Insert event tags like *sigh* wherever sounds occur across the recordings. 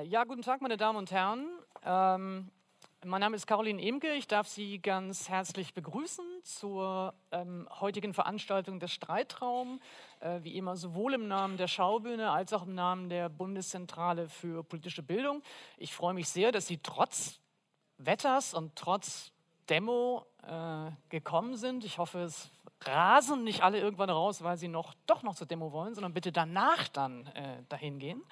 Äh, ja, guten Tag, meine Damen und Herren. Ähm, mein Name ist Caroline Emke. Ich darf Sie ganz herzlich begrüßen zur ähm, heutigen Veranstaltung des Streitraum. Äh, wie immer sowohl im Namen der Schaubühne als auch im Namen der Bundeszentrale für politische Bildung. Ich freue mich sehr, dass Sie trotz Wetters und trotz Demo äh, gekommen sind. Ich hoffe, es rasen nicht alle irgendwann raus, weil sie noch doch noch zur Demo wollen, sondern bitte danach dann äh, dahin gehen.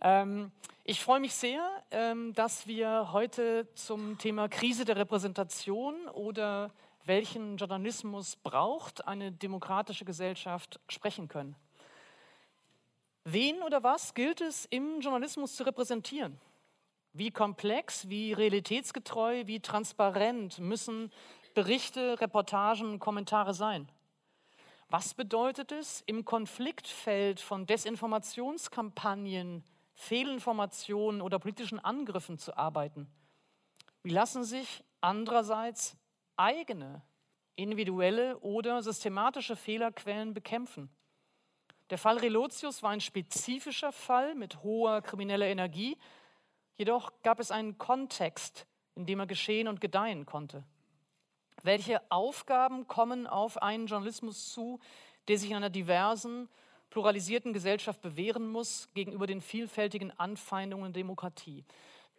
Ähm, ich freue mich sehr, ähm, dass wir heute zum Thema Krise der Repräsentation oder welchen Journalismus braucht eine demokratische Gesellschaft sprechen können. Wen oder was gilt es im Journalismus zu repräsentieren? Wie komplex, wie realitätsgetreu, wie transparent müssen Berichte, Reportagen, Kommentare sein? Was bedeutet es, im Konfliktfeld von Desinformationskampagnen Fehlinformationen oder politischen Angriffen zu arbeiten? Wie lassen sich andererseits eigene, individuelle oder systematische Fehlerquellen bekämpfen? Der Fall Relotius war ein spezifischer Fall mit hoher krimineller Energie, jedoch gab es einen Kontext, in dem er geschehen und gedeihen konnte. Welche Aufgaben kommen auf einen Journalismus zu, der sich in einer diversen, pluralisierten Gesellschaft bewähren muss gegenüber den vielfältigen Anfeindungen der Demokratie.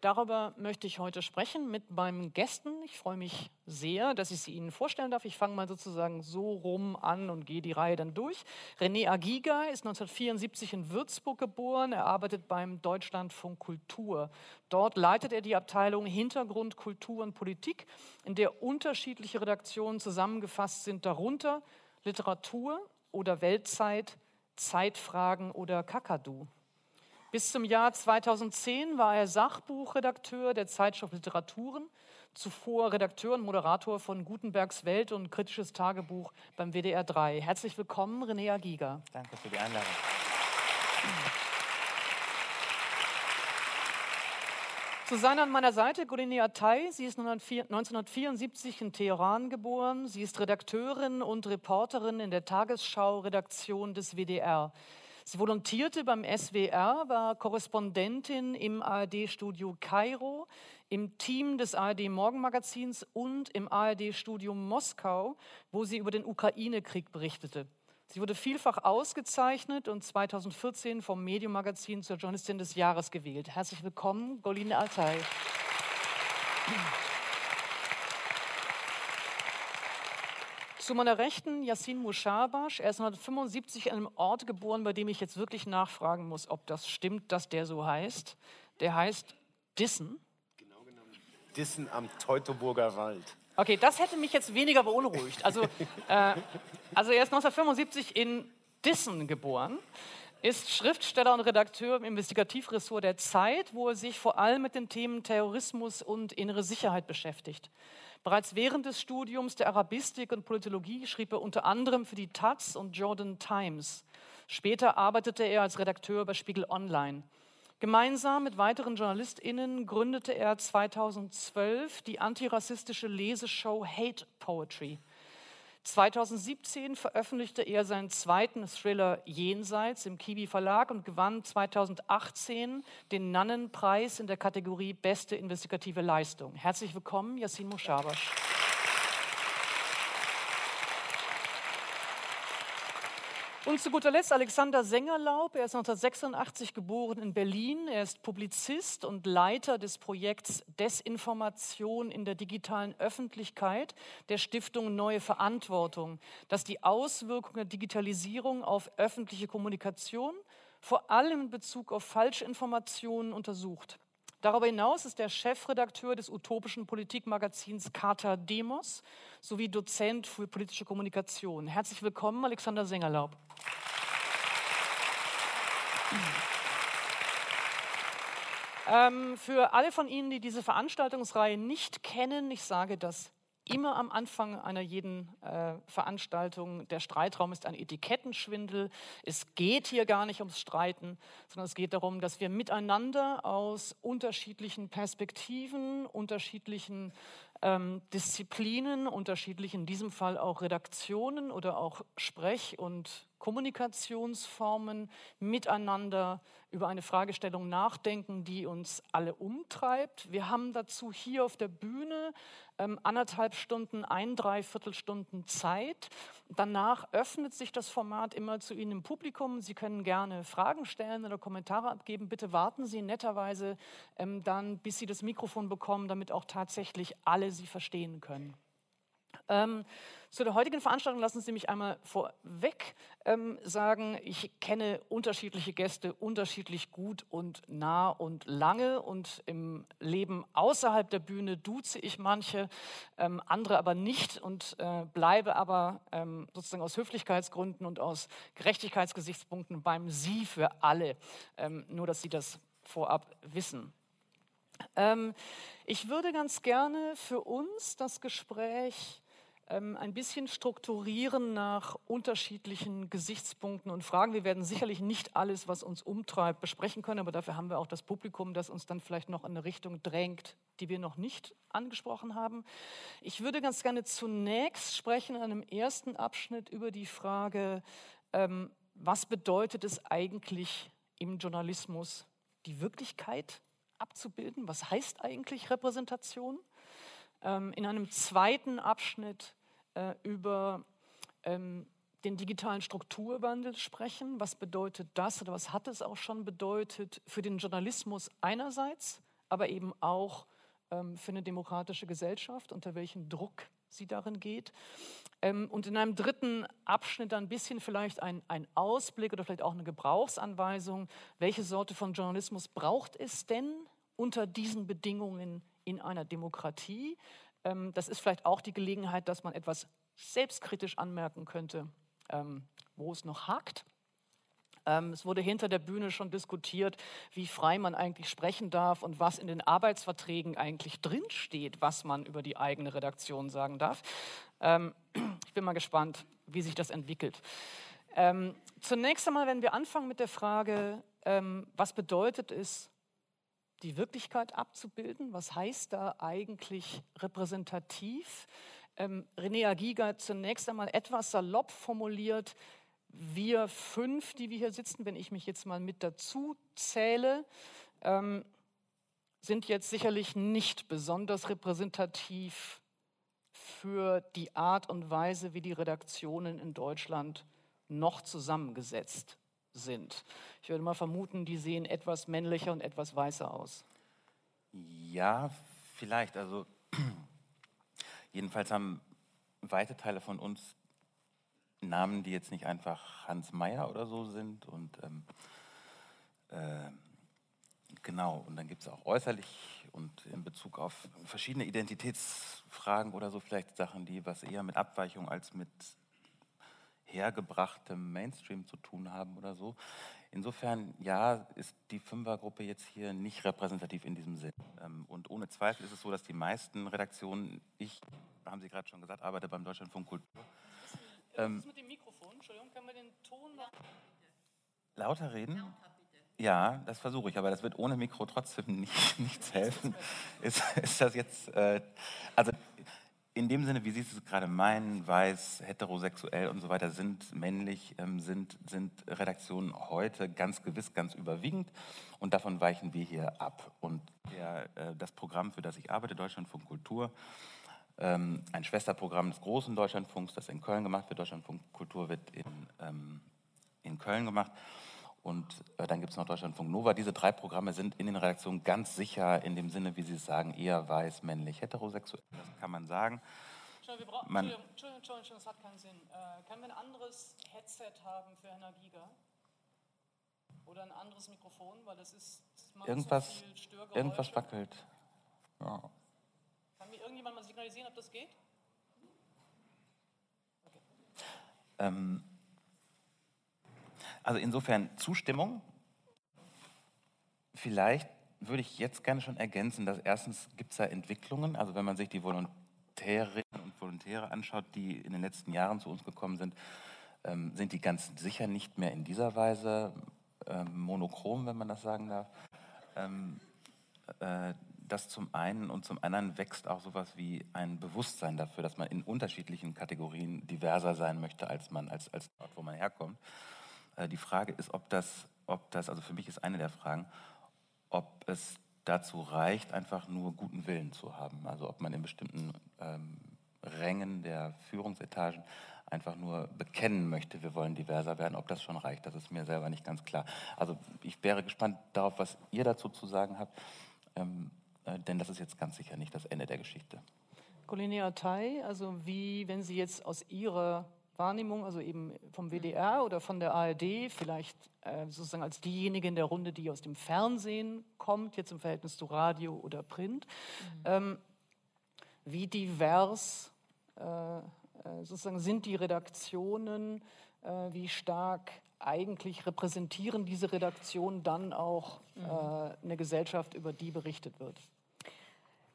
Darüber möchte ich heute sprechen mit meinen Gästen. Ich freue mich sehr, dass ich sie Ihnen vorstellen darf. Ich fange mal sozusagen so rum an und gehe die Reihe dann durch. René Agiga ist 1974 in Würzburg geboren. Er arbeitet beim Deutschlandfunk Kultur. Dort leitet er die Abteilung Hintergrund, Kultur und Politik, in der unterschiedliche Redaktionen zusammengefasst sind, darunter Literatur oder Weltzeit, Zeitfragen oder Kakadu. Bis zum Jahr 2010 war er Sachbuchredakteur der Zeitschrift Literaturen, zuvor Redakteur und Moderator von Gutenbergs Welt und Kritisches Tagebuch beim WDR 3. Herzlich willkommen, René Agiga. Danke für die Einladung. Zu sein an meiner Seite Golini Atay. Sie ist 1974 in Teheran geboren. Sie ist Redakteurin und Reporterin in der Tagesschau-Redaktion des WDR. Sie volontierte beim SWR, war Korrespondentin im ARD-Studio Kairo, im Team des ARD-Morgenmagazins und im ARD-Studio Moskau, wo sie über den Ukraine-Krieg berichtete. Sie wurde vielfach ausgezeichnet und 2014 vom Medium-Magazin zur Journalistin des Jahres gewählt. Herzlich willkommen, Goline Altay. Zu meiner Rechten Yassin Mushabash. Er ist 1975 in einem Ort geboren, bei dem ich jetzt wirklich nachfragen muss, ob das stimmt, dass der so heißt. Der heißt Dissen. Genau genommen Dissen am Teutoburger Wald. Okay, das hätte mich jetzt weniger beunruhigt. Also, äh, also er ist 1975 in Dissen geboren, ist Schriftsteller und Redakteur im Investigativressort der Zeit, wo er sich vor allem mit den Themen Terrorismus und innere Sicherheit beschäftigt. Bereits während des Studiums der Arabistik und Politologie schrieb er unter anderem für die Taz und Jordan Times. Später arbeitete er als Redakteur bei Spiegel Online. Gemeinsam mit weiteren JournalistInnen gründete er 2012 die antirassistische Leseshow Hate Poetry. 2017 veröffentlichte er seinen zweiten Thriller Jenseits im Kiwi Verlag und gewann 2018 den Nannenpreis in der Kategorie Beste investigative Leistung. Herzlich willkommen, Yassin Mushabash. Und zu guter Letzt Alexander Sengerlaub. Er ist 1986 geboren in Berlin. Er ist Publizist und Leiter des Projekts Desinformation in der digitalen Öffentlichkeit der Stiftung Neue Verantwortung, das die Auswirkungen der Digitalisierung auf öffentliche Kommunikation, vor allem in Bezug auf Falschinformationen, untersucht. Darüber hinaus ist er Chefredakteur des utopischen Politikmagazins Carta Demos sowie Dozent für politische Kommunikation. Herzlich willkommen, Alexander Sengerlaub. Ähm, für alle von Ihnen, die diese Veranstaltungsreihe nicht kennen, ich sage das immer am Anfang einer jeden äh, Veranstaltung, der Streitraum ist ein Etikettenschwindel. Es geht hier gar nicht ums Streiten, sondern es geht darum, dass wir miteinander aus unterschiedlichen Perspektiven, unterschiedlichen ähm, Disziplinen, unterschiedlichen, in diesem Fall auch Redaktionen oder auch Sprech- und Kommunikationsformen miteinander über eine Fragestellung nachdenken, die uns alle umtreibt. Wir haben dazu hier auf der Bühne ähm, anderthalb Stunden, ein, dreiviertel Stunden Zeit. Danach öffnet sich das Format immer zu Ihnen im Publikum. Sie können gerne Fragen stellen oder Kommentare abgeben. Bitte warten Sie netterweise ähm, dann, bis Sie das Mikrofon bekommen, damit auch tatsächlich alle Sie verstehen können. Ähm, zu der heutigen Veranstaltung lassen Sie mich einmal vorweg ähm, sagen, ich kenne unterschiedliche Gäste unterschiedlich gut und nah und lange und im Leben außerhalb der Bühne duze ich manche, ähm, andere aber nicht und äh, bleibe aber ähm, sozusagen aus Höflichkeitsgründen und aus Gerechtigkeitsgesichtspunkten beim Sie für alle, ähm, nur dass Sie das vorab wissen. Ähm, ich würde ganz gerne für uns das Gespräch ähm, ein bisschen strukturieren nach unterschiedlichen Gesichtspunkten und Fragen. Wir werden sicherlich nicht alles, was uns umtreibt, besprechen können, aber dafür haben wir auch das Publikum, das uns dann vielleicht noch in eine Richtung drängt, die wir noch nicht angesprochen haben. Ich würde ganz gerne zunächst sprechen in einem ersten Abschnitt über die Frage, ähm, was bedeutet es eigentlich im Journalismus, die Wirklichkeit abzubilden? Was heißt eigentlich Repräsentation? Ähm, in einem zweiten Abschnitt äh, über ähm, den digitalen Strukturwandel sprechen. Was bedeutet das oder was hat es auch schon bedeutet für den Journalismus einerseits, aber eben auch ähm, für eine demokratische Gesellschaft, unter welchem Druck sie darin geht. Ähm, und in einem dritten Abschnitt ein bisschen vielleicht ein, ein Ausblick oder vielleicht auch eine Gebrauchsanweisung, welche Sorte von Journalismus braucht es denn unter diesen Bedingungen in einer Demokratie? Ähm, das ist vielleicht auch die Gelegenheit, dass man etwas selbstkritisch anmerken könnte, ähm, wo es noch hakt. Ähm, es wurde hinter der Bühne schon diskutiert, wie frei man eigentlich sprechen darf und was in den Arbeitsverträgen eigentlich drinsteht, was man über die eigene Redaktion sagen darf. ich bin mal gespannt, wie sich das entwickelt. zunächst einmal, wenn wir anfangen mit der Frage, was bedeutet es, die Wirklichkeit abzubilden. Was heißt da eigentlich repräsentativ? Ähm, René Agiga zunächst einmal etwas salopp formuliert, wir fünf, die wir hier sitzen, wenn ich mich jetzt mal mit dazu zähle, ähm, sind jetzt sicherlich nicht besonders repräsentativ für die Art und Weise, wie die Redaktionen in Deutschland noch zusammengesetzt sind. Ich würde mal vermuten, die sehen etwas männlicher und etwas weißer aus. Ja, vielleicht. Also *clears throat* jedenfalls haben weite Teile von uns Namen, die jetzt nicht einfach Hans Meyer oder so sind. Und ähm, äh, genau, und dann gibt es auch äußerlich und in Bezug auf verschiedene Identitätsfragen oder so vielleicht Sachen, die was eher mit Abweichung als mit hergebrachtem Mainstream zu tun haben oder so. Insofern, ja, ist die Fünfergruppe jetzt hier nicht repräsentativ in diesem Sinn. Ähm, und ohne Zweifel ist es so, dass die meisten Redaktionen, ich, haben Sie gerade schon gesagt, arbeite beim Deutschlandfunk Kultur. Ähm, ist mit dem Mikrofon, Entschuldigung, können wir den Ton lauter reden? Ja, das versuche ich, aber das wird ohne Mikro trotzdem nicht, *laughs* nichts helfen. Ist, ist das jetzt, äh, also in dem Sinne, wie Sie es gerade meinen, weiß, heterosexuell und so weiter, sind männlich, ähm, sind, sind Redaktionen heute ganz gewiss, ganz überwiegend. Und davon weichen wir hier ab. Und der, äh, das Programm, für das ich arbeite, Deutschlandfunk Kultur, ähm, ein Schwesterprogramm des großen Deutschlandfunks, das in Köln gemacht wird. Deutschlandfunk Kultur wird in, ähm, in Köln gemacht. Und äh, dann gibt es noch Deutschlandfunk Nova. Diese drei Programme sind in den Redaktionen ganz sicher in dem Sinne, wie Sie es sagen, eher weiß, männlich, heterosexuell. Das kann man sagen. Entschuldigung, brauchen, man, Entschuldigung, Entschuldigung, Entschuldigung, das hat keinen Sinn. Äh, können wir ein anderes Headset haben für Herrn Giga? Oder ein anderes Mikrofon, weil das ist das irgendwas, so viel irgendwas wackelt. Ja. Kann mir irgendjemand mal signalisieren, ob das geht? Okay. Ähm, also insofern Zustimmung. Vielleicht würde ich jetzt gerne schon ergänzen, dass erstens gibt es da Entwicklungen. Also wenn man sich die Volontärinnen und Volontäre anschaut, die in den letzten Jahren zu uns gekommen sind, ähm, sind die ganz sicher nicht mehr in dieser Weise ähm, monochrom, wenn man das sagen darf. Ähm, äh, das zum einen und zum anderen wächst auch sowas wie ein Bewusstsein dafür, dass man in unterschiedlichen Kategorien diverser sein möchte, als man als, als Ort, wo man herkommt. Äh, die Frage ist, ob das, ob das, also für mich ist eine der Fragen, ob es dazu reicht, einfach nur guten Willen zu haben. Also ob man in bestimmten ähm, Rängen der Führungsetagen einfach nur bekennen möchte, wir wollen diverser werden, ob das schon reicht, das ist mir selber nicht ganz klar. Also ich wäre gespannt darauf, was ihr dazu zu sagen habt, ähm, äh, denn das ist jetzt ganz sicher nicht das Ende der Geschichte. Colini Atay, also wie, wenn Sie jetzt aus Ihrer Wahrnehmung, also eben vom WDR oder von der ARD, vielleicht äh, sozusagen als diejenige in der Runde, die aus dem Fernsehen kommt, jetzt im Verhältnis zu Radio oder Print, mhm. ähm, wie divers äh, äh sozusagen sind die Redaktionen, äh, wie stark eigentlich repräsentieren diese Redaktionen dann auch mhm. Äh, eine Gesellschaft, über die berichtet wird?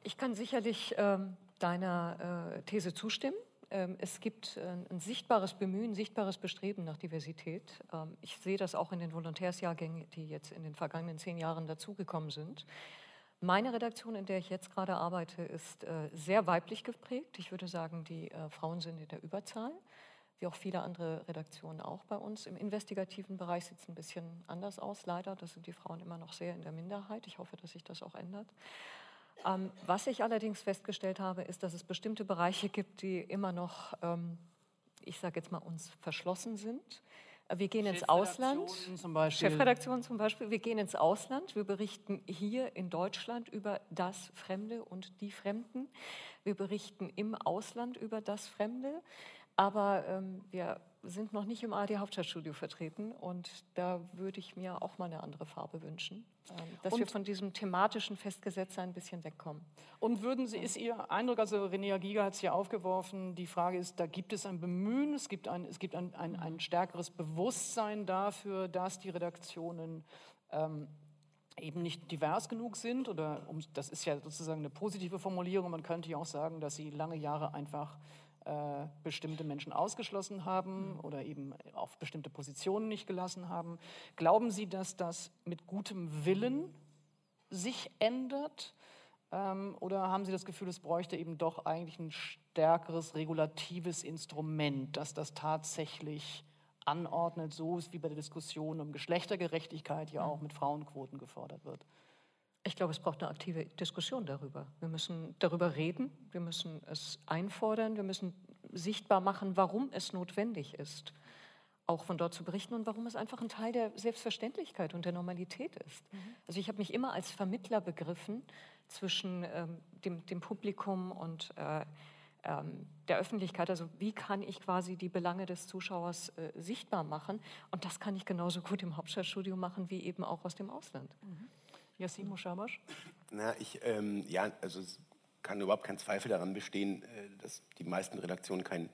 Ich kann sicherlich ähm, deiner äh, These zustimmen. Ähm, es gibt äh, ein sichtbares Bemühen, ein sichtbares Bestreben nach Diversität. Ähm, ich sehe das auch in den Volontärsjahrgängen, die jetzt in den vergangenen zehn Jahren dazugekommen sind. Meine Redaktion, in der ich jetzt gerade arbeite, ist äh, sehr weiblich geprägt. Ich würde sagen, die äh, Frauen sind in der Überzahl, wie auch viele andere Redaktionen auch bei uns. Im investigativen Bereich sieht es ein bisschen anders aus, leider. Da sind die Frauen immer noch sehr in der Minderheit. Ich hoffe, dass sich das auch ändert. Ähm, was ich allerdings festgestellt habe, ist, dass es bestimmte Bereiche gibt, die immer noch, ähm, ich sage jetzt mal, uns verschlossen sind. Äh, wir gehen ins Ausland, zum Beispiel. Chefredaktion zum Beispiel, wir gehen ins Ausland, wir berichten hier in Deutschland über das Fremde und die Fremden. Wir berichten im Ausland über das Fremde. Aber ähm, wir sind noch nicht im ARD Hauptstadtstudio vertreten und da würde ich mir auch mal eine andere Farbe wünschen, ähm, dass und wir von diesem thematischen Festgesetztsein ein bisschen wegkommen. Und würden Sie, ist Ihr Eindruck, also René Giga hat es hier aufgeworfen, die Frage ist, da gibt es ein Bemühen, es gibt ein, es gibt ein, ein, ein stärkeres Bewusstsein dafür, dass die Redaktionen ähm, eben nicht divers genug sind oder um, das ist ja sozusagen eine positive Formulierung, man könnte ja auch sagen, dass sie lange Jahre einfach äh, bestimmte Menschen ausgeschlossen haben mhm. oder eben auf bestimmte Positionen nicht gelassen haben. Glauben Sie, dass das mit gutem Willen sich ändert? Ähm, oder haben Sie das Gefühl, es bräuchte eben doch eigentlich ein stärkeres regulatives Instrument, das das tatsächlich anordnet, so ist wie bei der Diskussion um Geschlechtergerechtigkeit ja auch mhm. mit Frauenquoten gefordert wird? Ich glaube, es braucht eine aktive Diskussion darüber. Wir müssen darüber reden, wir müssen es einfordern, wir müssen sichtbar machen, warum es notwendig ist, auch von dort zu berichten und warum es einfach ein Teil der Selbstverständlichkeit und der Normalität ist. Mhm. Also ich habe mich immer als Vermittler begriffen zwischen ähm, dem, dem, Publikum und äh, ähm, der Öffentlichkeit. Also wie kann ich quasi die Belange des Zuschauers äh, sichtbar machen? Und das kann ich genauso gut im Hauptstadtstudio machen wie eben auch aus dem Ausland. Mhm. Yassin Moshabash? Na, ich, ähm, ja, also es kann überhaupt kein Zweifel daran bestehen, äh, dass die meisten Redaktionen kein,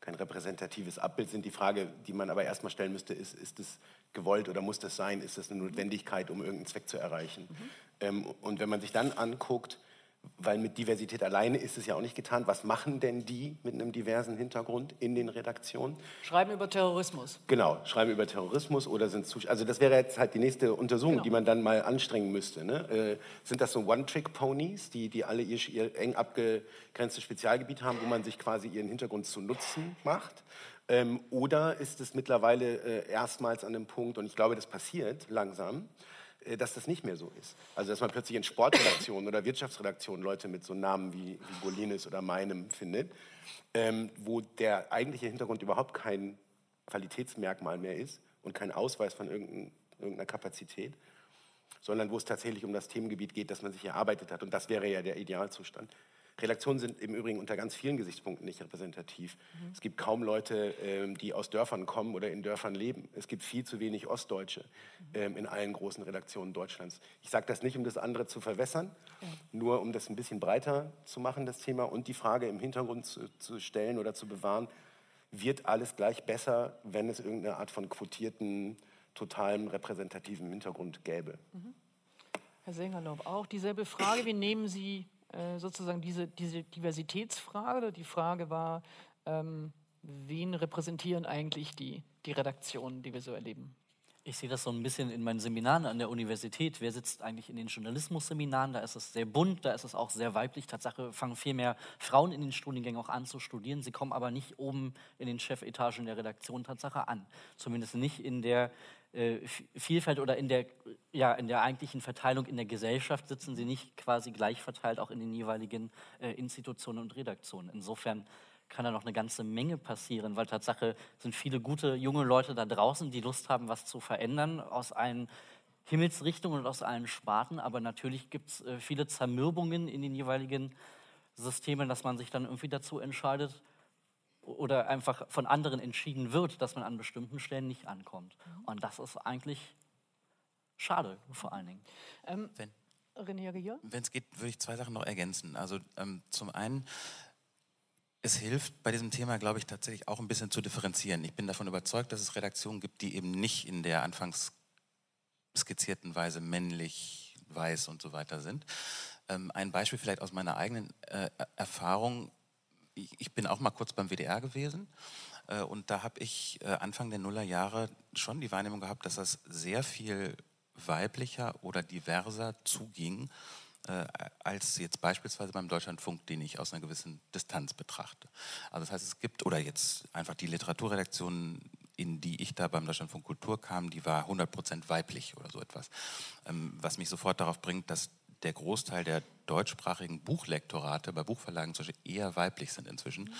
kein repräsentatives Abbild sind. Die Frage, die man aber erstmal stellen müsste, ist, ist es gewollt oder muss das sein? Ist das eine Notwendigkeit, um irgendeinen Zweck zu erreichen? Mhm. Ähm, und wenn man sich dann anguckt, weil mit Diversität alleine ist es ja auch nicht getan. Was machen denn die mit einem diversen Hintergrund in den Redaktionen? Schreiben über Terrorismus. Genau, schreiben über Terrorismus oder sind zu, also das wäre jetzt halt die nächste Untersuchung, genau. die man dann mal anstrengen müsste. Ne? Äh, sind das so One-Trick-Ponies, die, die alle ihr, ihr eng abgegrenztes Spezialgebiet haben, wo man sich quasi ihren Hintergrund zu Nutzen macht? Ähm, oder ist es mittlerweile äh, erstmals an einem Punkt, und ich glaube, das passiert langsam, dass das nicht mehr so ist. Also dass man plötzlich in Sportredaktionen oder Wirtschaftsredaktionen Leute mit so Namen wie, wie Bolinis oder meinem findet, ähm, wo der eigentliche Hintergrund überhaupt kein Qualitätsmerkmal mehr ist und kein Ausweis von irgendeiner Kapazität, sondern wo es tatsächlich um das Themengebiet geht, das man sich erarbeitet hat. Und das wäre ja der Idealzustand. Redaktionen sind im Übrigen unter ganz vielen Gesichtspunkten nicht repräsentativ. Mhm. Es gibt kaum Leute, ähm, die aus Dörfern kommen oder in Dörfern leben. Es gibt viel zu wenig Ostdeutsche ähm, in allen großen Redaktionen Deutschlands. Ich sage das nicht, um das andere zu verwässern, ja. nur um das ein bisschen breiter zu machen, das Thema, und die Frage im Hintergrund zu, zu stellen oder zu bewahren, wird alles gleich besser, wenn es irgendeine Art von quotierten, totalen repräsentativen Hintergrund gäbe? Mhm. Herr Sengerlob, auch dieselbe Frage. Wie nehmen Sie äh, sozusagen diese, diese Diversitätsfrage. Die Frage war, ähm, wen repräsentieren eigentlich die, die Redaktionen, die wir so erleben? Ich sehe das so ein bisschen in meinen Seminaren an der Universität. Wer sitzt eigentlich in den Journalismusseminaren? Da ist es sehr bunt, da ist es auch sehr weiblich. Tatsache fangen viel mehr Frauen in den Studiengängen auch an zu studieren. Sie kommen aber nicht oben in den Chefetagen der Redaktion Tatsache an. Zumindest nicht in der äh, Vielfalt oder in der, ja, in der eigentlichen Verteilung in der Gesellschaft sitzen sie nicht quasi gleich verteilt auch in den jeweiligen äh, Institutionen und Redaktionen. Insofern kann da noch eine ganze Menge passieren, weil Tatsache sind viele gute junge Leute da draußen, die Lust haben, was zu verändern aus allen Himmelsrichtungen und aus allen Sparten. Aber natürlich gibt es äh, viele Zermürbungen in den jeweiligen Systemen, dass man sich dann irgendwie dazu entscheidet oder einfach von anderen entschieden wird, dass man an bestimmten Stellen nicht ankommt. Mhm. Und das ist eigentlich schade, vor allen Dingen. Ähm, wenn es geht, würde ich zwei Sachen noch ergänzen. Also ähm, zum einen es hilft bei diesem Thema, glaube ich, tatsächlich auch ein bisschen zu differenzieren. Ich bin davon überzeugt, dass es Redaktionen gibt, die eben nicht in der anfangs skizzierten Weise männlich, weiß und so weiter sind. Ähm, ein Beispiel vielleicht aus meiner eigenen äh, Erfahrung. Ich, bin auch mal kurz beim WDR gewesen äh, und da habe ich äh, Anfang der Nullerjahre schon die Wahrnehmung gehabt, dass das sehr viel weiblicher oder diverser zuging äh, als jetzt beispielsweise beim Deutschlandfunk, den ich aus einer gewissen Distanz betrachte. Also das heißt, es gibt, oder jetzt einfach die Literaturredaktion, in die ich da beim Deutschlandfunk Kultur kam, die war 100% weiblich oder so etwas. Ähm, was mich sofort darauf bringt, dass der Großteil der deutschsprachigen Buchlektorate bei Buchverlagen zum Beispiel eher weiblich sind inzwischen, mhm.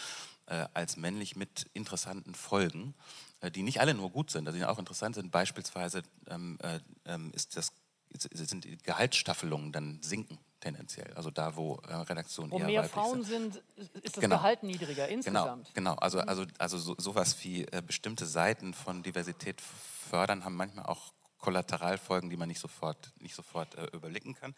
äh, als männlich mit interessanten Folgen, äh, die nicht alle nur gut sind, also die auch interessant sind. Beispielsweise ähm, äh, ähm, ist das sind die Gehaltsstaffelungen dann sinken tendenziell. Also da, wo äh, Redaktionen wo eher mehr Frauen sind, ist das genau. Gehalt niedriger genau, insgesamt. Genau, genau. Also, also, also so, sowas wie äh, bestimmte Seiten von Diversität fördern, haben manchmal auch Kollateralfolgen, die man nicht sofort, nicht sofort äh, überblicken kann.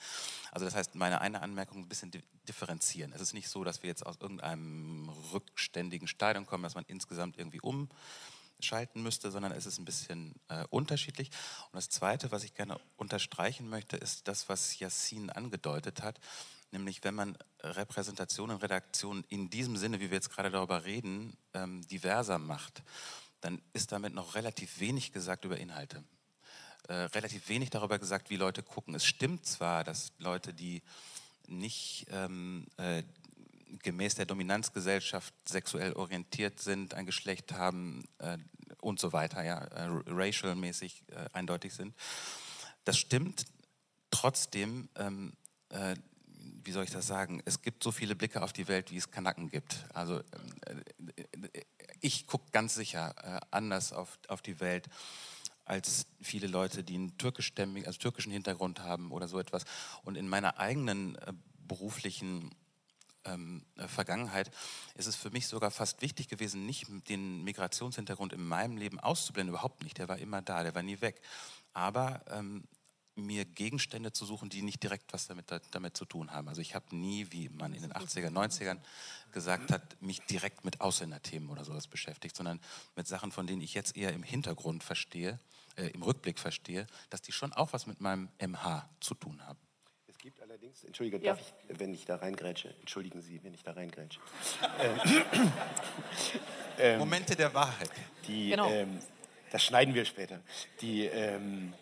Also das heißt, meine eine Anmerkung ein bisschen differenzieren. Es ist nicht so, dass wir jetzt aus irgendeinem rückständigen Stadium kommen, dass man insgesamt irgendwie um schalten müsste, sondern es ist ein bisschen äh, unterschiedlich. Und das Zweite, was ich gerne unterstreichen möchte, ist das, was Yassin angedeutet hat, nämlich wenn man Repräsentation und Redaktion in diesem Sinne, wie wir jetzt gerade darüber reden, ähm, diverser macht, dann ist damit noch relativ wenig gesagt über Inhalte. Äh, relativ wenig darüber gesagt, wie Leute gucken. Es stimmt zwar, dass Leute, die nicht ähm, äh, gemäß der Dominanzgesellschaft sexuell orientiert sind, ein Geschlecht haben äh, und so weiter, ja, äh, racial-mäßig äh, eindeutig sind. Das stimmt. Trotzdem, ähm, äh, wie soll ich das sagen, es gibt so viele Blicke auf die Welt, wie es Kanaken gibt. Also äh, ich gucke ganz sicher äh, anders auf, auf die Welt als viele Leute, die einen türkischstämmigen, also türkischen Hintergrund haben oder so etwas. Und in meiner eigenen beruflichen ähm, äh, Vergangenheit ist es für mich sogar fast wichtig gewesen, nicht den Migrationshintergrund in meinem Leben auszublenden, überhaupt nicht. Der war immer da, der war nie weg. Aber ähm, mir Gegenstände zu suchen, die nicht direkt was damit, damit zu tun haben. Also ich habe nie, wie man in den 80er, 90ern gesagt hat, mich direkt mit Ausländerthemen oder sowas beschäftigt, sondern mit Sachen, von denen ich jetzt eher im Hintergrund verstehe, äh, im Rückblick verstehe, dass die schon auch was mit meinem MH zu tun haben gibt allerdings, entschuldige, ja. darf ich, wenn ich da reingrätsche, entschuldigen Sie, wenn ich da reingrätsche. *laughs* ähm, Momente der Wahrheit. Die, genau. ähm, das schneiden wir später. Die, ähm,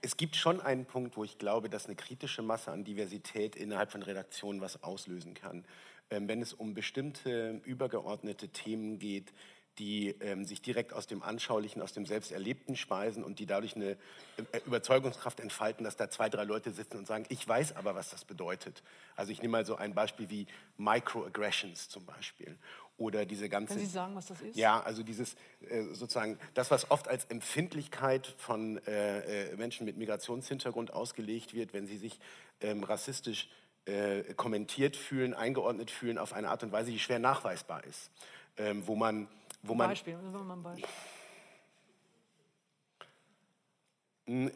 es gibt schon einen Punkt, wo ich glaube, dass eine kritische Masse an Diversität innerhalb von Redaktionen was auslösen kann. Ähm, wenn es um bestimmte übergeordnete Themen geht, die ähm, sich direkt aus dem Anschaulichen, aus dem Selbsterlebten speisen und die dadurch eine äh, Überzeugungskraft entfalten, dass da zwei, drei Leute sitzen und sagen, ich weiß aber, was das bedeutet. Also ich nehme mal so ein Beispiel wie Microaggressions zum Beispiel oder diese ganze... Können Sie sagen, was das ist? Ja, also dieses äh, sozusagen, das, was oft als Empfindlichkeit von äh, äh Menschen mit Migrationshintergrund ausgelegt wird, wenn sie sich ähm, rassistisch äh, kommentiert fühlen, eingeordnet fühlen auf eine Art und Weise, die schwer nachweisbar ist. Ähm, wo man wo man, Beispiel, mal ein Beispiel.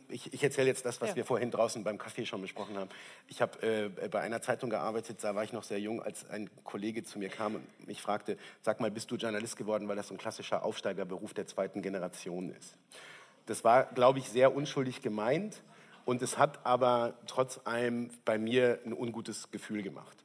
Ich, ich erzähle jetzt das, was ja. wir vorhin draußen beim Kaffee schon besprochen haben. Ich habe äh, bei einer Zeitung gearbeitet, da war ich noch sehr jung, als ein Kollege zu mir kam und mich fragte, sag mal, bist du Journalist geworden, weil das so ein klassischer Aufsteigerberuf der zweiten Generation ist. Das war, glaube ich, sehr unschuldig gemeint und es hat aber trotz allem bei mir ein ungutes Gefühl gemacht.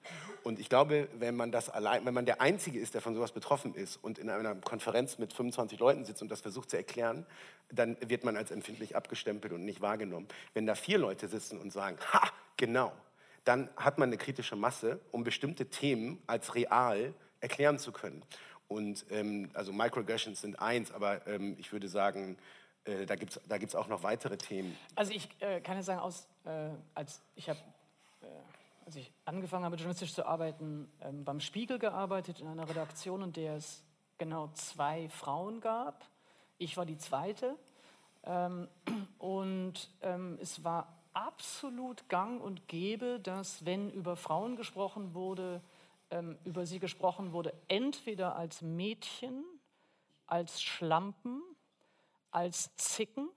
Und ich glaube, wenn man das allein, wenn man der Einzige ist, der von sowas betroffen ist und in einer Konferenz mit 25 Leuten sitzt und das versucht zu erklären, dann wird man als empfindlich abgestempelt und nicht wahrgenommen. Wenn da vier Leute sitzen und sagen, ha, genau, dann hat man eine kritische Masse, um bestimmte Themen als real erklären zu können. Und ähm, also Microaggressions sind eins, aber ähm, ich würde sagen, äh, da gibt es da gibt's auch noch weitere Themen. Also ich äh, kann ja sagen, aus, äh, als ich habe äh, als ich angefangen habe, journalistisch zu arbeiten, ähm, beim Spiegel gearbeitet, in einer Redaktion, in der es genau zwei Frauen gab. Ich war die zweite. Ähm, und ähm, es war absolut gang und gäbe, dass, wenn über Frauen gesprochen wurde, ähm, über sie gesprochen wurde, entweder als Mädchen, als Schlampen, als Zicken,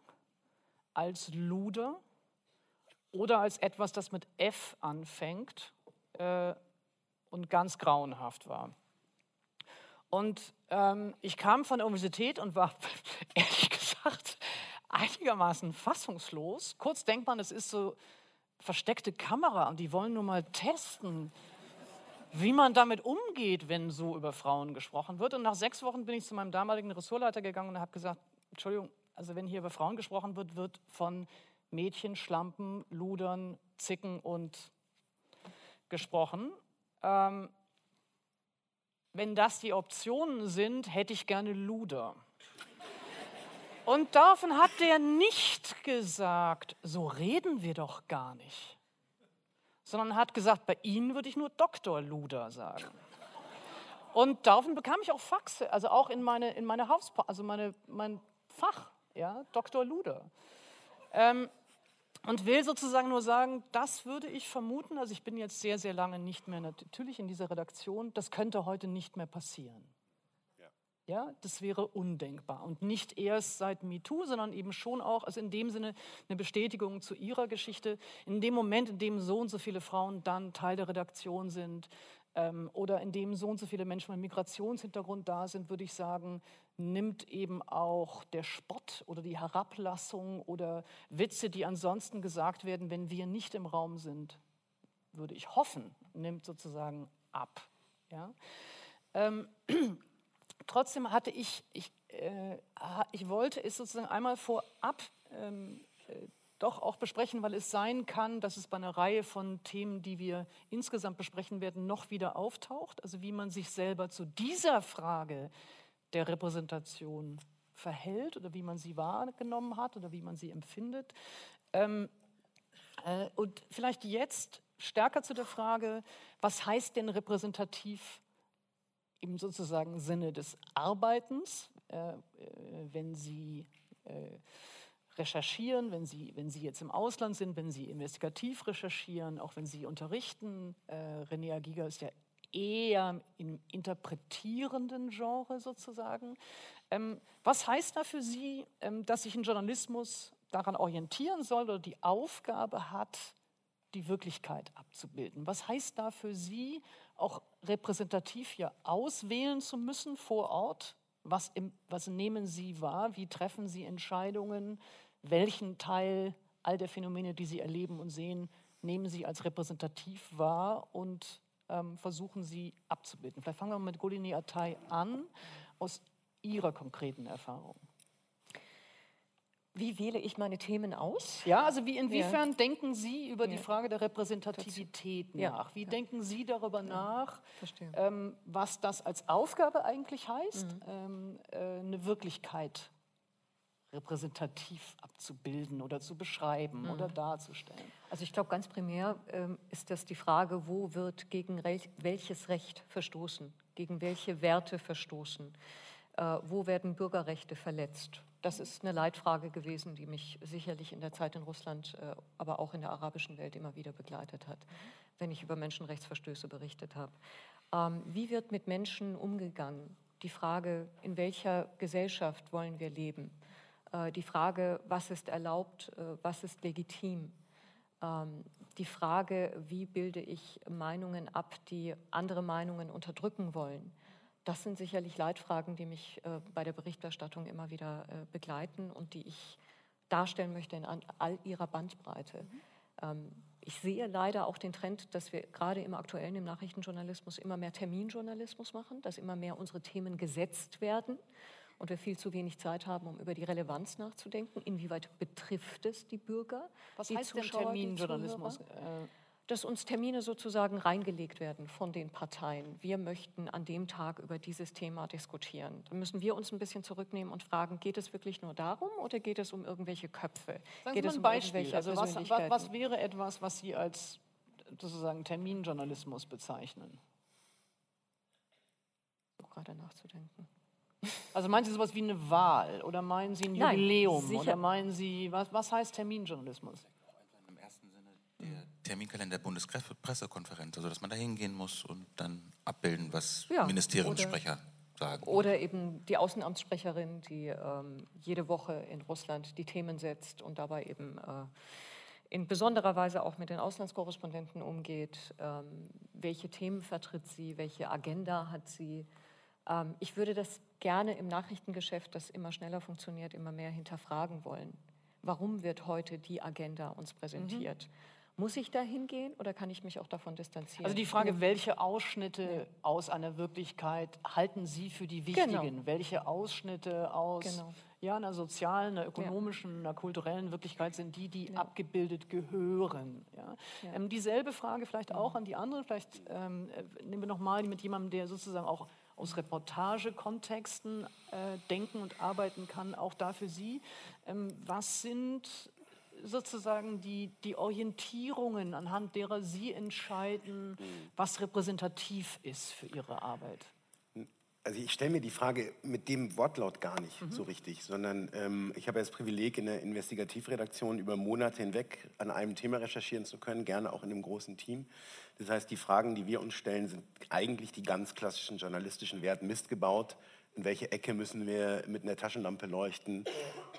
als Luder oder als etwas, das mit F anfängt äh, und ganz grauenhaft war. Und ähm, ich kam von der Universität und war *laughs* ehrlich gesagt einigermaßen fassungslos. Kurz denkt man, es ist so versteckte Kamera und die wollen nur mal testen, wie man damit umgeht, wenn so über Frauen gesprochen wird. Und nach sechs Wochen bin ich zu meinem damaligen Ressortleiter gegangen und habe gesagt, Entschuldigung, also wenn hier über Frauen gesprochen wird, wird von Mädchen, Schlampen, Ludern, Zicken und gesprochen. Ähm, wenn das die Optionen sind, hätte ich gerne Luder. Und davon hat der nicht gesagt, so reden wir doch gar nicht, sondern hat gesagt, bei Ihnen würde ich nur Dr. Luder sagen. Und daraufhin bekam ich auch Faxe, also auch in meine, in meine Haus, also meine, mein Fach, ja, Dr. Luder. Ähm, und will sozusagen nur sagen, das würde ich vermuten, also ich bin jetzt sehr, sehr lange nicht mehr natürlich in dieser Redaktion, das könnte heute nicht mehr passieren. Ja, das wäre undenkbar. Und nicht erst seit MeToo, sondern eben schon auch, also in dem Sinne eine Bestätigung zu ihrer Geschichte. In dem Moment, in dem so und so viele Frauen dann Teil der Redaktion sind ähm, oder in dem so und so viele Menschen mit Migrationshintergrund da sind, würde ich sagen, nimmt eben auch der Spott oder die Herablassung oder Witze, die ansonsten gesagt werden, wenn wir nicht im Raum sind, würde ich hoffen, nimmt sozusagen ab. Ja? Ähm, *clears throat* trotzdem hatte ich, ich, äh, ich wollte es sozusagen einmal vorab ähm, äh, doch auch besprechen, weil es sein kann, dass es bei einer Reihe von Themen, die wir insgesamt besprechen werden, noch wieder auftaucht. Also wie man sich selber zu dieser Frage der Repräsentation verhält oder wie man sie wahrgenommen hat oder wie man sie empfindet. Ähm, äh, und vielleicht jetzt stärker zu der Frage, was heißt denn repräsentativ im sozusagen Sinne des Arbeitens, äh, äh, wenn Sie äh, recherchieren, wenn Sie, wenn Sie jetzt im Ausland sind, wenn Sie investigativ recherchieren, auch wenn Sie unterrichten. Äh, René Agiga ist ja eher im interpretierenden Genre sozusagen. Ähm, was heißt da für Sie, ähm, dass sich ein Journalismus daran orientieren soll oder die Aufgabe hat, die Wirklichkeit abzubilden? Was heißt da für Sie, auch repräsentativ hier auswählen zu müssen vor Ort? Was, im, was nehmen Sie wahr? Wie treffen Sie Entscheidungen? Welchen Teil all der Phänomene, die Sie erleben und sehen, nehmen Sie als repräsentativ wahr und ähm, versuchen Sie abzubilden? Vielleicht fangen wir mit Golini Attai an, aus Ihrer konkreten Erfahrung. Wie wähle ich meine Themen aus? Ja, also wie inwiefern ja. denken Sie über ja. die Frage der Repräsentativität ja. nach? Wie denken Sie darüber nach, ähm, was das als Aufgabe eigentlich heißt, mhm. ähm, äh, eine Wirklichkeit repräsentativ abzubilden oder zu beschreiben mhm. oder darzustellen? Also ich glaube, ganz primär ähm, ist das die Frage, wo wird gegen welches Recht verstoßen, gegen welche Werte verstoßen, äh, wo werden Bürgerrechte verletzt das ist eine Leitfrage gewesen, die mich sicherlich in der Zeit in Russland, äh, aber auch in der arabischen Welt immer wieder begleitet hat, wenn ich über Menschenrechtsverstöße berichtet habe. Ähm, wie wird mit Menschen umgegangen? Die Frage, in welcher Gesellschaft wollen wir leben? Äh, die Frage, was ist erlaubt, äh, was ist legitim? Ähm, die Frage, wie bilde ich Meinungen ab, die andere Meinungen unterdrücken wollen? das sind sicherlich Leitfragen, die mich äh, bei der Berichterstattung immer wieder begleiten und die ich darstellen möchte in all ihrer Bandbreite. Mhm. Ähm, ich sehe leider auch den Trend, dass wir gerade im aktuellen, im Nachrichtenjournalismus immer mehr Terminjournalismus machen, dass immer mehr unsere Themen gesetzt werden und wir viel zu wenig Zeit haben, um über die Relevanz nachzudenken. Inwieweit betrifft es die Bürger? Was die heißt Zuschauer, denn Terminjournalismus? Dass uns Termine sozusagen reingelegt werden von den Parteien. Wir möchten an dem Tag über dieses Thema diskutieren. Da müssen wir uns ein bisschen zurücknehmen und fragen, geht es wirklich nur darum oder geht es um irgendwelche Köpfe? Sagen geht Sie mal ein um Beispiel. Also was, was, wäre etwas, was Sie als sozusagen Terminjournalismus bezeichnen? Auch gerade nachzudenken. Also meinen Sie sowas wie eine Wahl oder meinen Sie ein Nein, Jubiläum sicher. oder meinen Sie, was, was heißt Terminjournalismus? Im ersten Sinne der Terminkalender der Bundespressekonferenz, also dass man da hingehen muss und dann abbilden, was Ja, Ministeriumssprecher sagen. Oder eben die Außenamtssprecherin, die ähm, jede Woche in Russland die Themen setzt und dabei eben äh, in besonderer Weise auch mit den Auslandskorrespondenten umgeht. Ähm, welche Themen vertritt sie? Welche Agenda hat sie? Ähm, ich würde das gerne im Nachrichtengeschäft, das immer schneller funktioniert, immer mehr hinterfragen wollen. Warum wird heute die Agenda uns präsentiert? Muss ich da hingehen oder kann ich mich auch davon distanzieren? Also die Frage, welche Ausschnitte aus einer Wirklichkeit halten Sie für die wichtigen? Genau. Welche Ausschnitte aus Genau. ja, einer sozialen, einer ökonomischen, einer kulturellen Wirklichkeit sind die, die abgebildet gehören? Ja? Ähm, dieselbe Frage vielleicht auch an die anderen. Vielleicht ähm, äh, nehmen wir nochmal mit jemandem, der sozusagen auch aus Reportagekontexten äh, denken und arbeiten kann, auch da für Sie. Ähm, was sind sozusagen die, die Orientierungen, anhand derer Sie entscheiden, was repräsentativ ist für Ihre Arbeit? Also ich stelle mir die Frage mit dem Wortlaut gar nicht so richtig, sondern ähm, ich habe ja das Privileg, in der Investigativredaktion über Monate hinweg an einem Thema recherchieren zu können, gerne auch in einem großen Team. Das heißt, die Fragen, die wir uns stellen, sind eigentlich die ganz klassischen journalistischen Werte. Mist gebaut, in welche Ecke müssen wir mit einer Taschenlampe leuchten,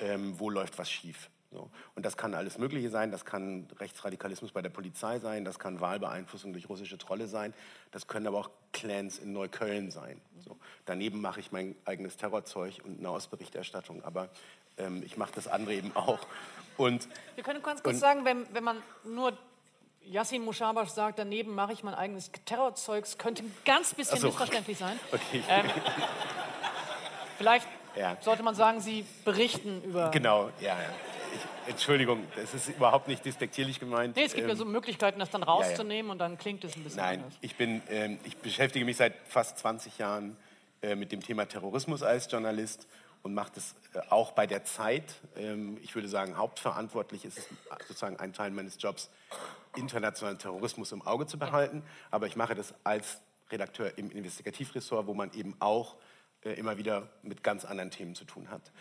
ähm, wo läuft was schief. So. Und das kann alles Mögliche sein. Das kann Rechtsradikalismus bei der Polizei sein. Das kann Wahlbeeinflussung durch russische Trolle sein. Das können aber auch Clans in Neukölln sein. So. Daneben mache ich mein eigenes Terrorzeug und Nahostberichterstattung. Aber ähm, ich mache das andere eben auch. Und Wir können ganz kurz Und- sagen, wenn, wenn man nur Yassin Mushabash sagt, daneben mache ich mein eigenes Terrorzeugs, könnte ein ganz bisschen so. missverständlich sein. okay, Ähm, *laughs* Vielleicht Ja. sollte man sagen, Sie berichten über. genau, ja, ja. Ich, Entschuldigung, das ist überhaupt nicht despektierlich gemeint. Nee, es gibt ja Ähm, so Möglichkeiten, das dann rauszunehmen und dann klingt es ein bisschen Nein, anders. ich, bin, ähm, ich beschäftige mich seit fast 20 Jahren äh, mit dem Thema Terrorismus als Journalist und mache das äh, auch bei der Zeit. Ähm, ich würde sagen, hauptverantwortlich ist es sozusagen ein Teil meines Jobs, internationalen Terrorismus im Auge zu behalten. Aber ich mache das als Redakteur im Investigativressort, wo man eben auch äh, immer wieder mit ganz anderen Themen zu tun hat.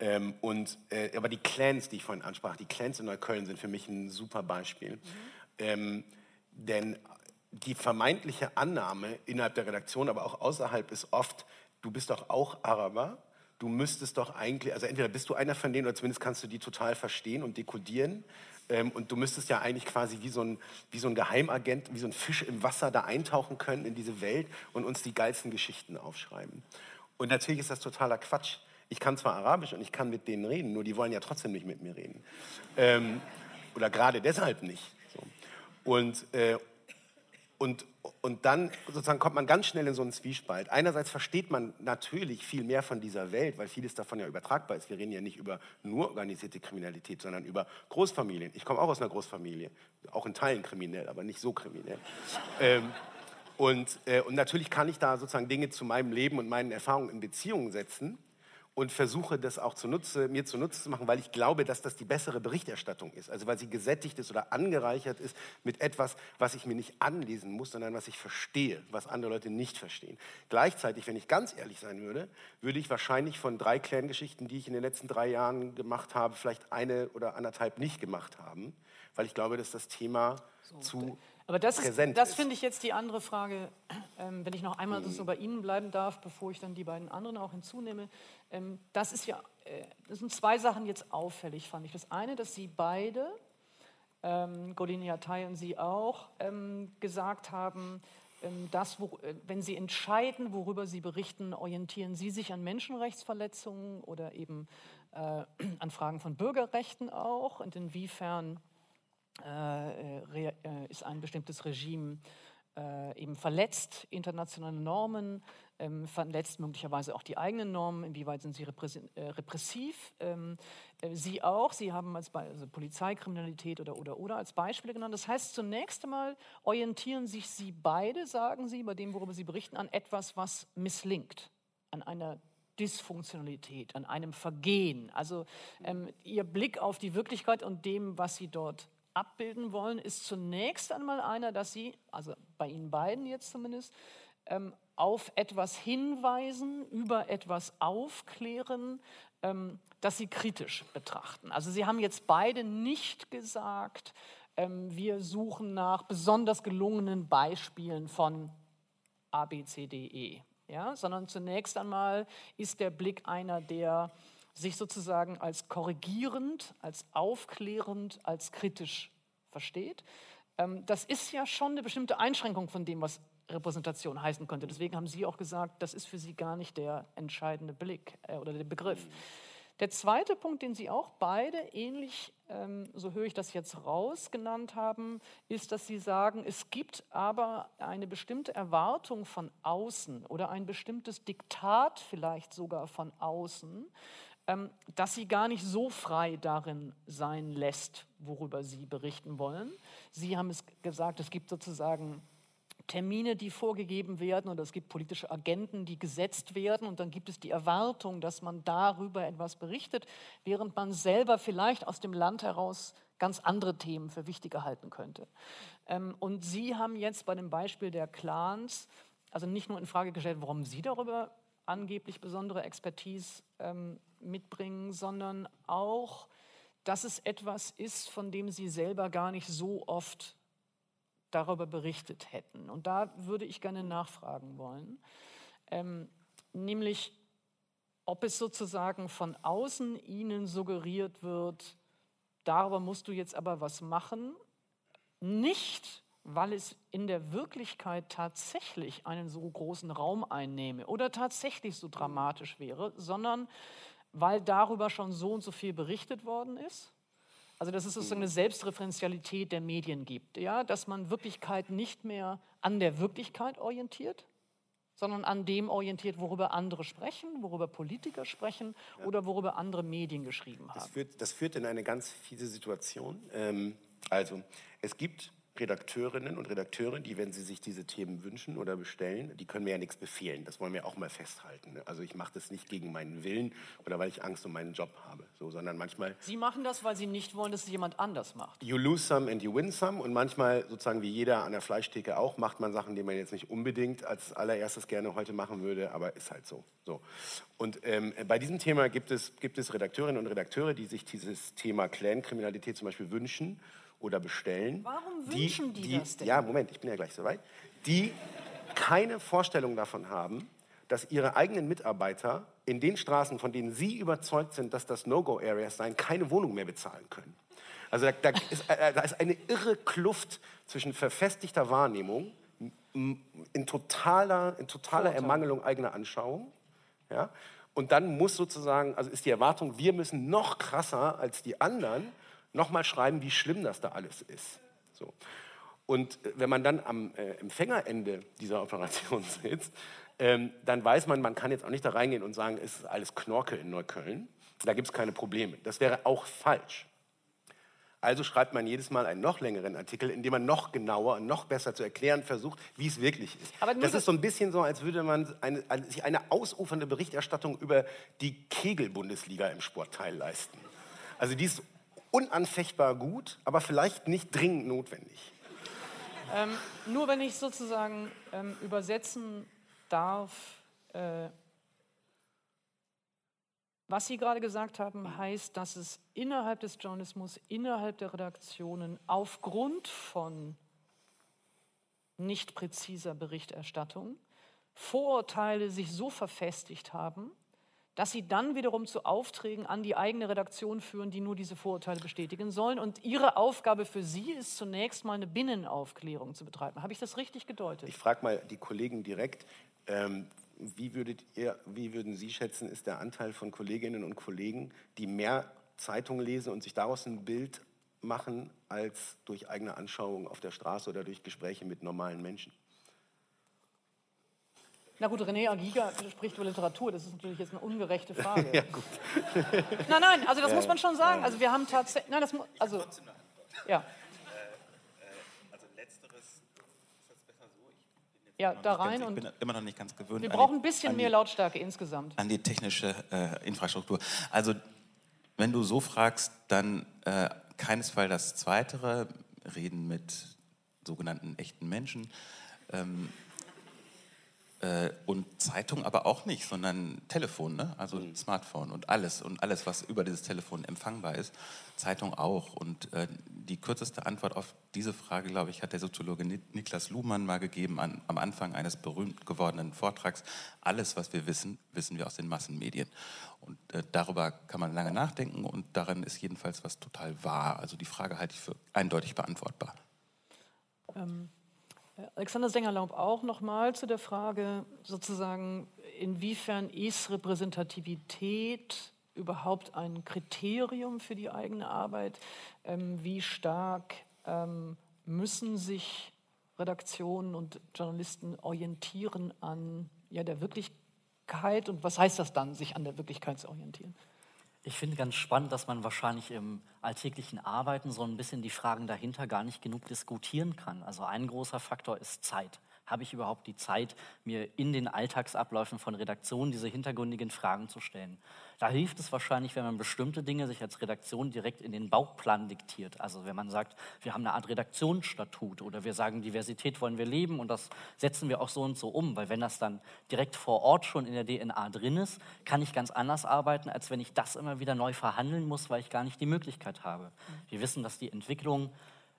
Ähm, und, äh, aber die Clans, die ich vorhin ansprach, die Clans in Neukölln sind für mich ein super Beispiel. Ähm, denn die vermeintliche Annahme innerhalb der Redaktion, aber auch außerhalb ist oft, du bist doch auch Araber, du müsstest doch eigentlich, also entweder bist du einer von denen oder zumindest kannst du die total verstehen und dekodieren. Ähm, und du müsstest ja eigentlich quasi wie so, ein, wie so ein Geheimagent, wie so ein Fisch im Wasser da eintauchen können in diese Welt und uns die geilsten Geschichten aufschreiben. Und natürlich ist das totaler Quatsch. Ich kann zwar Arabisch und ich kann mit denen reden, nur die wollen ja trotzdem nicht mit mir reden. Ähm, oder gerade deshalb nicht. So. Und, äh, und, und dann sozusagen kommt man ganz schnell in so einen Zwiespalt. Einerseits versteht man natürlich viel mehr von dieser Welt, weil vieles davon ja übertragbar ist. Wir reden ja nicht über nur organisierte Kriminalität, sondern über Großfamilien. Ich komme auch aus einer Großfamilie, auch in Teilen kriminell, aber nicht so kriminell. Ähm, und, äh, und natürlich kann ich da sozusagen Dinge zu meinem Leben und meinen Erfahrungen in Beziehungen setzen und versuche das auch zunutze, mir zunutze zu machen, weil ich glaube, dass das die bessere Berichterstattung ist. Also weil sie gesättigt ist oder angereichert ist mit etwas, was ich mir nicht anlesen muss, sondern was ich verstehe, was andere Leute nicht verstehen. Gleichzeitig, wenn ich ganz ehrlich sein würde, würde ich wahrscheinlich von drei Clan-Geschichten, die ich in den letzten drei Jahren gemacht habe, vielleicht eine oder anderthalb nicht gemacht haben, weil ich glaube, dass das Thema zu Aber das, ist, das ist. finde ich jetzt die andere Frage, ähm, wenn ich noch einmal so bei Ihnen bleiben darf, bevor ich dann die beiden anderen auch hinzunehme. Ähm, das ist ja, äh, das sind zwei Sachen jetzt auffällig, fand ich. Das eine, dass Sie beide, ähm, Golini Attai und Sie auch, ähm, gesagt haben, ähm, dass, wo, äh, wenn Sie entscheiden, worüber Sie berichten, orientieren Sie sich an Menschenrechtsverletzungen oder eben äh, an Fragen von Bürgerrechten auch und inwiefern ist ein bestimmtes Regime äh, eben verletzt internationale Normen, ähm, verletzt möglicherweise auch die eigenen Normen, inwieweit sind sie äh, repressiv. Ähm, äh, sie auch, Sie haben als Be also Polizeikriminalität oder, oder, oder als Beispiele genannt. Das heißt, zunächst einmal orientieren sich Sie beide, sagen Sie, bei dem, worüber Sie berichten, an etwas, was misslingt, an einer Dysfunktionalität, an einem Vergehen. Also ähm, Ihr Blick auf die Wirklichkeit und dem, was Sie dort abbilden wollen, ist zunächst einmal einer, dass Sie, also bei Ihnen beiden jetzt zumindest, ähm, auf etwas hinweisen, über etwas aufklären, ähm, das Sie kritisch betrachten. Also Sie haben jetzt beide nicht gesagt, ähm, wir suchen nach besonders gelungenen Beispielen von A, B, C, D, E, ja? sondern zunächst einmal ist der Blick einer, der sich sozusagen als korrigierend, als aufklärend, als kritisch versteht. Ähm, das ist ja schon eine bestimmte Einschränkung von dem, was Repräsentation heißen könnte. Deswegen haben Sie auch gesagt, das ist für Sie gar nicht der entscheidende Blick äh, oder der Begriff. Der zweite Punkt, den Sie auch beide ähnlich, ähm, so höre ich das jetzt raus, genannt haben, ist, dass Sie sagen, es gibt aber eine bestimmte Erwartung von außen oder ein bestimmtes Diktat vielleicht sogar von außen, ähm, dass Sie gar nicht so frei darin sein lässt, worüber Sie berichten wollen. Sie haben es gesagt, es gibt sozusagen Termine, die vorgegeben werden oder es gibt politische Agenten, die gesetzt werden und dann gibt es die Erwartung, dass man darüber etwas berichtet, während man selber vielleicht aus dem Land heraus ganz andere Themen für wichtiger halten könnte. Ähm, und Sie haben jetzt bei dem Beispiel der Clans also nicht nur in Frage gestellt, warum Sie darüber angeblich besondere Expertise ähm, mitbringen, sondern auch, dass es etwas ist, von dem Sie selber gar nicht so oft darüber berichtet hätten. Und da würde ich gerne nachfragen wollen, ähm, nämlich ob es sozusagen von außen Ihnen suggeriert wird, darüber musst du jetzt aber was machen, nicht weil es in der Wirklichkeit tatsächlich einen so großen Raum einnehme oder tatsächlich so dramatisch wäre, sondern weil darüber schon so und so viel berichtet worden ist also dass es sozusagen eine Selbstreferenzialität der Medien gibt, ja? dass man Wirklichkeit nicht mehr an der Wirklichkeit orientiert, sondern an dem orientiert, worüber andere sprechen, worüber Politiker sprechen ja. oder worüber andere Medien geschrieben haben. Das führt, das führt in eine ganz fiese Situation. Ähm, also es gibt Redakteurinnen und Redakteure, die, wenn sie sich diese Themen wünschen oder bestellen, die können mir ja nichts befehlen. Das wollen wir auch mal festhalten. Ne? Also ich mache das nicht gegen meinen Willen oder weil ich Angst um meinen Job habe, so, sondern manchmal. Sie machen das, weil Sie nicht wollen, dass es jemand anders macht. You lose some and you win some und manchmal sozusagen wie jeder an der Fleischtheke auch macht man Sachen, die man jetzt nicht unbedingt als allererstes gerne heute machen würde, aber ist halt so. so. Und ähm, bei diesem Thema gibt es, gibt es Redakteurinnen und Redakteure, die sich dieses Thema Clan-Kriminalität zum Beispiel wünschen oder bestellen. Warum wünschen die, die das denn? Ja, Moment, ich bin ja gleich soweit. Die keine Vorstellung davon haben, dass ihre eigenen Mitarbeiter in den Straßen, von denen sie überzeugt sind, dass das No-Go-Areas seien, keine Wohnung mehr bezahlen können. Also da, da, ist, äh, da, ist, eine irre Kluft zwischen verfestigter Wahrnehmung, in totaler, in totaler Ermangelung eigener Anschauung, ja, und dann muss sozusagen, also ist die Erwartung, wir müssen noch krasser als die anderen nochmal schreiben, wie schlimm das da alles ist. So. Und äh, wenn man dann am äh, Empfängerende dieser Operation *laughs* sitzt, ähm, dann weiß man, man kann jetzt auch nicht da reingehen und sagen, es ist alles Knorke in Neukölln. Da gibt es keine Probleme. Das wäre auch falsch. Also schreibt man jedes Mal einen noch längeren Artikel, in dem man noch genauer und noch besser zu erklären versucht, wie es wirklich ist. Aber das ist so ein bisschen so, als würde man eine, sich eine ausufernde Berichterstattung über die Kegel-Bundesliga im Sportteil leisten. Also die ist unanfechtbar gut, aber vielleicht nicht dringend notwendig. Ähm, nur wenn ich sozusagen ähm, übersetzen darf, äh, was Sie gerade gesagt haben, heißt, dass es innerhalb des Journalismus, innerhalb der Redaktionen aufgrund von nicht präziser Berichterstattung Vorurteile sich so verfestigt haben, dass sie dann wiederum zu Aufträgen an die eigene Redaktion führen, die nur diese Vorurteile bestätigen sollen. Und ihre Aufgabe für sie ist zunächst mal eine Binnenaufklärung zu betreiben. Habe ich das richtig gedeutet? Ich frage mal die Kollegen direkt. Ähm, wie, würdet ihr, wie würden Sie schätzen, ist der Anteil von Kolleginnen und Kollegen, die mehr Zeitungen lesen und sich daraus ein Bild machen als durch eigene Anschauung auf der Straße oder durch Gespräche mit normalen Menschen. Na gut, René Agiga spricht über Literatur. Das ist natürlich jetzt eine ungerechte *laughs* Frage. ja, gut. *laughs* nein, nein, also das ja, muss man schon sagen. Also wir haben tatsächlich, nein, das also ja. Ja, da rein ganz, ich bin immer noch nicht ganz gewöhnt. Wir brauchen ein bisschen mehr Lautstärke insgesamt. An die technische äh, Infrastruktur. Also wenn du so fragst, dann äh, keinesfalls das Zweite, reden mit sogenannten echten Menschen. Ähm, äh, und Zeitung aber auch nicht, sondern Telefon, ne? also mhm. Smartphone und alles und alles, was über dieses Telefon empfangbar ist. Zeitung auch. Und äh, die kürzeste Antwort auf diese Frage, glaube ich, hat der Soziologe Niklas Luhmann mal gegeben an, am Anfang eines berühmt gewordenen Vortrags. Alles, was wir wissen, wissen wir aus den Massenmedien. Und äh, darüber kann man lange nachdenken und daran ist jedenfalls was total wahr. Also die Frage halte ich für eindeutig beantwortbar. Ähm, Alexander Sengerlaub auch nochmal zu der Frage sozusagen, inwiefern ist Repräsentativität überhaupt ein Kriterium für die eigene Arbeit? Ähm, wie stark ähm, müssen sich Redaktionen und Journalisten orientieren an ja, der Wirklichkeit und was heißt das dann, sich an der Wirklichkeit zu orientieren? Ich finde ganz spannend, dass man wahrscheinlich im alltäglichen Arbeiten so ein bisschen die Fragen dahinter gar nicht genug diskutieren kann. Also ein großer Faktor ist Zeit. Habe ich überhaupt die Zeit, mir in den Alltagsabläufen von Redaktionen diese hintergründigen Fragen zu stellen? Da hilft es wahrscheinlich, wenn man bestimmte Dinge sich als Redaktion direkt in den Bauplan diktiert. Also wenn man sagt, wir haben eine Art Redaktionsstatut oder wir sagen, Diversität wollen wir leben und das setzen wir auch so und so um. Weil wenn das dann direkt vor Ort schon in der DNA drin ist, kann ich ganz anders arbeiten, als wenn ich das immer wieder neu verhandeln muss, weil ich gar nicht die Möglichkeit habe. Wir wissen, dass die Entwicklungen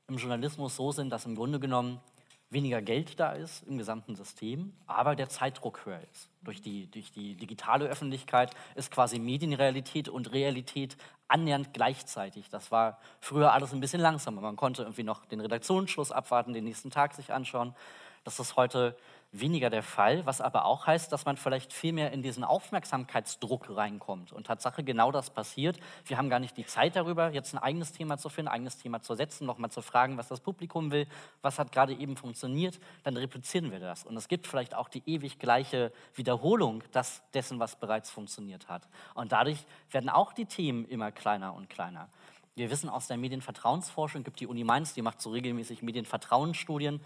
im Journalismus so sind, dass im Grunde genommen weniger Geld da ist im gesamten System, aber der Zeitdruck höher ist. Durch die, durch die digitale Öffentlichkeit ist quasi Medienrealität und Realität annähernd gleichzeitig. Das war früher alles ein bisschen langsamer. Man konnte irgendwie noch den Redaktionsschluss abwarten, den nächsten Tag sich anschauen. Das ist heute weniger der Fall, was aber auch heißt, dass man vielleicht viel mehr in diesen Aufmerksamkeitsdruck reinkommt. Und Tatsache genau das passiert. Wir haben gar nicht die Zeit darüber, jetzt ein eigenes Thema zu finden, ein eigenes Thema zu setzen, nochmal zu fragen, was das Publikum will, was hat gerade eben funktioniert, dann replizieren wir das. Und es gibt vielleicht auch die ewig gleiche Wiederholung das, dessen, was bereits funktioniert hat. Und dadurch werden auch die Themen immer kleiner und kleiner. Wir wissen aus der Medienvertrauensforschung, gibt die Uni Mainz, die macht so regelmäßig Medienvertrauensstudien,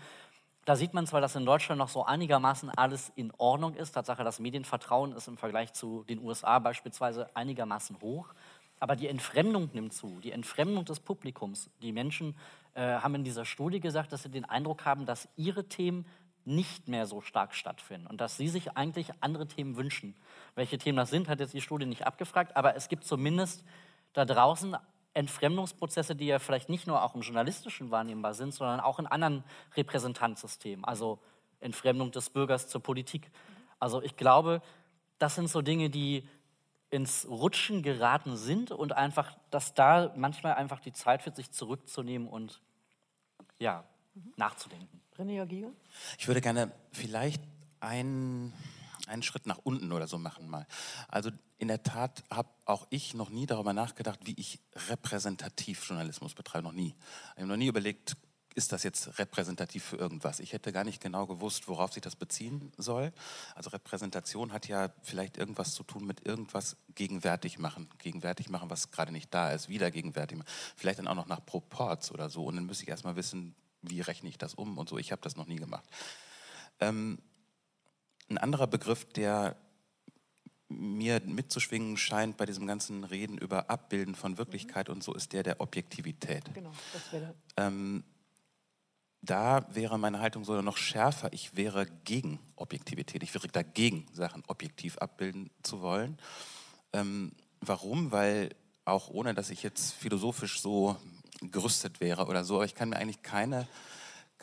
da sieht man zwar, dass in Deutschland noch so einigermaßen alles in Ordnung ist. Tatsache, das Medienvertrauen ist im Vergleich zu den USA beispielsweise einigermaßen hoch. Aber die Entfremdung nimmt zu, die Entfremdung des Publikums. Die Menschen äh, haben in dieser Studie gesagt, dass sie den Eindruck haben, dass ihre Themen nicht mehr so stark stattfinden und dass sie sich eigentlich andere Themen wünschen. Welche Themen das sind, hat jetzt die Studie nicht abgefragt, aber es gibt zumindest da draußen Entfremdungsprozesse, die ja vielleicht nicht nur auch im journalistischen wahrnehmbar sind, sondern auch in anderen Repräsentanzsystemen, also Entfremdung des Bürgers zur Politik. Also ich glaube, das sind so Dinge, die ins Rutschen geraten sind und einfach, dass da manchmal einfach die Zeit wird, sich zurückzunehmen und ja, mhm. nachzudenken. René Agier? Ich würde gerne vielleicht ein einen Schritt nach unten oder so machen mal. Also in der Tat habe auch ich noch nie darüber nachgedacht, wie ich repräsentativ Journalismus betreibe. Noch nie. Ich habe noch nie überlegt, ist das jetzt repräsentativ für irgendwas? Ich hätte gar nicht genau gewusst, worauf sich das beziehen soll. Also Repräsentation hat ja vielleicht irgendwas zu tun mit irgendwas gegenwärtig machen. Gegenwärtig machen, was gerade nicht da ist, wieder gegenwärtig machen. Vielleicht dann auch noch nach Proports oder so. Und dann müsste ich erstmal wissen, wie rechne ich das um und so. Ich habe das noch nie gemacht. Ähm, ein anderer Begriff, der mir mitzuschwingen scheint bei diesem ganzen Reden über Abbilden von Wirklichkeit und so, ist der der Objektivität. Genau, das wäre. Ähm, da wäre meine Haltung sogar noch schärfer. Ich wäre gegen Objektivität. Ich wäre dagegen, Sachen objektiv abbilden zu wollen. Ähm, warum? Weil auch ohne, dass ich jetzt philosophisch so gerüstet wäre oder so, aber ich kann mir eigentlich keine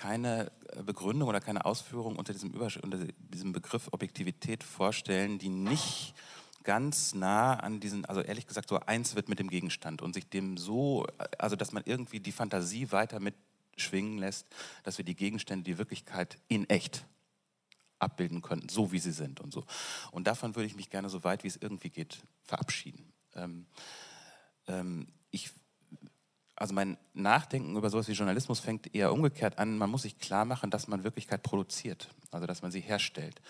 keine äh, Begründung oder keine Ausführung unter diesem, Übersch unter diesem Begriff Objektivität vorstellen, die nicht ganz nah an diesen, also ehrlich gesagt, so eins wird mit dem Gegenstand und sich dem so, also dass man irgendwie die Fantasie weiter mitschwingen lässt, dass wir die Gegenstände, die Wirklichkeit in echt abbilden könnten, so wie sie sind und so. Und davon würde ich mich gerne so weit wie es irgendwie geht verabschieden. Ähm, ähm, ich also mein Nachdenken über sowas wie Journalismus fängt eher umgekehrt an. Man muss sich klar machen, dass man Wirklichkeit produziert, also dass man sie herstellt.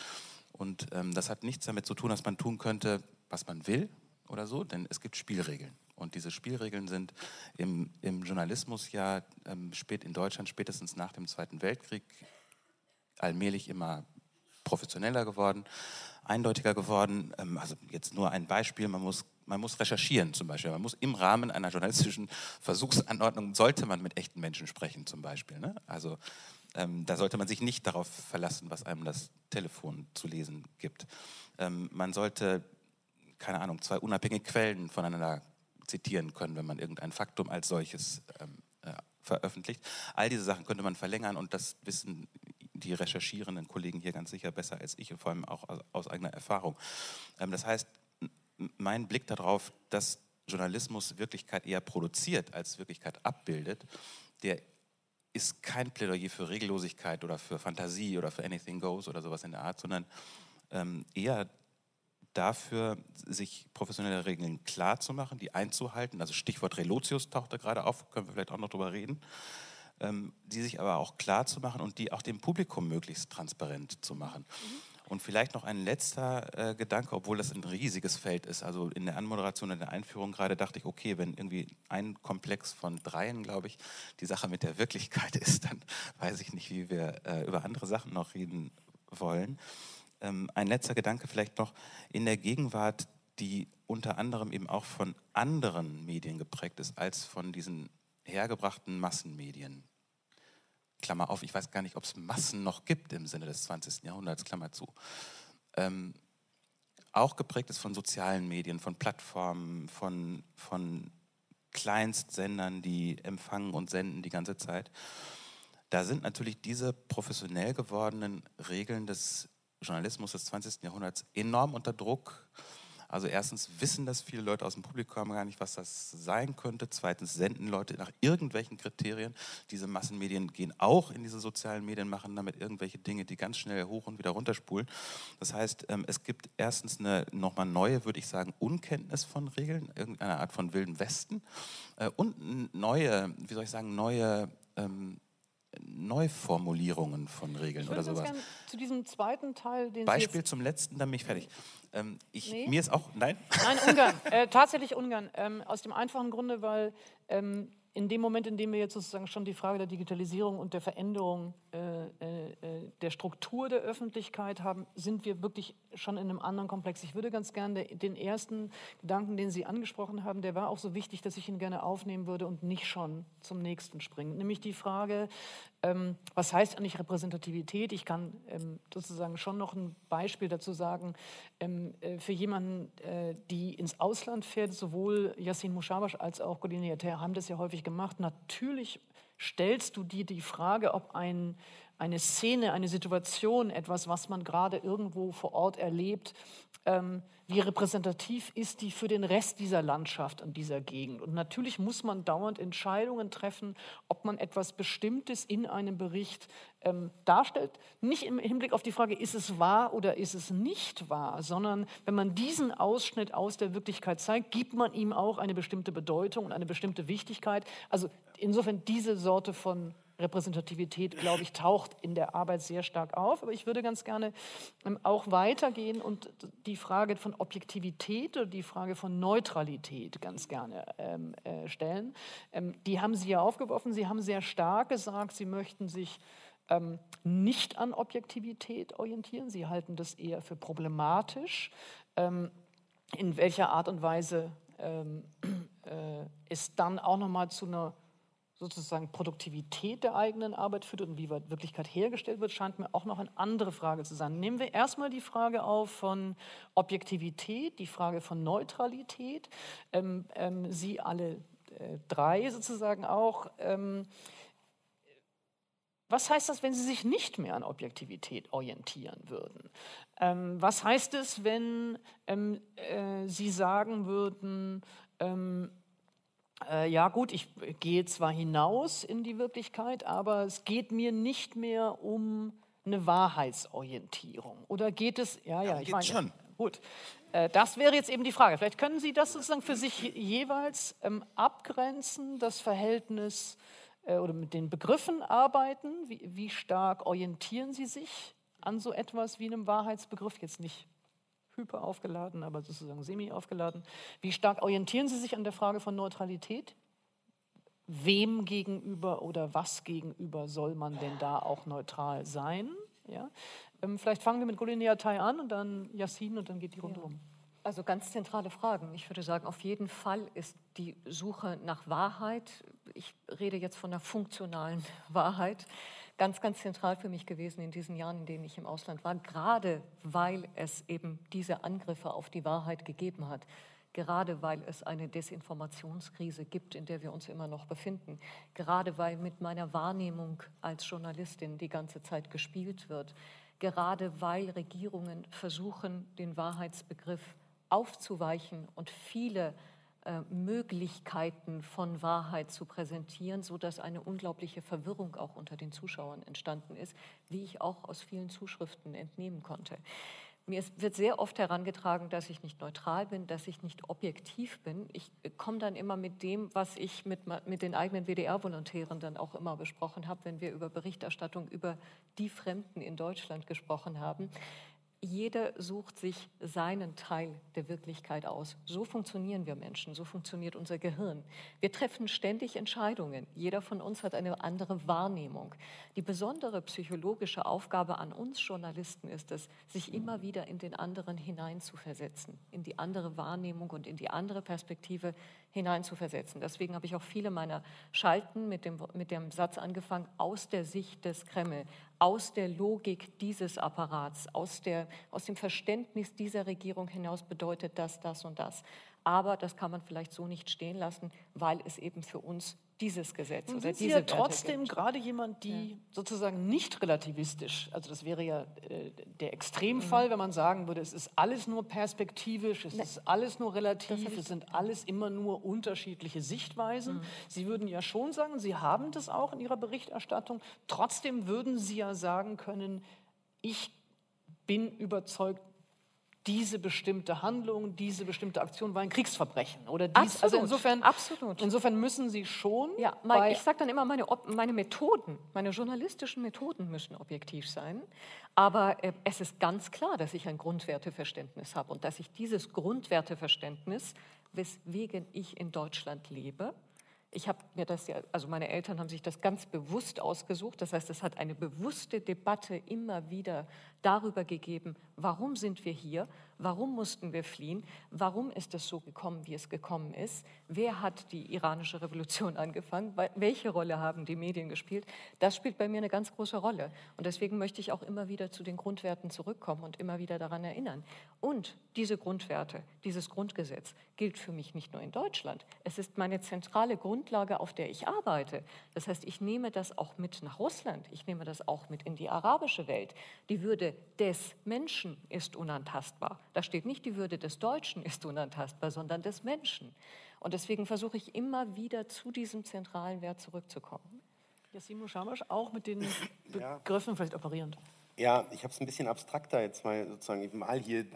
Und ähm, das hat nichts damit zu tun, dass man tun könnte, was man will oder so, denn es gibt Spielregeln. Und diese Spielregeln sind im, im Journalismus ja ähm, spät in Deutschland, spätestens nach dem Zweiten Weltkrieg, allmählich immer professioneller geworden, eindeutiger geworden. Ähm, also jetzt nur ein Beispiel, man muss, man muss recherchieren zum Beispiel. Man muss im Rahmen einer journalistischen Versuchsanordnung, sollte man mit echten Menschen sprechen zum Beispiel. Ne? Also ähm, da sollte man sich nicht darauf verlassen, was einem das Telefon zu lesen gibt. Ähm, man sollte, keine Ahnung, zwei unabhängige Quellen voneinander zitieren können, wenn man irgendein Faktum als solches ähm, äh, veröffentlicht. All diese Sachen könnte man verlängern und das wissen die recherchierenden Kollegen hier ganz sicher besser als ich und vor allem auch aus, aus eigener Erfahrung. Ähm, das heißt, mein Blick darauf, dass Journalismus Wirklichkeit eher produziert als Wirklichkeit abbildet, der ist kein Plädoyer für Regellosigkeit oder für Fantasie oder für Anything Goes oder sowas in der Art, sondern ähm, eher dafür, sich professionelle Regeln klar zu machen, die einzuhalten. Also Stichwort Relotius tauchte gerade auf, können wir vielleicht auch noch drüber reden. Ähm, die sich aber auch klar zu machen und die auch dem Publikum möglichst transparent zu machen. Mhm. Und vielleicht noch ein letzter äh, Gedanke, obwohl das ein riesiges Feld ist. Also in der Anmoderation, in der Einführung gerade dachte ich, okay, wenn irgendwie ein Komplex von dreien, glaube ich, die Sache mit der Wirklichkeit *laughs* ist, dann weiß ich nicht, wie wir äh, über andere Sachen noch reden wollen. Ähm, ein letzter Gedanke vielleicht noch in der Gegenwart, die unter anderem eben auch von anderen Medien geprägt ist als von diesen hergebrachten Massenmedien. Klammer auf, ich weiß gar nicht, ob es Massen noch gibt im Sinne des 20. Jahrhunderts, Klammer zu. Ähm, auch geprägt ist von sozialen Medien, von Plattformen, von, von Kleinstsendern, die empfangen und senden die ganze Zeit. Da sind natürlich diese professionell gewordenen Regeln des Journalismus des 20. Jahrhunderts enorm unter Druck. Also erstens wissen das viele Leute aus dem Publikum gar nicht, was das sein könnte. Zweitens senden Leute nach irgendwelchen Kriterien. Diese Massenmedien gehen auch in diese sozialen Medien, machen damit irgendwelche Dinge, die ganz schnell hoch und wieder runterspulen. Das heißt, ähm, es gibt erstens eine nochmal neue, würde ich sagen, Unkenntnis von Regeln, irgendeine Art von wilden Westen äh, und neue, wie soll ich sagen, neue ähm, Neuformulierungen von Regeln oder sowas. zu diesem zweiten Teil, den Beispiel zum letzten, dann bin ich fertig. Ähm, ich, nee. Mir ist auch, nein? Nein, Ungarn, äh, tatsächlich Ungarn. Ähm, aus dem einfachen Grunde, weil ähm, in dem Moment, in dem wir jetzt sozusagen schon die Frage der Digitalisierung und der Veränderung äh, äh, der Struktur der Öffentlichkeit haben, sind wir wirklich schon in einem anderen Komplex. Ich würde ganz gerne den ersten Gedanken, den Sie angesprochen haben, der war auch so wichtig, dass ich ihn gerne aufnehmen würde und nicht schon zum nächsten springen. Nämlich die Frage, ähm, was heißt eigentlich Repräsentativität? Ich kann ähm, sozusagen schon noch ein Beispiel dazu sagen. Ähm, äh, für jemanden, äh, die ins Ausland fährt, sowohl Yassin Mushabash als auch Godin Yater haben das ja häufig gemacht. Natürlich stellst du dir die Frage, ob ein, eine Szene, eine Situation, etwas, was man gerade irgendwo vor Ort erlebt, ähm, wie repräsentativ ist die für den Rest dieser Landschaft und dieser Gegend. Und natürlich muss man dauernd Entscheidungen treffen, ob man etwas Bestimmtes in einem Bericht ähm, darstellt. Nicht im Hinblick auf die Frage, ist es wahr oder ist es nicht wahr, sondern wenn man diesen Ausschnitt aus der Wirklichkeit zeigt, gibt man ihm auch eine bestimmte Bedeutung und eine bestimmte Wichtigkeit. Also insofern diese Sorte von Repräsentativität, glaube ich, taucht in der Arbeit sehr stark auf. Aber ich würde ganz gerne ähm, auch weitergehen und die Frage von Objektivität oder die Frage von Neutralität ganz gerne ähm, äh, stellen. Ähm, die haben Sie ja aufgeworfen. Sie haben sehr stark gesagt, Sie möchten sich ähm, nicht an Objektivität orientieren. Sie halten das eher für problematisch. Ähm, in welcher Art und Weise ähm, äh, es dann auch nochmal zu einer sozusagen Produktivität der eigenen Arbeit führt und wie Wirklichkeit hergestellt wird, scheint mir auch noch eine andere Frage zu sein. Nehmen wir erstmal die Frage auf von Objektivität, die Frage von Neutralität. Ähm, ähm, Sie alle äh, drei sozusagen auch. Ähm, was heißt das, wenn Sie sich nicht mehr an Objektivität orientieren würden? Ähm, was heißt es, wenn ähm, äh, Sie sagen würden, ähm, äh, ja gut, ich gehe zwar hinaus in die Wirklichkeit, aber es geht mir nicht mehr um eine Wahrheitsorientierung. Oder geht es, ja, ja, ich meine, schon. Gut, äh, das wäre jetzt eben die Frage. Vielleicht können Sie das sozusagen für sich jeweils ähm, abgrenzen, das Verhältnis äh, oder mit den Begriffen arbeiten. Wie, wie stark orientieren Sie sich an so etwas wie einem Wahrheitsbegriff? Jetzt nicht hyper aufgeladen, aber sozusagen semi aufgeladen. Wie stark orientieren Sie sich an der Frage von Neutralität? Wem gegenüber oder was gegenüber soll man denn da auch neutral sein? Ja? Ähm, vielleicht fangen wir mit Goliniatei an und dann Yassin und dann geht die Runde Ja. um. Also ganz zentrale Fragen. Ich würde sagen, auf jeden Fall ist die Suche nach Wahrheit, ich rede jetzt von der funktionalen *laughs* Wahrheit, ganz, ganz zentral für mich gewesen in diesen Jahren, in denen ich im Ausland war, gerade weil es eben diese Angriffe auf die Wahrheit gegeben hat. Gerade weil es eine Desinformationskrise gibt, in der wir uns immer noch befinden. Gerade weil mit meiner Wahrnehmung als Journalistin die ganze Zeit gespielt wird. Gerade weil Regierungen versuchen, den Wahrheitsbegriff aufzuweichen und viele äh, Möglichkeiten von Wahrheit zu präsentieren, sodass eine unglaubliche Verwirrung auch unter den Zuschauern entstanden ist, wie ich auch aus vielen Zuschriften entnehmen konnte. Mir wird sehr oft herangetragen, dass ich nicht neutral bin, dass ich nicht objektiv bin. Ich komme dann immer mit dem, was ich mit, mit den eigenen WDR-Volontären dann auch immer besprochen habe, wenn wir über Berichterstattung über die Fremden in Deutschland gesprochen haben. Jeder sucht sich seinen Teil der Wirklichkeit aus. So funktionieren wir Menschen, so funktioniert unser Gehirn. Wir treffen ständig Entscheidungen. Jeder von uns hat eine andere Wahrnehmung. Die besondere psychologische Aufgabe an uns Journalisten ist es, sich immer wieder in den anderen hineinzuversetzen, in die andere Wahrnehmung und in die andere Perspektive hineinzuversetzen. Deswegen habe ich auch viele meiner Schalten mit dem, mit dem Satz angefangen, aus der Sicht des Kreml, aus der Logik dieses Apparats, aus, der, aus dem Verständnis dieser Regierung hinaus bedeutet das, das und das. Aber das kann man vielleicht so nicht stehen lassen, weil es eben für uns dieses Gesetz oder sind Sie diese ja trotzdem gibt. gerade jemand, die sozusagen nicht relativistisch, also das wäre ja äh, der Extremfall, Mhm. wenn man sagen würde, es ist alles nur perspektivisch, es ist alles nur relativ, es sind alles immer nur unterschiedliche Sichtweisen. Mhm. Sie würden ja schon sagen, Sie haben das auch in Ihrer Berichterstattung, trotzdem würden Sie ja sagen können, ich bin überzeugt, diese bestimmte Handlung, diese bestimmte Aktion war ein Kriegsverbrechen oder dies. also Absolut, insofern, absolut. insofern müssen Sie schon Ja, mein, ich sage dann immer, meine, meine Methoden, meine journalistischen Methoden müssen objektiv sein. Aber äh, es ist ganz klar, dass ich ein Grundwerteverständnis habe und dass ich dieses Grundwerteverständnis, weswegen ich in Deutschland lebe, ich habe mir das ja, also meine Eltern haben sich das ganz bewusst ausgesucht. Das heißt, es hat eine bewusste Debatte immer wieder darüber gegeben, warum sind wir hier, warum mussten wir fliehen, warum ist es so gekommen, wie es gekommen ist, wer hat die iranische Revolution angefangen, Wel- welche Rolle haben die Medien gespielt. Das spielt bei mir eine ganz große Rolle. Und deswegen möchte ich auch immer wieder zu den Grundwerten zurückkommen und immer wieder daran erinnern. Und diese Grundwerte, dieses Grundgesetz gilt für mich nicht nur in Deutschland. Es ist meine zentrale Grundlage, auf der ich arbeite. Das heißt, ich nehme das auch mit nach Russland. Ich nehme das auch mit in die arabische Welt. Die Würde des Menschen ist unantastbar. Da steht nicht, die Würde des Deutschen ist unantastbar, sondern des Menschen. Und deswegen versuche ich immer wieder zu diesem zentralen Wert zurückzukommen. Yassine Schamasch auch mit den Ja. Begriffen vielleicht operierend. Ja, ich habe es ein bisschen abstrakter jetzt mal sozusagen. Mal hier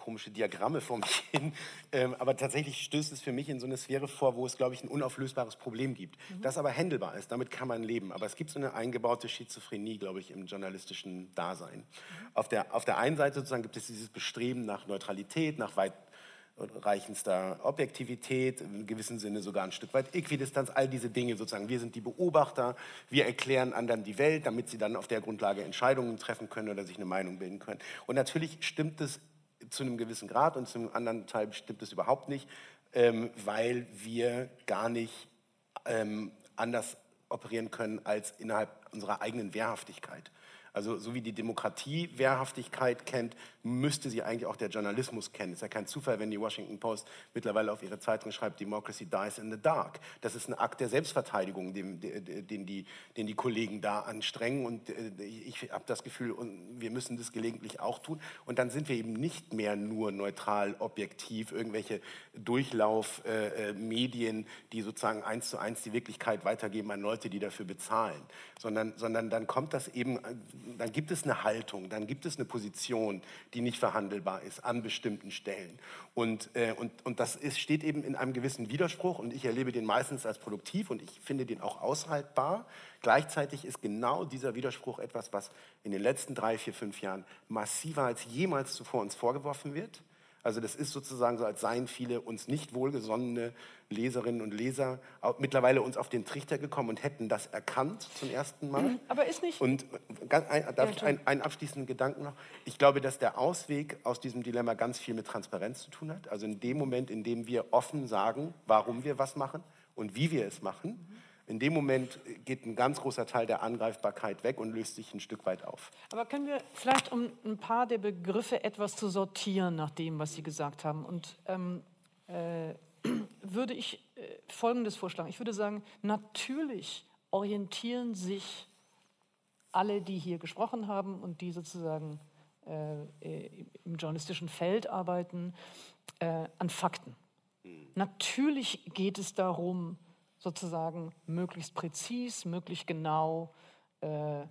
komische Diagramme vor mich hin. Ähm, aber tatsächlich stößt es für mich in so eine Sphäre vor, wo es, glaube ich, ein unauflösbares Problem gibt. Das aber handelbar ist, damit kann man leben. Aber es gibt so eine eingebaute Schizophrenie, glaube ich, im journalistischen Dasein. Auf, der, auf der einen Seite sozusagen gibt es dieses Bestreben nach Neutralität, nach weit reichendster Objektivität, im gewissen Sinne sogar ein Stück weit Äquidistanz, all diese Dinge sozusagen. Wir sind die Beobachter, wir erklären anderen die Welt, damit sie dann auf der Grundlage Entscheidungen treffen können oder sich eine Meinung bilden können. Und natürlich stimmt es zu einem gewissen Grad und zum anderen Teil stimmt es überhaupt nicht, ähm, weil wir gar nicht ähm, anders operieren können als innerhalb unserer eigenen Wehrhaftigkeit. Also so wie die Demokratie Wehrhaftigkeit kennt, müsste sie eigentlich auch der Journalismus kennen. Es ist ja kein Zufall, wenn die Washington Post mittlerweile auf ihre Zeitung schreibt, Democracy dies in the dark. Das ist ein Akt der Selbstverteidigung, den, den, die, den die Kollegen da anstrengen. Und äh, ich habe das Gefühl, wir müssen das gelegentlich auch tun. Und dann sind wir eben nicht mehr nur neutral, objektiv, irgendwelche Durchlaufmedien, die sozusagen eins zu eins die Wirklichkeit weitergeben an Leute, die dafür bezahlen. Sondern, sondern dann kommt das eben dann gibt es eine Haltung, dann gibt es eine Position, die nicht verhandelbar ist an bestimmten Stellen. Und, äh, und, und das ist, steht eben in einem gewissen Widerspruch und ich erlebe den meistens als produktiv und ich finde den auch aushaltbar. Gleichzeitig ist genau dieser Widerspruch etwas, was in den letzten drei, vier, fünf Jahren massiver als jemals zuvor uns vorgeworfen wird. Also das ist sozusagen so, als seien viele uns nicht wohlgesonnene Leserinnen und Leser mittlerweile uns auf den Trichter gekommen und hätten das erkannt zum ersten Mal. Mhm, aber ist nicht. Und ein, darf ich einen, einen abschließenden Gedanken noch? Ich glaube, dass der Ausweg aus diesem Dilemma ganz viel mit Transparenz zu tun hat. Also in dem Moment, in dem wir offen sagen, warum wir was machen und wie wir es machen. Mhm in dem Moment geht ein ganz großer Teil der Angreifbarkeit weg und löst sich ein Stück weit auf. Aber können wir vielleicht, um ein paar der Begriffe etwas zu sortieren nach dem, was Sie gesagt haben, und ähm, äh, *clears throat* würde ich äh, Folgendes vorschlagen. Ich würde sagen, natürlich orientieren sich alle, die hier gesprochen haben und die sozusagen äh, im journalistischen Feld arbeiten, äh, an Fakten. Mhm. Natürlich geht es darum, sozusagen möglichst präzis, möglichst genau äh,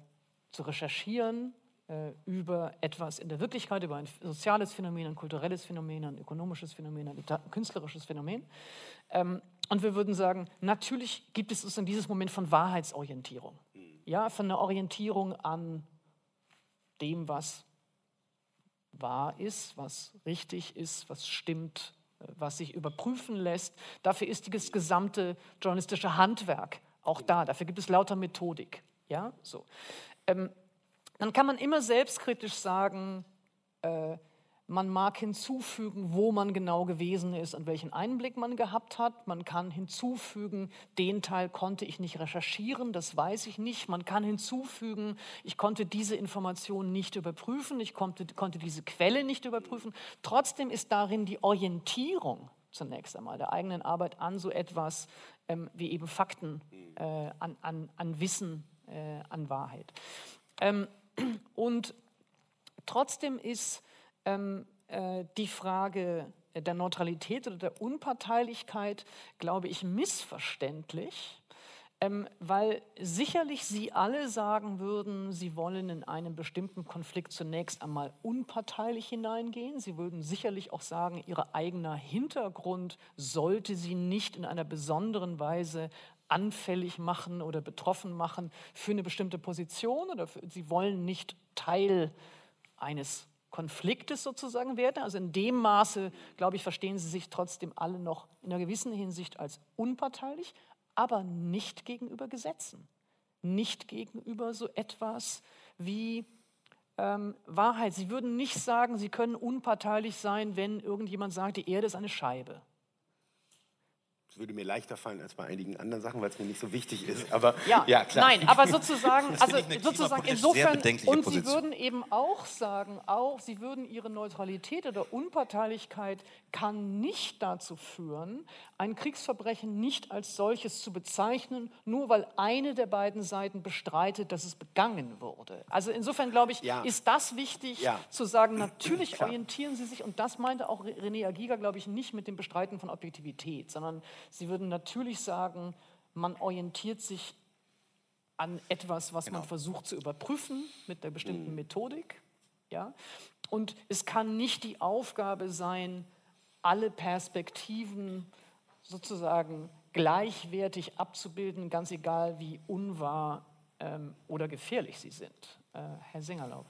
zu recherchieren äh, über etwas in der Wirklichkeit, über ein soziales Phänomen, ein kulturelles Phänomen, ein ökonomisches Phänomen, ein künstlerisches Phänomen. Ähm, und wir würden sagen, natürlich gibt es in dieses Moment von Wahrheitsorientierung, ja, von einer Orientierung an dem, was wahr ist, was richtig ist, was stimmt, was sich überprüfen lässt. Dafür ist das gesamte journalistische Handwerk auch da. Dafür gibt es lauter Methodik. Ja, so. Ähm, dann kann man immer selbstkritisch sagen, äh, man mag hinzufügen, wo man genau gewesen ist und welchen Einblick man gehabt hat. Man kann hinzufügen, den Teil konnte ich nicht recherchieren, das weiß ich nicht. Man kann hinzufügen, ich konnte diese Information nicht überprüfen, ich konnte, konnte diese Quelle nicht überprüfen. Trotzdem ist darin die Orientierung zunächst einmal der eigenen Arbeit an so etwas ähm, wie eben Fakten, äh, an, an, an Wissen, äh, an Wahrheit. Ähm, *clears throat* und trotzdem ist ähm, äh, die Frage der Neutralität oder der Unparteilichkeit, glaube ich, missverständlich, ähm, weil sicherlich Sie alle sagen würden, Sie wollen in einem bestimmten Konflikt zunächst einmal unparteilich hineingehen. Sie würden sicherlich auch sagen, Ihr eigener Hintergrund sollte Sie nicht in einer besonderen Weise anfällig machen oder betroffen machen für eine bestimmte Position oder für, Sie wollen nicht Teil eines Konfliktes sozusagen werden. Also in dem Maße, glaube ich, verstehen sie sich trotzdem alle noch in einer gewissen Hinsicht als unparteilich, aber nicht gegenüber Gesetzen, nicht gegenüber so etwas wie ähm, Wahrheit. Sie würden nicht sagen, sie können unparteilich sein, wenn irgendjemand sagt, die Erde ist eine Scheibe würde mir leichter fallen als bei einigen anderen Sachen, weil es mir nicht so wichtig ist. Aber ja, ja klar. Nein, aber sozusagen, also sozusagen insofern und Sie würden eben auch sagen, auch Sie würden Ihre Neutralität oder Unparteilichkeit kann nicht dazu führen, ein Kriegsverbrechen nicht als solches zu bezeichnen, nur weil eine der beiden Seiten bestreitet, dass es begangen wurde. Also insofern glaube ich, ja. ist das wichtig ja. zu sagen. Natürlich *clears throat* orientieren Sie sich und das meinte auch René Agiga, glaube ich, nicht mit dem Bestreiten von Objektivität, sondern Sie würden natürlich sagen, man orientiert sich an etwas, was genau. man versucht zu überprüfen mit der bestimmten mhm. Methodik. Ja? Und es kann nicht die Aufgabe sein, alle Perspektiven sozusagen gleichwertig abzubilden, ganz egal wie unwahr ähm, oder gefährlich sie sind. Äh, Herr Singerlaub.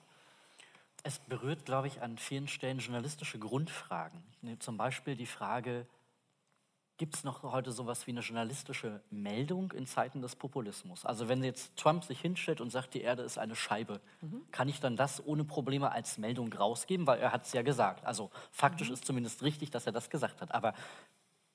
Es berührt, glaube ich, an vielen Stellen journalistische Grundfragen. Zum Beispiel die Frage, Gibt es noch heute sowas wie eine journalistische Meldung in Zeiten des Populismus? Also wenn jetzt Trump sich hinstellt und sagt, die Erde ist eine Scheibe, mhm. kann ich dann das ohne Probleme als Meldung rausgeben? Weil er hat es ja gesagt. Also faktisch mhm. ist zumindest richtig, dass er das gesagt hat. Aber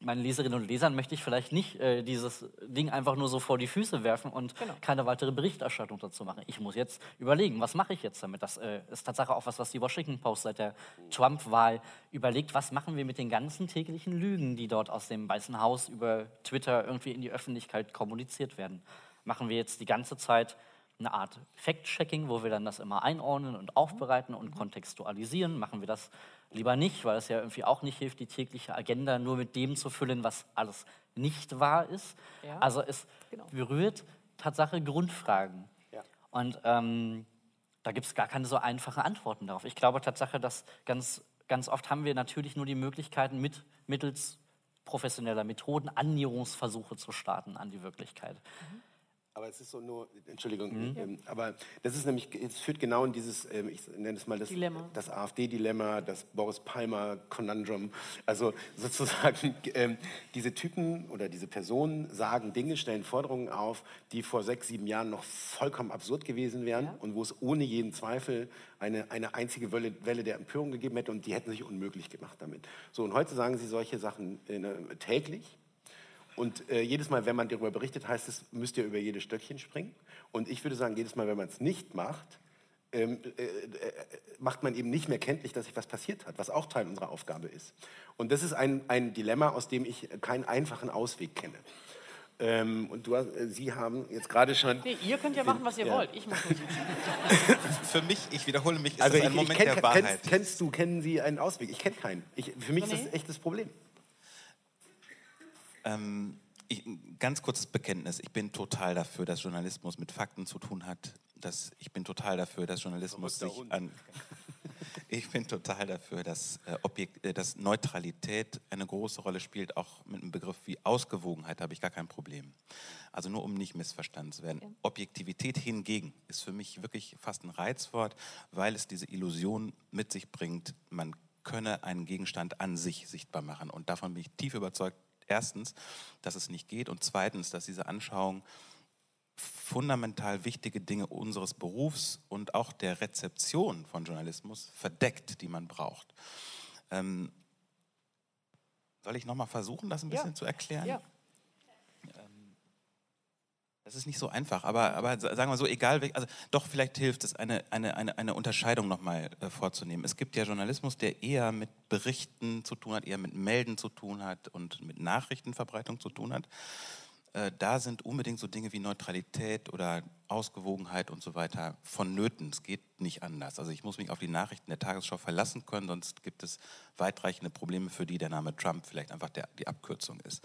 meinen Leserinnen und Lesern möchte ich vielleicht nicht äh, dieses Ding einfach nur so vor die Füße werfen und genau. keine weitere Berichterstattung dazu machen. Ich muss jetzt überlegen, was mache ich jetzt damit? Das äh, ist Tatsache auch was, was die Washington Post seit der Trump-Wahl überlegt. Was machen wir mit den ganzen täglichen Lügen, die dort aus dem Weißen Haus über Twitter irgendwie in die Öffentlichkeit kommuniziert werden? Machen wir jetzt die ganze Zeit eine Art Fact-Checking, wo wir dann das immer einordnen und aufbereiten und kontextualisieren? Machen wir das lieber nicht, weil es ja irgendwie auch nicht hilft, die tägliche Agenda nur mit dem zu füllen, was alles nicht wahr ist. Ja. Also es genau. berührt Tatsache Grundfragen. Ja. Und ähm, da gibt es gar keine so einfachen Antworten darauf. Ich glaube tatsächlich, dass ganz, ganz oft haben wir natürlich nur die Möglichkeiten, mit, mittels professioneller Methoden Annäherungsversuche zu starten an die Wirklichkeit. Mhm. Aber es ist so nur, Entschuldigung, mhm. ähm, aber das ist nämlich, es führt genau in dieses, ähm, ich nenne es mal das, das AfD-Dilemma, das Boris Palmer-Konundrum. Also *laughs* sozusagen, ähm, diese Typen oder diese Personen sagen Dinge, stellen Forderungen auf, die vor sechs, sieben Jahren noch vollkommen absurd gewesen wären ja. und wo es ohne jeden Zweifel eine, eine einzige Welle, Welle der Empörung gegeben hätte und die hätten sich unmöglich gemacht damit. So, und heute sagen sie solche Sachen äh, täglich und äh, jedes Mal, wenn man darüber berichtet, heißt es, müsst ihr über jedes Stöckchen springen. Und ich würde sagen, jedes Mal, wenn man es nicht macht, ähm, äh, äh, macht man eben nicht mehr kenntlich, dass sich was passiert hat, was auch Teil unserer Aufgabe ist. Und das ist ein, ein Dilemma, aus dem ich keinen einfachen Ausweg kenne. Ähm, und du, äh, Sie haben jetzt gerade schon. Nee, ihr könnt ja machen, was ihr ja. wollt. Ich muss nur *laughs* Für mich, ich wiederhole mich, ist also das ein ich, Moment ich kenn, der Wahrheit. Kennst, kennst, du, kennen Sie einen Ausweg? Ich kenne keinen. Ich, für mich nee. ist das echt das Problem. Ähm, ich, ganz kurzes Bekenntnis. Ich bin total dafür, dass Journalismus mit Fakten zu tun hat. Dass, ich bin total dafür, dass Journalismus sich an. *laughs* Ich bin total dafür, dass, äh, Objekt, äh, dass Neutralität eine große Rolle spielt. Auch mit einem Begriff wie Ausgewogenheit habe ich gar kein Problem. Also nur um nicht missverstanden zu werden. Ja. Objektivität hingegen ist für mich wirklich fast ein Reizwort, weil es diese Illusion mit sich bringt, man könne einen Gegenstand an sich sichtbar machen. Und davon bin ich tief überzeugt, erstens, dass es nicht geht und zweitens, dass diese Anschauung fundamental wichtige Dinge unseres Berufs und auch der Rezeption von Journalismus verdeckt, die man braucht. Ähm, soll ich nochmal versuchen, das ein bisschen ja. zu erklären? Ja. Das ist nicht so einfach, aber, aber sagen wir so, egal, also doch vielleicht hilft es, eine, eine, eine, eine Unterscheidung nochmal äh, vorzunehmen. Es gibt ja Journalismus, der eher mit Berichten zu tun hat, eher mit Melden zu tun hat und mit Nachrichtenverbreitung zu tun hat. Äh, da sind unbedingt so Dinge wie Neutralität oder Ausgewogenheit und so weiter vonnöten. Es geht nicht anders. Also ich muss mich auf die Nachrichten der Tagesschau verlassen können, sonst gibt es weitreichende Probleme, für die der Name Trump vielleicht einfach der, die Abkürzung ist.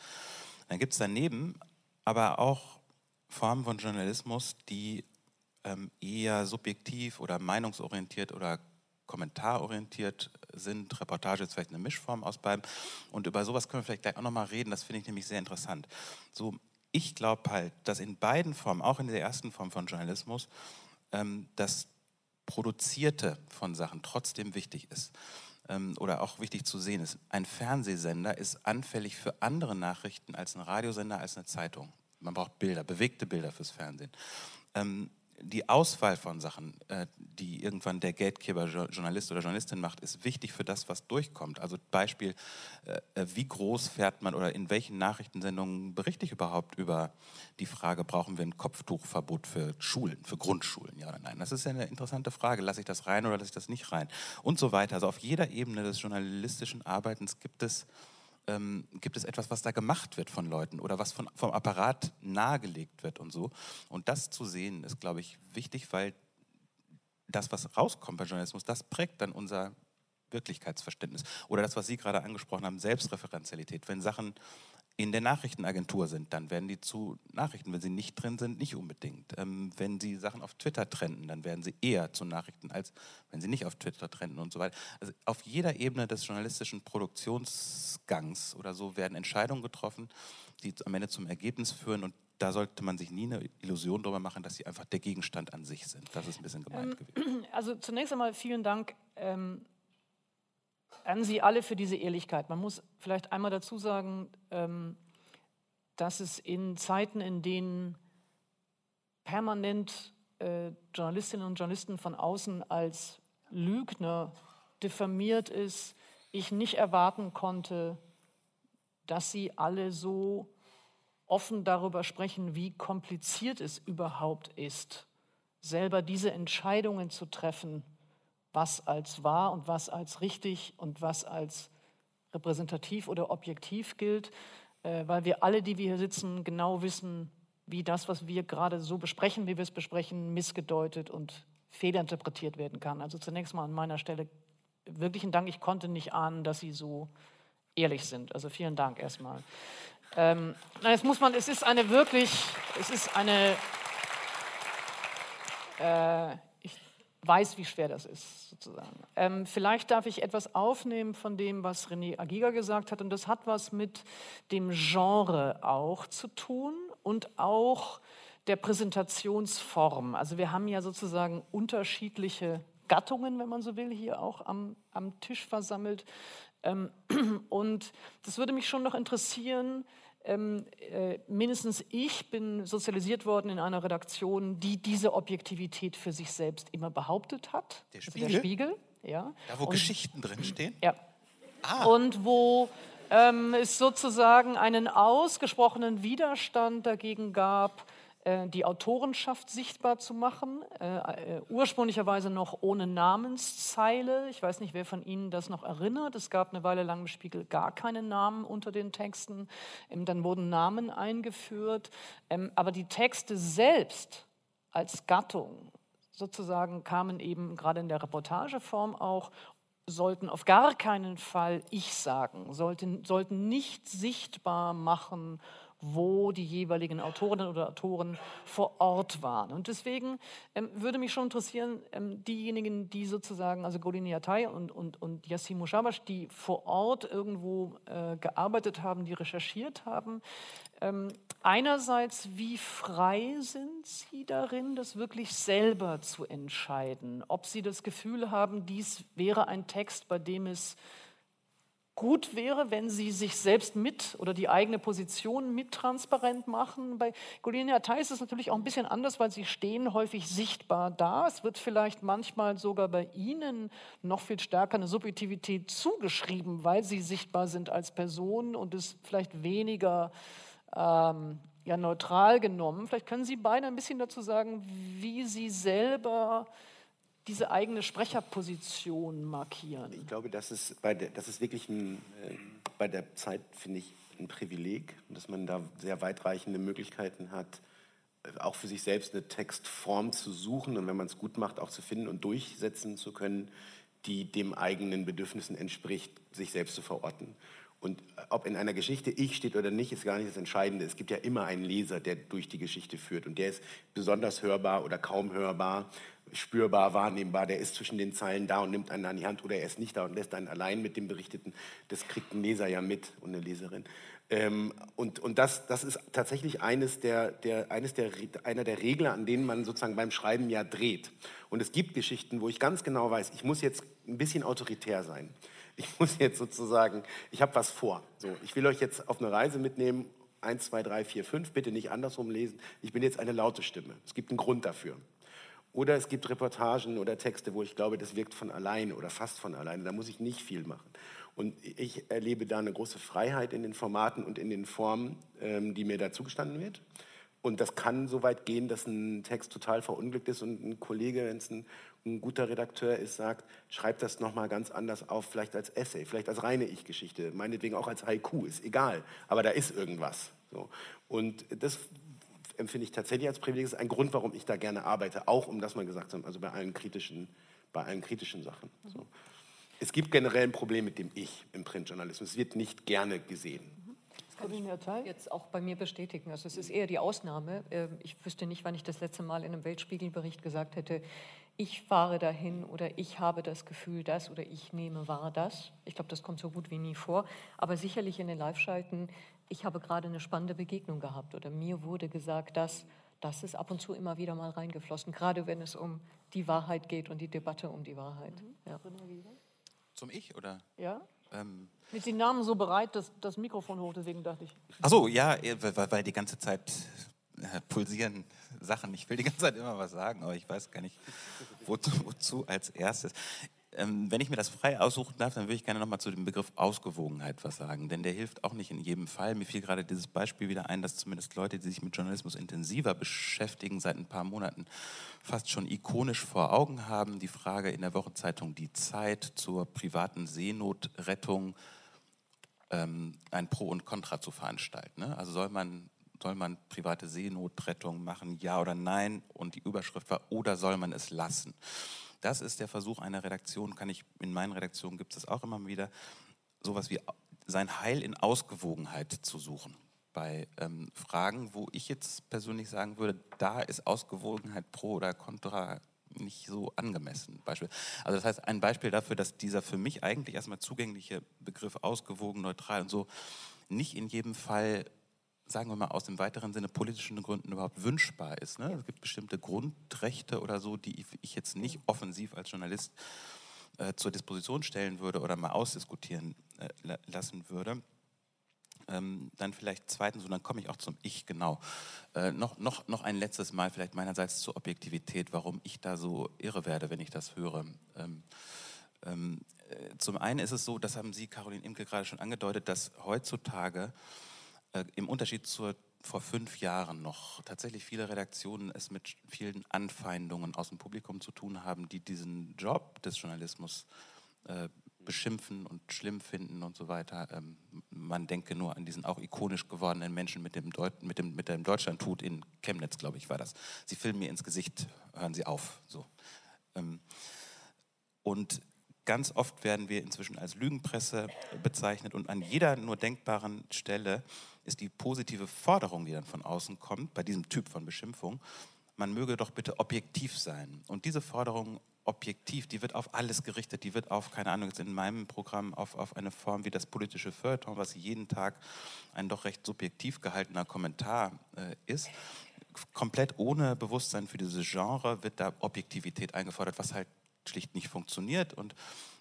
Dann gibt es daneben aber auch Formen von Journalismus, die ähm, eher subjektiv oder meinungsorientiert oder kommentarorientiert sind. Reportage ist vielleicht eine Mischform aus beiden. Und über sowas können wir vielleicht gleich auch nochmal reden. Das finde ich nämlich sehr interessant. So, ich glaube halt, dass in beiden Formen, auch in der ersten Form von Journalismus, ähm, das Produzierte von Sachen trotzdem wichtig ist ähm, oder auch wichtig zu sehen ist. Ein Fernsehsender ist anfällig für andere Nachrichten als ein Radiosender, als eine Zeitung. Man braucht Bilder, bewegte Bilder fürs Fernsehen. Ähm, die Auswahl von Sachen, äh, die irgendwann der Gatekeeper Journalist oder Journalistin macht, ist wichtig für das, was durchkommt. Also Beispiel, äh, wie groß fährt man oder in welchen Nachrichtensendungen berichte ich überhaupt über die Frage, brauchen wir ein Kopftuchverbot für Schulen, für Grundschulen, ja oder nein? Das ist ja eine interessante Frage. Lasse ich das rein oder lasse ich das nicht rein? Und so weiter. Also auf jeder Ebene des journalistischen Arbeitens gibt es ähm, gibt es etwas, was da gemacht wird von Leuten oder was von, vom Apparat nahegelegt wird und so. Und das zu sehen, ist, glaube ich, wichtig, weil das, was rauskommt bei Journalismus, das prägt dann unser Wirklichkeitsverständnis. Oder das, was Sie gerade angesprochen haben, Selbstreferenzialität. Wenn Sachen in der Nachrichtenagentur sind, dann werden die zu Nachrichten. Wenn sie nicht drin sind, nicht unbedingt. Ähm, wenn sie Sachen auf Twitter trennen, dann werden sie eher zu Nachrichten, als wenn sie nicht auf Twitter trennen und so weiter. Also auf jeder Ebene des journalistischen Produktionsgangs oder so werden Entscheidungen getroffen, die am Ende zum Ergebnis führen und da sollte man sich nie eine Illusion darüber machen, dass sie einfach der Gegenstand an sich sind. Das ist ein bisschen gemeint ähm, gewesen. *clears throat* Also zunächst einmal vielen Dank. Ähm an Sie alle für diese Ehrlichkeit. Man muss vielleicht einmal dazu sagen, ähm, dass es in Zeiten, in denen permanent äh, Journalistinnen und Journalisten von außen als Lügner diffamiert ist, ich nicht erwarten konnte, dass sie alle so offen darüber sprechen, wie kompliziert es überhaupt ist, selber diese Entscheidungen zu treffen, was als wahr und was als richtig und was als repräsentativ oder objektiv gilt, äh, weil wir alle, die wir hier sitzen, genau wissen, wie das, was wir gerade so besprechen, wie wir es besprechen, missgedeutet und fehlinterpretiert werden kann. Also zunächst mal an meiner Stelle wirklichen Dank. Ich konnte nicht ahnen, dass Sie so ehrlich sind. Also vielen Dank erstmal. Ähm, jetzt muss man, es ist eine wirklich, es ist eine, äh, weiß, wie schwer das ist, sozusagen. Ähm, vielleicht darf ich etwas aufnehmen von dem, was René Agiga gesagt hat. Und das hat was mit dem Genre auch zu tun und auch der Präsentationsform. Also wir haben ja sozusagen unterschiedliche Gattungen, wenn man so will, hier auch am, am Tisch versammelt. Ähm, *clears throat* und das würde mich schon noch interessieren, ähm, äh, mindestens ich bin sozialisiert worden in einer Redaktion, die diese Objektivität für sich selbst immer behauptet hat. Der Spiegel? Also der Spiegel, ja. Da, wo Und- Geschichten drinstehen? Ja. Ah. Und wo ähm, es sozusagen einen ausgesprochenen Widerstand dagegen gab, die Autorenschaft sichtbar zu machen, äh, äh, ursprünglicherweise noch ohne Namenszeile. Ich weiß nicht, wer von Ihnen das noch erinnert. Es gab eine Weile lang im Spiegel gar keine Namen unter den Texten. Ähm, dann wurden Namen eingeführt. Ähm, aber die Texte selbst als Gattung sozusagen kamen eben gerade in der Reportageform auch sollten auf gar keinen Fall ich sagen, sollten, sollten nicht sichtbar machen, wo die jeweiligen Autorinnen oder Autoren vor Ort waren. Und deswegen ähm, würde mich schon interessieren, ähm, diejenigen, die sozusagen, also Golini Atay und, und, und Yassim Mushabash, die vor Ort irgendwo äh, gearbeitet haben, die recherchiert haben, ähm, einerseits, wie frei sind Sie darin, das wirklich selber zu entscheiden? Ob Sie das Gefühl haben, dies wäre ein Text, bei dem es gut wäre, wenn Sie sich selbst mit oder die eigene Position mit transparent machen. Bei Golini Atay ist es natürlich auch ein bisschen anders, weil Sie stehen häufig sichtbar da. Es wird vielleicht manchmal sogar bei Ihnen noch viel stärker eine Subjektivität zugeschrieben, weil Sie sichtbar sind als Person und es vielleicht weniger ähm, ja, neutral genommen. Vielleicht können Sie beide ein bisschen dazu sagen, wie Sie selber diese eigene Sprecherposition markieren. Ich glaube, das ist, bei der, das ist wirklich ein, äh, bei der Zeit, finde ich, ein Privileg, dass man da sehr weitreichende Möglichkeiten hat, äh, auch für sich selbst eine Textform zu suchen und wenn man es gut macht, auch zu finden und durchsetzen zu können, die dem eigenen Bedürfnissen entspricht, sich selbst zu verorten. Und äh, ob in einer Geschichte ich steht oder nicht, ist gar nicht das Entscheidende. Es gibt ja immer einen Leser, der durch die Geschichte führt. Und der ist besonders hörbar oder kaum hörbar, spürbar, wahrnehmbar. Der ist zwischen den Zeilen da und nimmt einen an die Hand oder er ist nicht da und lässt einen allein mit dem Berichteten. Das kriegt ein Leser ja mit und eine Leserin. Ähm, und und das, das ist tatsächlich eines der, der, eines der, einer der Regler, an denen man sozusagen beim Schreiben ja dreht. Und es gibt Geschichten, wo ich ganz genau weiß, ich muss jetzt ein bisschen autoritär sein. Ich *laughs* muss jetzt sozusagen, ich habe was vor. So, ich will euch jetzt auf eine Reise mitnehmen. Eins, zwei, drei, vier, fünf. Bitte nicht andersrum lesen. Ich bin jetzt eine laute Stimme. Es gibt einen Grund dafür. Oder es gibt Reportagen oder Texte, wo ich glaube, das wirkt von alleine oder fast von alleine. Da muss ich nicht viel machen. Und ich erlebe da eine große Freiheit in den Formaten und in den Formen, ähm, die mir da zugestanden wird. Und das kann so weit gehen, dass ein Text total verunglückt ist und ein Kollege, wenn es ein, ein guter Redakteur ist, sagt, schreib das nochmal ganz anders auf, vielleicht als Essay, vielleicht als reine Ich-Geschichte, meinetwegen auch als Haiku, ist egal. Aber da ist irgendwas. So. Und das empfinde ich tatsächlich als Privileg. Das ist ein Grund, warum ich da gerne arbeite, auch um das mal gesagt zu haben, also bei allen kritischen, bei allen kritischen Sachen. So. Es gibt generell ein Problem mit dem Ich im Printjournalismus. Es wird nicht gerne gesehen. Golini Atay? jetzt auch bei mir bestätigen. Also es ist eher die Ausnahme. Ähm, Ich wüsste nicht, wann ich das letzte Mal in einem Weltspiegelbericht gesagt hätte, ich fahre dahin oder ich habe das Gefühl, das oder ich nehme wahr das. Ich glaube, das kommt so gut wie nie vor. Aber sicherlich in den Live-Schalten, ich habe gerade eine spannende Begegnung gehabt oder mir wurde gesagt, dass das ist ab und zu immer wieder mal reingeflossen, gerade wenn es um die Wahrheit geht und die Debatte um die Wahrheit. Ja. Zum Ich oder? Ja? Ähm, Mit den Namen so bereit, das, das Mikrofon hoch, deswegen dachte ich. Achso, ja, eh, weil, weil die ganze Zeit äh, pulsieren Sachen. Ich will die ganze Zeit immer was sagen, aber ich weiß gar nicht, wozu, wozu als erstes. Ähm, wenn ich mir das frei aussuchen darf, dann würde ich gerne nochmal zu dem Begriff Ausgewogenheit was sagen, denn der hilft auch nicht in jedem Fall. Mir fiel gerade dieses Beispiel wieder ein, dass zumindest Leute, die sich mit Journalismus intensiver beschäftigen, seit ein paar Monaten fast schon ikonisch vor Augen haben. Die Frage in der Wochenzeitung Die Zeit zur privaten Seenotrettung ähm, ein Pro und Contra zu veranstalten. Ne? Also soll man, soll man private Seenotrettung machen, ja oder nein? Und die Überschrift war, oder soll man es lassen? Das ist der Versuch einer Redaktion, kann ich, in meinen Redaktionen gibt es auch immer wieder, sowas wie sein Heil in Ausgewogenheit zu suchen. Bei ähm, Fragen, wo ich jetzt persönlich sagen würde, da ist Ausgewogenheit pro oder contra nicht so angemessen. Beispiel. Also das heißt, ein Beispiel dafür, dass dieser für mich eigentlich erstmal zugängliche Begriff ausgewogen, neutral und so nicht in jedem Fall sagen wir mal, aus dem weiteren Sinne politischen Gründen überhaupt wünschbar ist. Ne? Es gibt bestimmte Grundrechte oder so, die ich jetzt nicht offensiv als Journalist äh, zur Disposition stellen würde oder mal ausdiskutieren äh, lassen würde. Ähm, dann vielleicht zweitens, und dann komme ich auch zum Ich, genau. Äh, noch, noch, noch ein letztes Mal vielleicht meinerseits zur Objektivität, warum ich da so irre werde, wenn ich das höre. Ähm, ähm, äh, zum einen ist es so, das haben Sie, Caroline Imke, gerade schon angedeutet, dass heutzutage äh, im Unterschied zur vor fünf Jahren noch tatsächlich viele Redaktionen es mit vielen Anfeindungen aus dem Publikum zu tun haben, die diesen Job des Journalismus äh, beschimpfen und schlimm finden und so weiter. Ähm, man denke nur an diesen auch ikonisch gewordenen Menschen mit dem, Deut mit dem, mit dem Deutschlandtut in Chemnitz, glaube ich, war das. Sie filmen mir ins Gesicht, hören Sie auf. So. Ähm, und ganz oft werden wir inzwischen als Lügenpresse bezeichnet und an jeder nur denkbaren Stelle ist die positive Forderung, die dann von außen kommt, bei diesem Typ von Beschimpfung, man möge doch bitte objektiv sein. Und diese Forderung objektiv, die wird auf alles gerichtet, die wird auf, keine Ahnung, jetzt in meinem Programm auf, auf eine Form wie das politische Feuilleton, was jeden Tag ein doch recht subjektiv gehaltener Kommentar äh, ist. Komplett ohne Bewusstsein für dieses Genre wird da Objektivität eingefordert, was halt schlicht nicht funktioniert. Und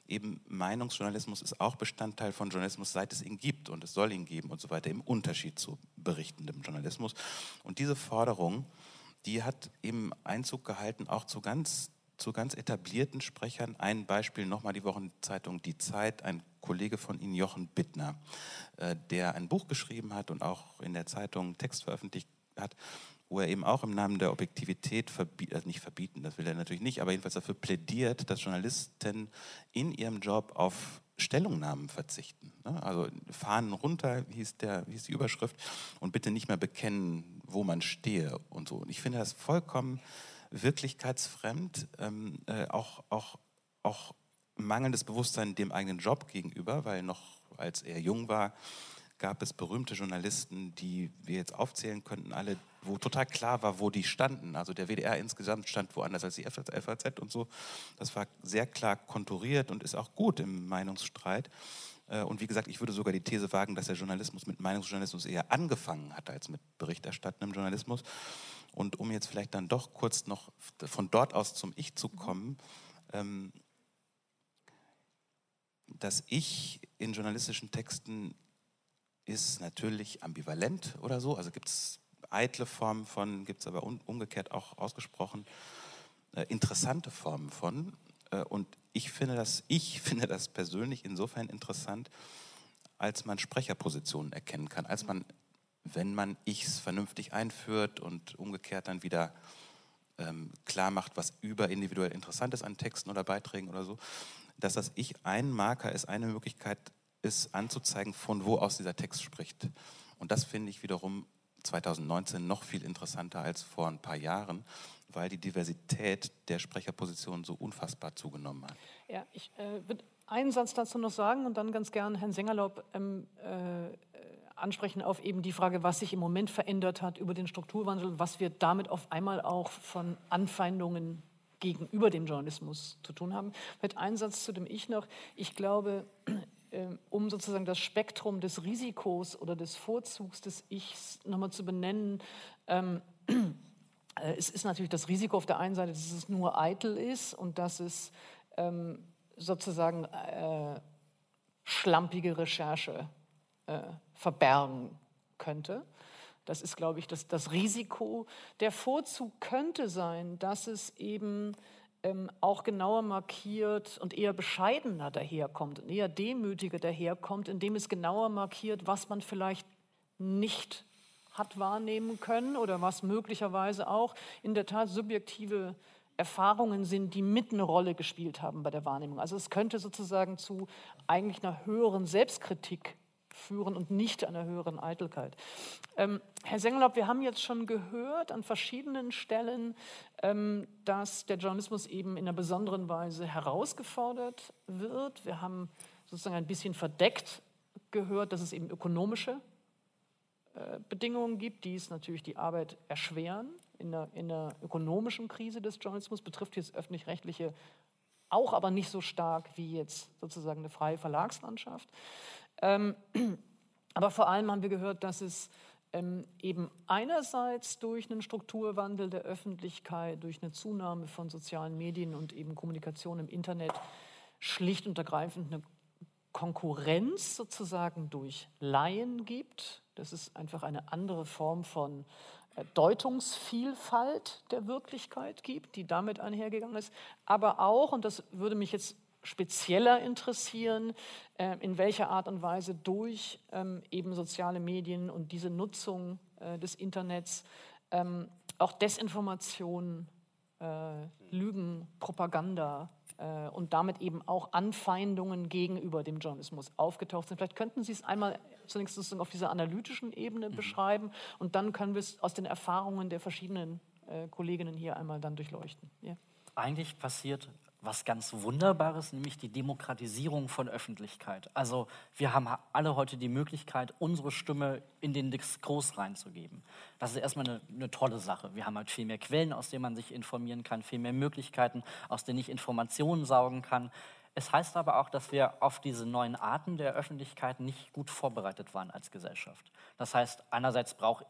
eben Meinungsjournalismus ist auch Bestandteil von Journalismus, seit es ihn gibt und es soll ihn geben und so weiter, im Unterschied zu berichtendem Journalismus. Und diese Forderung, die hat eben Einzug gehalten auch zu ganz, zu ganz etablierten Sprechern. Ein Beispiel nochmal die Wochenzeitung Die Zeit, ein Kollege von Ihnen, Jochen Bittner, äh, der ein Buch geschrieben hat und auch in der Zeitung Text veröffentlicht hat, wo er eben auch im Namen der Objektivität, verbiet, also nicht verbieten, das will er natürlich nicht, aber jedenfalls dafür plädiert, dass Journalisten in ihrem Job auf Stellungnahmen verzichten. Ne? Also Fahnen runter, hieß, der, hieß die Überschrift, und bitte nicht mehr bekennen, wo man stehe und so. Und ich finde das vollkommen wirklichkeitsfremd, ähm, äh, auch, auch, auch mangelndes Bewusstsein dem eigenen Job gegenüber, weil noch als er jung war, gab es berühmte Journalisten, die wir jetzt aufzählen könnten, alle, wo total klar war, wo die standen. Also der WDR insgesamt stand woanders als die FAZ und so. Das war sehr klar konturiert und ist auch gut im Meinungsstreit. Äh, und wie gesagt, ich würde sogar die These wagen, dass der Journalismus mit Meinungsjournalismus eher angefangen hat als mit berichterstattendem Journalismus. Und um jetzt vielleicht dann doch kurz noch von dort aus zum Ich zu kommen, ähm, dass ich in journalistischen Texten ist natürlich ambivalent oder so. Also gibt es eitle Formen von, gibt es aber umgekehrt auch ausgesprochen äh, interessante Formen von. Äh, und ich finde, das, ich *laughs* finde das persönlich insofern interessant, als man Sprecherpositionen erkennen kann, als man, wenn man Ichs vernünftig einführt und umgekehrt dann wieder ähm, klar macht, was überindividuell interessant ist an Texten oder Beiträgen oder so, dass das Ich ein Marker ist, eine Möglichkeit, ist anzuzeigen, von wo aus dieser Text spricht. Und das finde ich wiederum 2019 noch viel interessanter als vor ein paar Jahren, weil die Diversität der Sprecherpositionen so unfassbar zugenommen hat. Ja, ich äh, würde einen Satz dazu noch sagen und dann ganz gern Herrn Sengerlaub ähm, äh, ansprechen auf eben die Frage, was sich im Moment verändert hat über den Strukturwandel, was wir damit auf einmal auch von Anfeindungen gegenüber dem Journalismus zu tun haben. Mit Satz zu dem Ich noch. Ich glaube, um sozusagen das Spektrum des Risikos oder des Vorzugs des Ichs nochmal zu benennen, ähm, *clears throat* äh, es ist natürlich das Risiko auf der einen Seite, dass es nur eitel ist und dass es ähm, sozusagen äh, schlampige Recherche äh, verbergen könnte. Das ist, glaube ich, das, das Risiko. Der Vorzug könnte sein, dass es eben ähm, auch genauer markiert und eher bescheidener daherkommt und eher demütiger daherkommt, indem es genauer markiert, was man vielleicht nicht hat wahrnehmen können oder was möglicherweise auch in der Tat subjektive Erfahrungen sind, die mit eine Rolle gespielt haben bei der Wahrnehmung. Also es könnte sozusagen zu eigentlich einer höheren Selbstkritik führen und nicht einer höheren Eitelkeit. Ähm, Herr Sengelob, wir haben jetzt schon gehört an verschiedenen Stellen, ähm, dass der Journalismus eben in einer besonderen Weise herausgefordert wird. Wir haben sozusagen ein bisschen verdeckt gehört, dass es eben ökonomische Bedingungen gibt, die es natürlich die Arbeit erschweren. In der, in der ökonomischen Krise des Journalismus betrifft jetzt öffentlich-rechtliche auch, aber nicht so stark wie jetzt sozusagen eine freie Verlagslandschaft. Ähm, *clears throat* aber vor allem haben wir gehört, dass es ähm, eben einerseits durch einen Strukturwandel der Öffentlichkeit, durch eine Zunahme von sozialen Medien und eben Kommunikation im Internet schlicht und ergreifend eine Konkurrenz sozusagen durch Laien gibt. Das ist einfach eine andere Form von äh, Deutungsvielfalt der Wirklichkeit gibt, die damit einhergegangen ist. Aber auch, und das würde mich jetzt spezieller interessieren, äh, in welcher Art und Weise durch ähm, eben soziale Medien und diese Nutzung äh, des Internets ähm, auch Desinformation, Lügen, Propaganda äh, und damit eben auch Anfeindungen gegenüber dem Journalismus aufgetaucht sind. Vielleicht könnten Sie es einmal zunächst auf dieser analytischen Ebene mhm. beschreiben und dann können wir es aus den Erfahrungen der verschiedenen äh, Kolleginnen hier einmal dann durchleuchten. Ja. Eigentlich passiert was ganz Wunderbares, nämlich die Demokratisierung von Öffentlichkeit. Also wir haben alle heute die Möglichkeit, unsere Stimme in den Diskurs reinzugeben. Das ist erstmal eine, eine, tolle Sache. Wir haben halt viel mehr Quellen, aus denen man sich informieren kann, viel mehr Möglichkeiten, aus denen ich Informationen saugen kann. Es heißt aber auch, dass wir auf diese neuen Arten der Öffentlichkeit nicht gut vorbereitet waren als Gesellschaft. Das heißt, einerseits brauche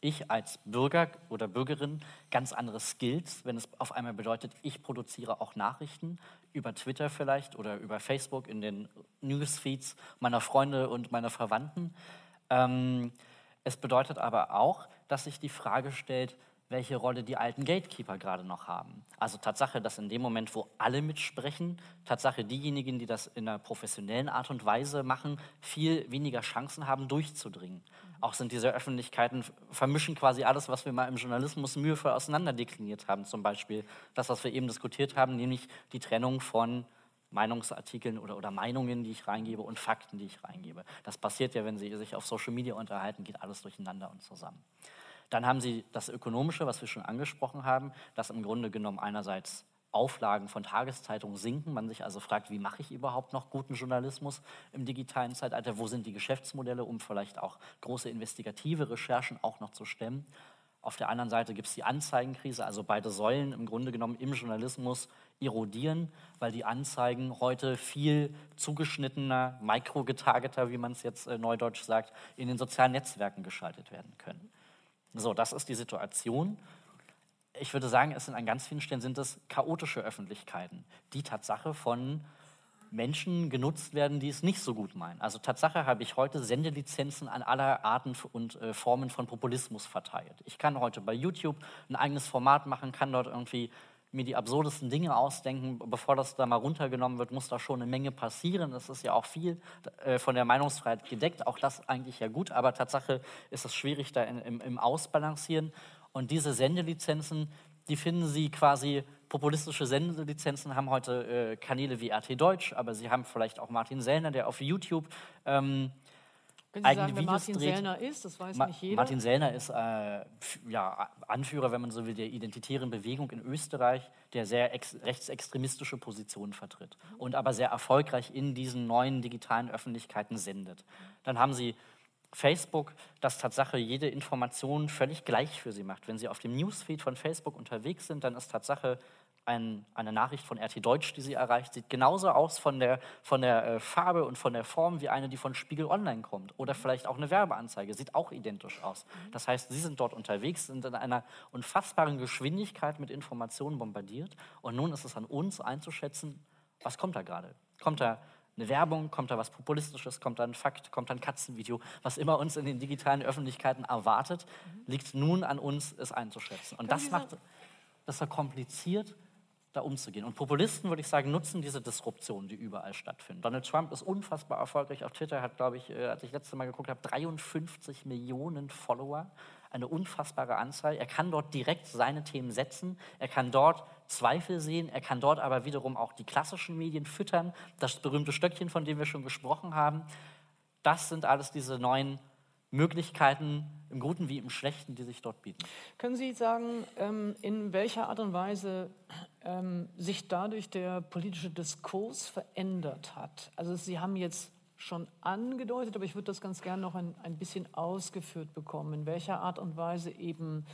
ich als Bürger oder Bürgerin ganz andere Skills, wenn es auf einmal bedeutet, ich produziere auch Nachrichten über Twitter vielleicht oder über Facebook in den Newsfeeds meiner Freunde und meiner Verwandten. Ähm, es bedeutet aber auch, dass sich die Frage stellt, welche Rolle die alten Gatekeeper gerade noch haben. Also Tatsache, dass in dem Moment, wo alle mitsprechen, Tatsache diejenigen, die das in einer professionellen Art und Weise machen, viel weniger Chancen haben, durchzudringen. Auch sind diese Öffentlichkeiten, vermischen quasi alles, was wir mal im Journalismus mühevoll auseinanderdekliniert haben. Zum Beispiel das, was wir eben diskutiert haben, nämlich die Trennung von Meinungsartikeln oder, oder Meinungen, die ich reingebe und Fakten, die ich reingebe. Das passiert ja, wenn Sie sich auf Social Media unterhalten, geht alles durcheinander und zusammen. Dann haben Sie das Ökonomische, was wir schon angesprochen haben, das im Grunde genommen einerseits Auflagen von Tageszeitungen sinken. Man sich also fragt, wie mache ich überhaupt noch guten Journalismus im digitalen Zeitalter? Wo sind die Geschäftsmodelle, um vielleicht auch große investigative Recherchen auch noch zu stemmen? Auf der anderen Seite gibt es die Anzeigenkrise, also beide Säulen im Grunde genommen im Journalismus erodieren, weil die Anzeigen heute viel zugeschnittener, mikrogetargeter, wie man es jetzt äh, neudeutsch sagt, in den sozialen Netzwerken geschaltet werden können. So, das ist die Situation. Ich würde sagen, es sind an ganz vielen Stellen sind es chaotische Öffentlichkeiten, die Tatsache von Menschen genutzt werden, die es nicht so gut meinen. Also Tatsache habe ich heute Sendelizenzen an aller Arten und äh, Formen von Populismus verteilt. Ich kann heute bei YouTube ein eigenes Format machen, kann dort irgendwie mir die absurdesten Dinge ausdenken. Bevor das da mal runtergenommen wird, muss da schon eine Menge passieren. Das ist ja auch viel äh, von der Meinungsfreiheit gedeckt. Auch das eigentlich ja gut, aber Tatsache ist es schwierig da in, im, im Ausbalancieren. Und diese Sendelizenzen, die finden Sie quasi, populistische Sendelizenzen haben heute äh, Kanäle wie RT Deutsch, aber Sie haben vielleicht auch Martin Sellner, der auf YouTube ähm, können Sie sagen, wer Martin dreht. Sellner ist? Das weiß Ma nicht jeder. Martin Sellner ist äh, ja, Anführer, wenn man so will, der identitären Bewegung in Österreich, der sehr rechtsextremistische Positionen vertritt und aber sehr erfolgreich in diesen neuen digitalen Öffentlichkeiten sendet. Dann haben Sie Facebook, das Tatsache jede Information völlig gleich für Sie macht. Wenn Sie auf dem Newsfeed von Facebook unterwegs sind, dann ist Tatsache ein, eine Nachricht von RT Deutsch, die Sie erreicht, sieht genauso aus von der, von der äh, Farbe und von der Form wie eine, die von Spiegel Online kommt. Oder vielleicht auch eine Werbeanzeige, sieht auch identisch aus. Das heißt, Sie sind dort unterwegs, sind in einer unfassbaren Geschwindigkeit mit Informationen bombardiert. Und nun ist es an uns einzuschätzen, was kommt da gerade? Kommt da eine Werbung, kommt da was Populistisches, kommt da ein Fakt, kommt da ein Katzenvideo, was immer uns in den digitalen Öffentlichkeiten erwartet, liegt nun an uns, es einzuschätzen. Und das macht das so kompliziert, da umzugehen. Und Populisten, würde ich sagen, nutzen diese Disruption, die überall stattfinden. Donald Trump ist unfassbar erfolgreich auf Twitter, hat, glaube ich, äh, als ich letzte Mal geguckt habe, 53 Millionen Follower eine unfassbare Anzahl. Er kann dort direkt seine Themen setzen, er kann dort Zweifel sehen, er kann dort aber wiederum auch die klassischen Medien füttern, das berühmte Stöckchen, von dem wir schon gesprochen haben. Das sind alles diese neuen Möglichkeiten im Guten wie im Schlechten, die sich dort bieten. Können Sie sagen, ähm, in welcher Art und Weise ähm, sich dadurch der politische Diskurs verändert hat? Also Sie haben jetzt schon angedeutet, aber ich würde das ganz gerne noch ein, ein bisschen ausgeführt bekommen, in welcher Art und Weise eben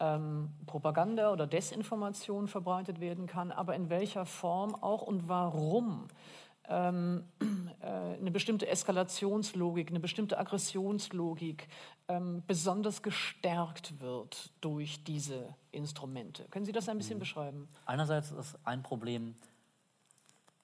ähm, Propaganda oder Desinformation verbreitet werden kann, aber in welcher Form auch und warum ähm, äh, eine bestimmte Eskalationslogik, eine bestimmte Aggressionslogik ähm, besonders gestärkt wird durch diese Instrumente. Können Sie das ein bisschen mhm. beschreiben? Einerseits ist ein Problem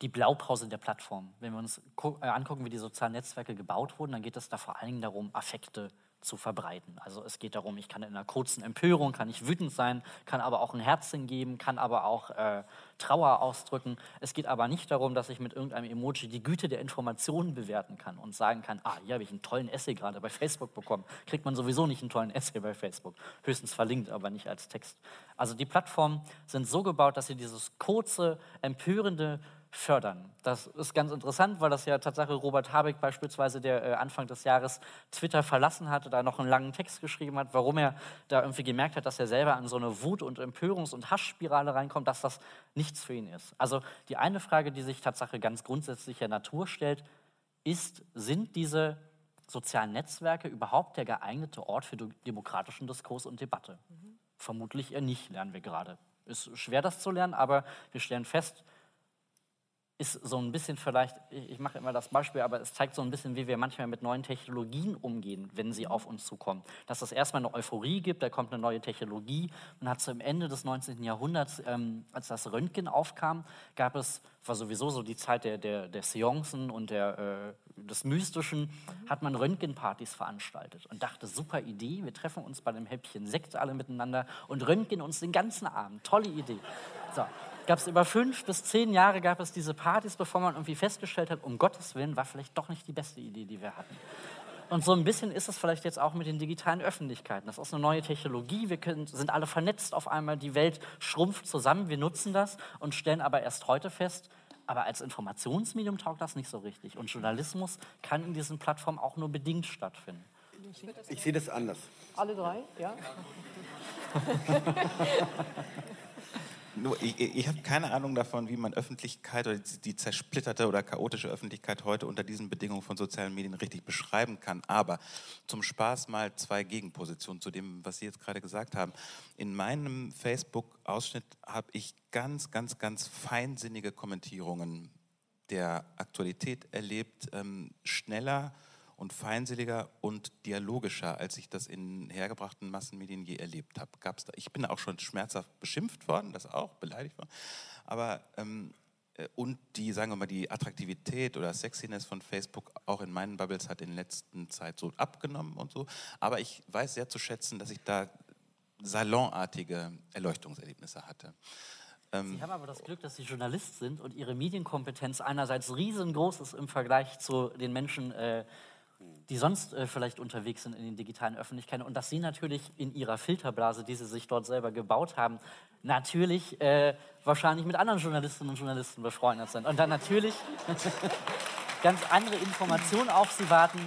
die Blaupause der Plattform. Wenn wir uns äh, angucken, wie die sozialen Netzwerke gebaut wurden, dann geht es da vor allen Dingen darum, Affekte zu verbreiten. Also es geht darum, ich kann in einer kurzen Empörung, kann ich wütend sein, kann aber auch ein Herzchen geben, kann aber auch äh, Trauer ausdrücken. Es geht aber nicht darum, dass ich mit irgendeinem Emoji die Güte der Informationen bewerten kann und sagen kann, ah, hier habe ich einen tollen Essay gerade bei Facebook bekommen. Kriegt man sowieso nicht einen tollen Essay bei Facebook. Höchstens verlinkt, aber nicht als Text. Also die Plattformen sind so gebaut, dass sie dieses kurze, empörende fördern. Das ist ganz interessant, weil das ja Tatsache Robert Habeck beispielsweise, der äh, Anfang des Jahres Twitter verlassen hatte, da noch einen langen Text geschrieben hat, warum er da irgendwie gemerkt hat, dass er selber an so eine Wut- und Empörungs- und Hassspirale reinkommt, dass das nichts für ihn ist. Also die eine Frage, die sich Tatsache ganz grundsätzlicher Natur stellt, ist, sind diese sozialen Netzwerke überhaupt der geeignete Ort für demokratischen Diskurs und Debatte? Mhm. Vermutlich eher nicht, lernen wir gerade. Ist schwer, das zu lernen, aber wir stellen fest, ist so ein bisschen vielleicht, ich mache immer das Beispiel, aber es zeigt so ein bisschen, wie wir manchmal mit neuen Technologien umgehen, wenn sie auf uns zukommen. Dass es erstmal eine Euphorie gibt, da kommt eine neue Technologie. Man hat zum Ende des 19. Jahrhunderts, ähm, als das Röntgen aufkam, gab es, war sowieso so die Zeit der, der, der Seancen und der, äh, des Mystischen, hat man Röntgenpartys veranstaltet und dachte, super Idee, wir treffen uns bei einem Häppchen Sekt alle miteinander und röntgen uns den ganzen Abend. Tolle Idee. So, gab es über fünf bis zehn Jahre gab es diese Partys, bevor man irgendwie festgestellt hat, um Gottes Willen war vielleicht doch nicht die beste Idee, die wir hatten. Und so ein bisschen ist es vielleicht jetzt auch mit den digitalen Öffentlichkeiten. Das ist eine neue Technologie. Wir können, sind alle vernetzt auf einmal. Die Welt schrumpft zusammen. Wir nutzen das und stellen aber erst heute fest, aber als Informationsmedium taugt das nicht so richtig. Und Journalismus kann in diesen Plattformen auch nur bedingt stattfinden. Ich sehe das anders. Alle drei, ja? *laughs* Nur, ich, ich habe keine Ahnung davon, wie man Öffentlichkeit oder die zersplitterte oder chaotische Öffentlichkeit heute unter diesen Bedingungen von sozialen Medien richtig beschreiben kann. Aber zum Spaß mal zwei Gegenpositionen zu dem, was Sie jetzt gerade gesagt haben. In meinem Facebook-Ausschnitt habe ich ganz, ganz, ganz feinsinnige Kommentierungen der Aktualität erlebt, ähm, schneller und feindseliger und dialogischer, als ich das in hergebrachten Massenmedien je erlebt habe. Gab's da, ich bin auch schon schmerzhaft beschimpft worden, das auch, beleidigt worden. Aber ähm, äh, und die, sagen wir mal, die Attraktivität oder Sexiness von Facebook auch in meinen Bubbles hat in letzter Zeit so abgenommen und so. Aber ich weiß sehr zu schätzen, dass ich da salonartige Erleuchtungserlebnisse hatte. Ähm, Sie haben aber das Glück, dass Sie Journalist sind und Ihre Medienkompetenz einerseits riesengroß ist im Vergleich zu den Menschen, äh, die sonst äh, vielleicht unterwegs sind in den digitalen Öffentlichkeiten und dass Sie natürlich in Ihrer Filterblase, die Sie sich dort selber gebaut haben, natürlich äh, wahrscheinlich mit anderen Journalistinnen und Journalisten befreundet sind und dann natürlich *laughs* ganz andere Informationen auf Sie warten.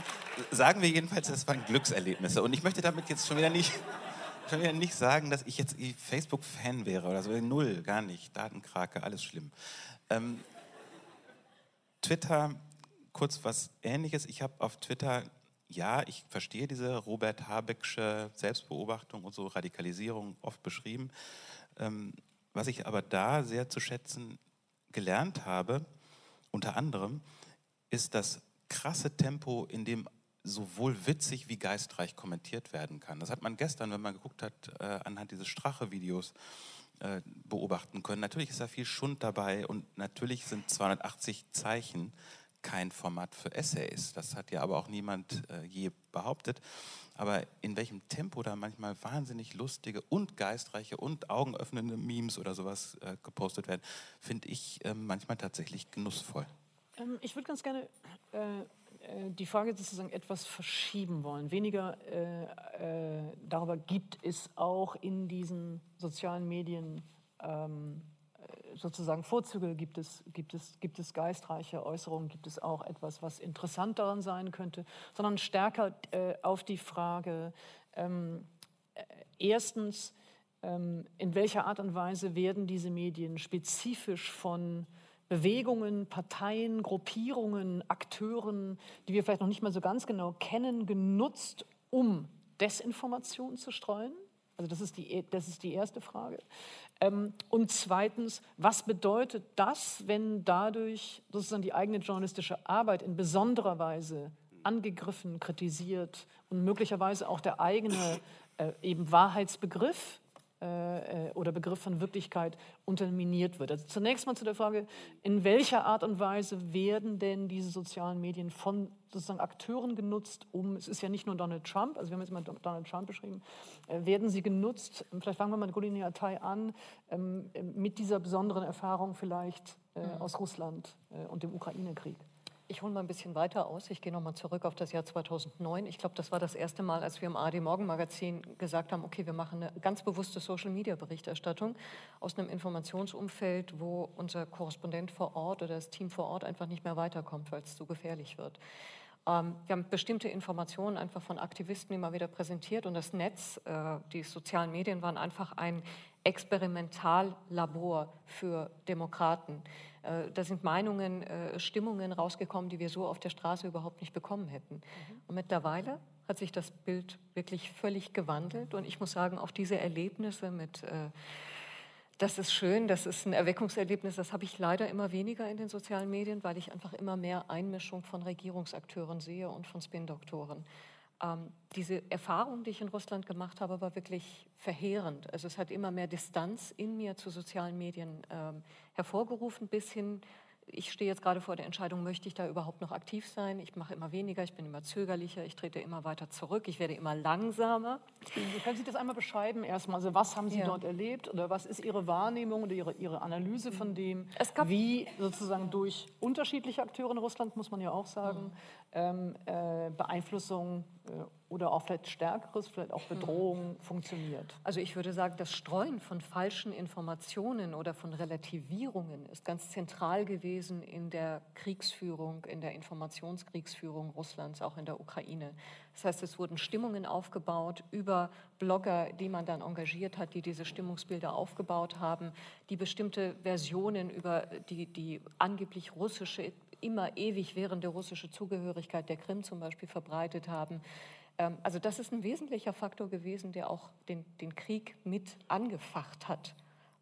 Sagen wir jedenfalls, das waren Glückserlebnisse und ich möchte damit jetzt schon wieder nicht *laughs* schon wieder nicht sagen, dass ich jetzt Facebook-Fan wäre oder so. Null, gar nicht. Datenkrake, alles schlimm. Ähm, Twitter kurz was Ähnliches. Ich habe auf Twitter, ja, ich verstehe diese Robert Habecksche Selbstbeobachtung und so Radikalisierung oft beschrieben. Ähm, was ich aber da sehr zu schätzen gelernt habe, unter anderem, ist das krasse Tempo, in dem sowohl witzig wie geistreich kommentiert werden kann. Das hat man gestern, wenn man geguckt hat, äh, anhand dieses Strache-Videos äh, beobachten können. Natürlich ist da viel Schund dabei und natürlich sind 280 Zeichen kein Format für Essays. Das hat ja aber auch niemand äh, je behauptet. Aber in welchem Tempo da manchmal wahnsinnig lustige und geistreiche und augenöffnende Memes oder sowas äh, gepostet werden, finde ich äh, manchmal tatsächlich genussvoll. Ähm, ich würde ganz gerne äh, äh, die Frage sozusagen etwas verschieben wollen. Weniger äh, darüber gibt es auch in diesen sozialen Medien ähm, sozusagen Vorzüge, gibt es, gibt, es, gibt es geistreiche Äußerungen, gibt es auch etwas, was interessant daran sein könnte, sondern stärker äh, auf die Frage, ähm, äh, erstens, ähm, in welcher Art und Weise werden diese Medien spezifisch von Bewegungen, Parteien, Gruppierungen, Akteuren, die wir vielleicht noch nicht mal so ganz genau kennen, genutzt, um Desinformation zu streuen? Also das ist die, das ist die erste Frage. Ähm, und zweitens, was bedeutet das, wenn dadurch sozusagen die eigene journalistische Arbeit in besonderer Weise angegriffen, kritisiert und möglicherweise auch der eigene äh, eben Wahrheitsbegriff äh, äh, oder Begriff von Wirklichkeit unterminiert wird. Also zunächst mal zu der Frage, in welcher Art und Weise werden denn diese sozialen Medien von sozusagen Akteuren genutzt, um, es ist ja nicht nur Donald Trump, also wir haben jetzt mal Donald Trump beschrieben, äh, werden sie genutzt, vielleicht fangen wir mal mit Golini Atay an, ähm, mit dieser besonderen Erfahrung vielleicht mhm. aus Russland und dem Ukraine-Krieg? Ich hole mal ein bisschen weiter aus. Ich gehe nochmal zurück auf das Jahr 2009. Ich glaube, das war das erste Mal, als wir im AD Morgenmagazin gesagt haben, okay, wir machen eine ganz bewusste Social-Media-Berichterstattung aus einem Informationsumfeld, wo unser Korrespondent vor Ort oder das Team vor Ort einfach nicht mehr weiterkommt, weil es zu gefährlich wird. Ähm, wir haben bestimmte Informationen einfach von Aktivisten immer wieder präsentiert und das Netz, äh, die sozialen Medien waren einfach ein Experimentallabor für Demokraten. Äh, da sind Meinungen, äh, Stimmungen rausgekommen, die wir so auf der Straße überhaupt nicht bekommen hätten. Mhm. Und mittlerweile hat sich das Bild wirklich völlig gewandelt. Und ich muss sagen, auch diese Erlebnisse mit, äh, das ist schön, das ist ein Erweckungserlebnis, das habe ich leider immer weniger in den sozialen Medien, weil ich einfach immer mehr Einmischung von Regierungsakteuren sehe und von Spin-Doktoren. Ähm, diese Erfahrung, die ich in Russland gemacht habe, war wirklich verheerend. Also es hat immer mehr Distanz in mir zu sozialen Medien ähm, hervorgerufen, bis hin ich stehe jetzt gerade vor der Entscheidung, möchte ich da überhaupt noch aktiv sein? Ich mache immer weniger, ich bin immer zögerlicher, ich trete immer weiter zurück, ich werde immer langsamer. Können Sie das einmal beschreiben erstmal? Also was haben Sie ja. dort erlebt oder was ist Ihre Wahrnehmung oder Ihre, Ihre Analyse von mhm. dem, wie sozusagen durch unterschiedliche Akteure in Russland, muss man ja auch sagen, mhm. ähm, äh, Beeinflussung äh, oder auch vielleicht Stärkeres, vielleicht auch *laughs* Bedrohung funktioniert? Also ich würde sagen, das Streuen von falschen Informationen oder von Relativierungen ist ganz zentral gewesen in der Kriegsführung, in der Informationskriegsführung Russlands, auch in der Ukraine. Das heißt, es wurden Stimmungen aufgebaut über Blogger, die man dann engagiert hat, die diese Stimmungsbilder aufgebaut haben, die bestimmte Versionen über die, die angeblich russische immer ewig währende russische Zugehörigkeit der Krim zum Beispiel verbreitet haben. Ähm, also das ist ein wesentlicher Faktor gewesen, der auch den, den Krieg mit angefacht hat.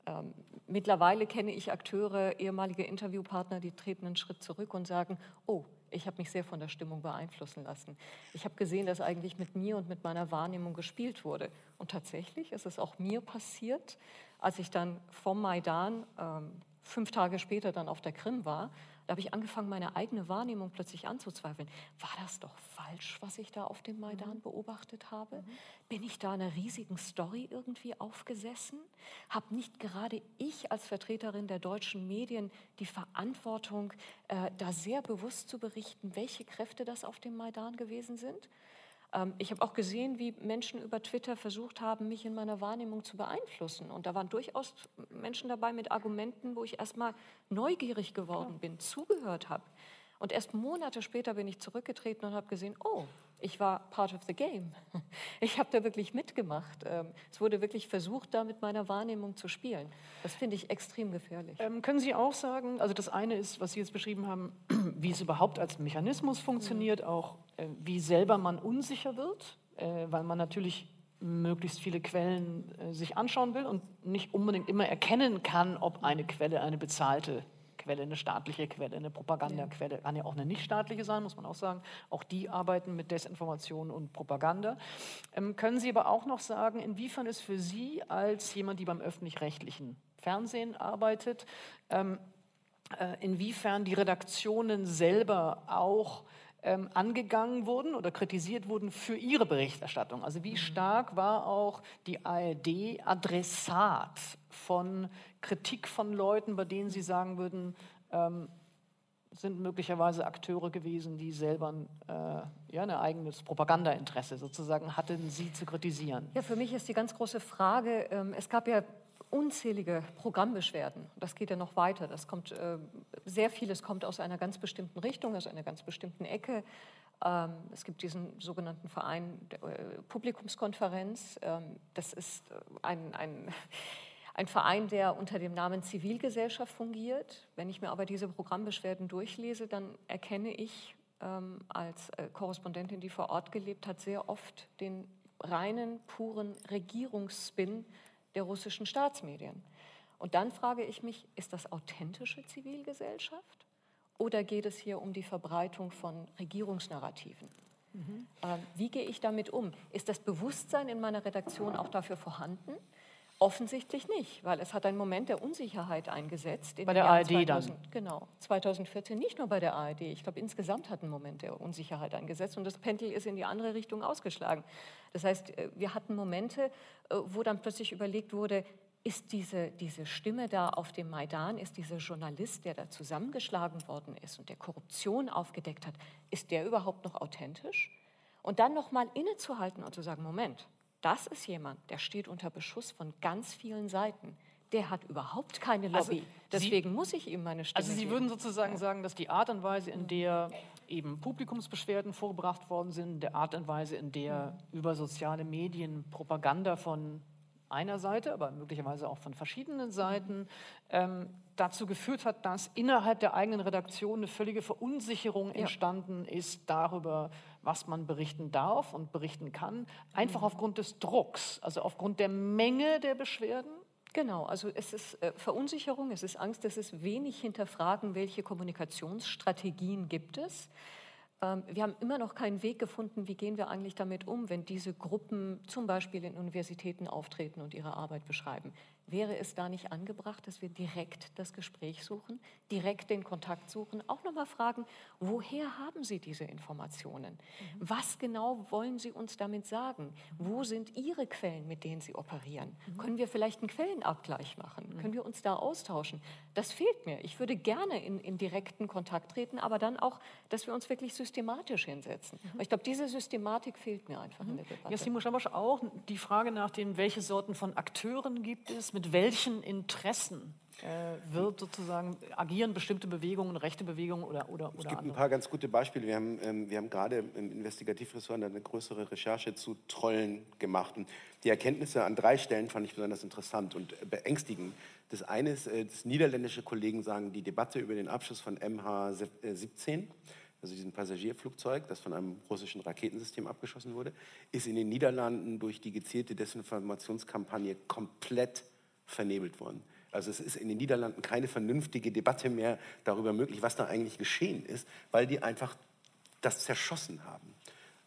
Ähm, mittlerweile kenne ich Akteure, ehemalige Interviewpartner, die treten einen Schritt zurück und sagen, oh, ich habe mich sehr von der Stimmung beeinflussen lassen. Ich habe gesehen, dass eigentlich mit mir und mit meiner Wahrnehmung gespielt wurde. Und tatsächlich ist es auch mir passiert, als ich dann vom Maidan ähm, fünf Tage später dann auf der Krim war da habe ich angefangen, meine eigene Wahrnehmung plötzlich anzuzweifeln. War das doch falsch, was ich da auf dem Maidan mhm. beobachtet habe? Mhm. Bin ich da einer riesigen Story irgendwie aufgesessen? Habe nicht gerade ich als Vertreterin der deutschen Medien die Verantwortung, äh, da sehr bewusst zu berichten, welche Kräfte das auf dem Maidan gewesen sind? Ähm, ich habe auch gesehen, wie Menschen über Twitter versucht haben, mich in meiner Wahrnehmung zu beeinflussen. Und da waren durchaus Menschen dabei mit Argumenten, wo ich erstmal neugierig geworden bin, zugehört habe. Und erst Monate später bin ich zurückgetreten und habe gesehen, oh, ich war part of the game. *laughs* Ich habe da wirklich mitgemacht. Ähm, es wurde wirklich versucht, da mit meiner Wahrnehmung zu spielen. Das finde ich extrem gefährlich. Ähm, können Sie auch sagen, also das eine ist, was Sie jetzt beschrieben haben, *clears throat* wie es überhaupt als Mechanismus funktioniert, mhm. auch äh, wie selber man unsicher wird, äh, weil man natürlich möglichst viele Quellen äh, sich anschauen will und nicht unbedingt immer erkennen kann, ob eine Quelle eine bezahlte Quelle, eine staatliche Quelle, eine Propagandaquelle, kann ja auch eine nichtstaatliche sein, muss man auch sagen. Auch die arbeiten mit Desinformation und Propaganda. Ähm, können Sie aber auch noch sagen, inwiefern ist für Sie als jemand, die beim öffentlich-rechtlichen Fernsehen arbeitet, ähm, äh, inwiefern die Redaktionen selber auch ähm, angegangen wurden oder kritisiert wurden für ihre Berichterstattung. Also wie mhm. stark war auch die ARD Adressat von Kritik von Leuten, bei denen Sie sagen würden, ähm, sind möglicherweise Akteure gewesen, die selber äh, ja, ein eigenes Propagandainteresse sozusagen hatten, sie zu kritisieren. Ja, für mich ist die ganz große Frage, ähm, es gab ja unzählige Programmbeschwerden. Das geht ja noch weiter. Das kommt, äh, sehr vieles kommt aus einer ganz bestimmten Richtung, aus einer ganz bestimmten Ecke. Ähm, es gibt diesen sogenannten Verein der, äh, Publikumskonferenz. Ähm, das ist ein, ein *laughs* ein Verein, der unter dem Namen Zivilgesellschaft fungiert. Wenn ich mir aber diese Programmbeschwerden durchlese, dann erkenne ich ähm, als äh, Korrespondentin, die vor Ort gelebt hat, sehr oft den reinen, puren Regierungsspin der russischen Staatsmedien. Und dann frage ich mich, ist das authentische Zivilgesellschaft oder geht es hier um die Verbreitung von Regierungsnarrativen? Mhm. Ähm, wie gehe ich damit um? Ist das Bewusstsein in meiner Redaktion auch dafür vorhanden? Offensichtlich nicht, weil es hat einen Moment der Unsicherheit eingesetzt. bei der ARD 2000, dann? Genau, 2014 nicht nur bei der ARD. Ich glaube, insgesamt hat ein Moment der Unsicherheit eingesetzt und das Pendel ist in die andere Richtung ausgeschlagen. Das heißt, äh, wir hatten Momente, äh, wo dann plötzlich überlegt wurde, ist diese, diese Stimme da auf dem Maidan, ist dieser Journalist, der da zusammengeschlagen worden ist und der Korruption aufgedeckt hat, ist der überhaupt noch authentisch? Und dann nochmal innezuhalten und zu sagen, Moment, das ist jemand, der steht unter Beschuss von ganz vielen Seiten. Der hat überhaupt keine also Lobby. Also Deswegen Sie, muss ich ihm meine Stimme Also Sie geben. würden sozusagen sagen, dass die Art und Weise, in der eben Publikumsbeschwerden vorgebracht worden sind, der Art und Weise, in der über soziale Medien Propaganda von einer Seite, aber möglicherweise auch von verschiedenen Seiten, ähm, dazu geführt hat, dass innerhalb der eigenen Redaktion eine völlige Verunsicherung ja. entstanden ist darüber, was man berichten darf und berichten kann, einfach mhm. aufgrund des Drucks, also aufgrund der Menge der Beschwerden. Genau, also es ist äh, Verunsicherung, es ist Angst, es ist wenig hinterfragen, welche Kommunikationsstrategien gibt es. Ähm, wir haben immer noch keinen Weg gefunden, wie gehen wir eigentlich damit um, wenn diese Gruppen zum Beispiel in Universitäten auftreten und ihre Arbeit beschreiben. Wäre es da nicht angebracht, dass wir direkt das Gespräch suchen, direkt den Kontakt suchen, auch nochmal fragen, woher haben Sie diese Informationen? Mhm. Was genau wollen Sie uns damit sagen? Wo sind Ihre Quellen, mit denen Sie operieren? Mhm. Können wir vielleicht einen Quellenabgleich machen? Mhm. Können wir uns da austauschen? Das fehlt mir. Ich würde gerne in, in direkten Kontakt treten, aber dann auch, dass wir uns wirklich systematisch hinsetzen. Mhm. Ich glaube, diese Systematik fehlt mir einfach in mhm. der Debatte. Ja, Simon Schabosch auch die Frage nach dem, welche Sorten von Akteuren gibt es, mit welchen Interessen äh, wird sozusagen agieren bestimmte Bewegungen, rechte Bewegungen oder oder Es gibt andere. ein paar ganz gute Beispiele. Wir haben, ähm, wir haben gerade im Investigativressort eine größere Recherche zu Trollen gemacht. Und die Erkenntnisse an drei Stellen fand ich besonders interessant und beängstigend. Das eine ist, äh, dass niederländische Kollegen sagen, die Debatte über den Abschuss von MH17 also diesem Passagierflugzeug, das von einem russischen Raketensystem abgeschossen wurde, ist in den Niederlanden durch die gezielte Desinformationskampagne komplett vernebelt worden. Also es ist in den Niederlanden keine vernünftige Debatte mehr darüber möglich, was da eigentlich geschehen ist, weil die einfach das zerschossen haben.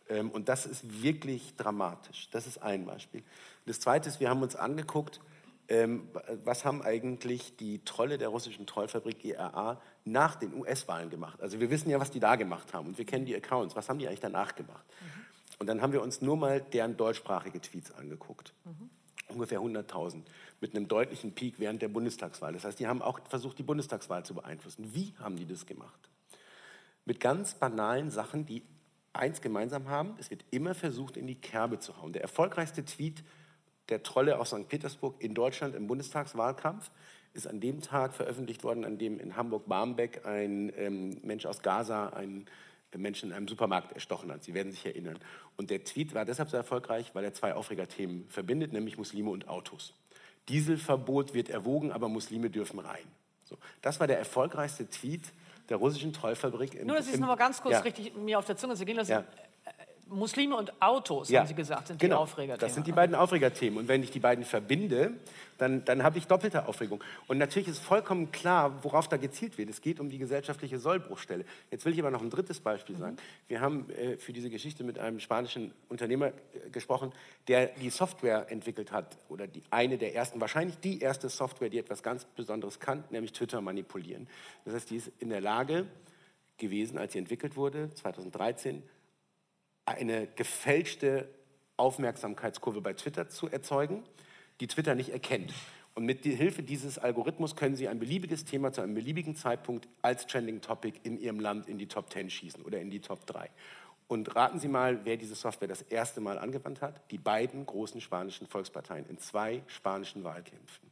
Ähm, und das ist wirklich dramatisch. Das ist ein Beispiel. Das Zweite ist, wir haben uns angeguckt, ähm, was haben eigentlich die Trolle der russischen Trollfabrik IRA nach den US-Wahlen gemacht? Also wir wissen ja, was die da gemacht haben und wir kennen die Accounts. Was haben die eigentlich danach gemacht? Mhm. Und dann haben wir uns nur mal deren deutschsprachige Tweets angeguckt. Mhm. Ungefähr 100.000 mit einem deutlichen Peak während der Bundestagswahl. Das heißt, die haben auch versucht, die Bundestagswahl zu beeinflussen. Wie haben die das gemacht? Mit ganz banalen Sachen, die eins gemeinsam haben, es wird immer versucht, in die Kerbe zu hauen. Der erfolgreichste Tweet der Trolle aus St. Petersburg in Deutschland im Bundestagswahlkampf ist an dem Tag veröffentlicht worden, an dem in Hamburg-Barmbek ein ähm, Mensch aus Gaza einen Menschen in einem Supermarkt erstochen hat. Sie werden sich erinnern. Und der Tweet war deshalb so erfolgreich, weil er zwei Aufregerthemen verbindet, nämlich Muslime und Autos. Dieselverbot wird erwogen, aber Muslime dürfen rein. So, das war der erfolgreichste Tweet der russischen Trollfabrik. Nur, dass ich es nochmal ganz kurz ja. richtig mir auf der Zunge zu gehen lassen. Ja. Muslime und Autos, ja. haben Sie gesagt, sind genau. die Aufregerthemen. Das sind die beiden Aufregerthemen. Und wenn ich die beiden verbinde, dann, dann habe ich doppelte Aufregung. Und natürlich ist vollkommen klar, worauf da gezielt wird. Es geht um die gesellschaftliche Sollbruchstelle. Jetzt will ich aber noch ein drittes Beispiel mhm. sagen. Wir haben äh, für diese Geschichte mit einem spanischen Unternehmer äh, gesprochen, der die Software entwickelt hat, oder die, eine der ersten, wahrscheinlich die erste Software, die etwas ganz Besonderes kann, nämlich Twitter manipulieren. Das heißt, die ist in der Lage gewesen, als sie entwickelt wurde, 2013, eine gefälschte Aufmerksamkeitskurve bei Twitter zu erzeugen, die Twitter nicht erkennt. Und mit Hilfe dieses Algorithmus können Sie ein beliebiges Thema zu einem beliebigen Zeitpunkt als Trending Topic in Ihrem Land in die Top 10 schießen oder in die Top 3. Und raten Sie mal, wer diese Software das erste Mal angewandt hat? Die beiden großen spanischen Volksparteien in zwei spanischen Wahlkämpfen.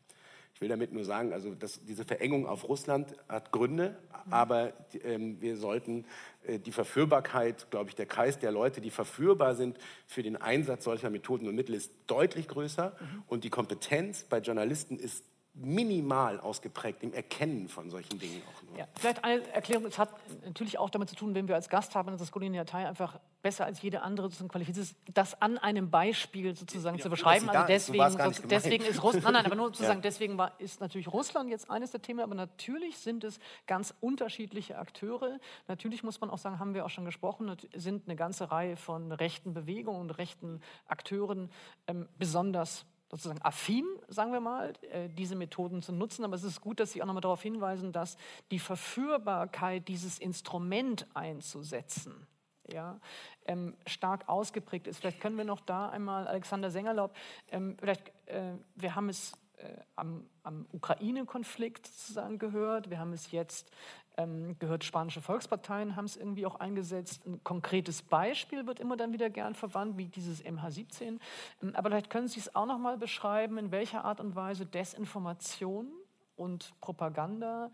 Ich will damit nur sagen, also dass diese Verengung auf Russland hat Gründe, aber ähm, wir sollten äh, die Verführbarkeit, glaube ich, der Kreis der Leute, die verführbar sind für den Einsatz solcher Methoden und Mittel, ist deutlich größer mhm. und die Kompetenz bei Journalisten ist minimal ausgeprägt im Erkennen von solchen Dingen auch nur. Ja, vielleicht eine Erklärung, es hat natürlich auch damit zu tun, wenn wir als Gast haben, dass das Kollegium Datei einfach besser als jede andere sozusagen qualifiziert ist, das an einem Beispiel sozusagen ja, zu beschreiben. Also deswegen, so, deswegen ist Russland, nein, nein, aber nur *laughs* sozusagen, ja. deswegen war, ist natürlich Russland jetzt eines der Themen, aber natürlich sind es ganz unterschiedliche Akteure. Natürlich muss man auch sagen, haben wir auch schon gesprochen, sind eine ganze Reihe von rechten Bewegungen und rechten Akteuren ähm, besonders sozusagen affin, sagen wir mal, äh, diese Methoden zu nutzen. Aber es ist gut, dass Sie auch nochmal darauf hinweisen, dass die Verführbarkeit, dieses Instrument einzusetzen, ja, ähm, stark ausgeprägt ist. Vielleicht können wir noch da einmal, Alexander Sengerlaub, ähm, vielleicht, äh, wir haben es äh, am, am Ukraine-Konflikt sozusagen gehört, wir haben es jetzt ähm, gehört, spanische Volksparteien haben es irgendwie auch eingesetzt. Ein konkretes Beispiel wird immer dann wieder gern verwandt, wie dieses MH17. Ähm, aber vielleicht können Sie es auch noch mal beschreiben, in welcher Art und Weise Desinformation und Propaganda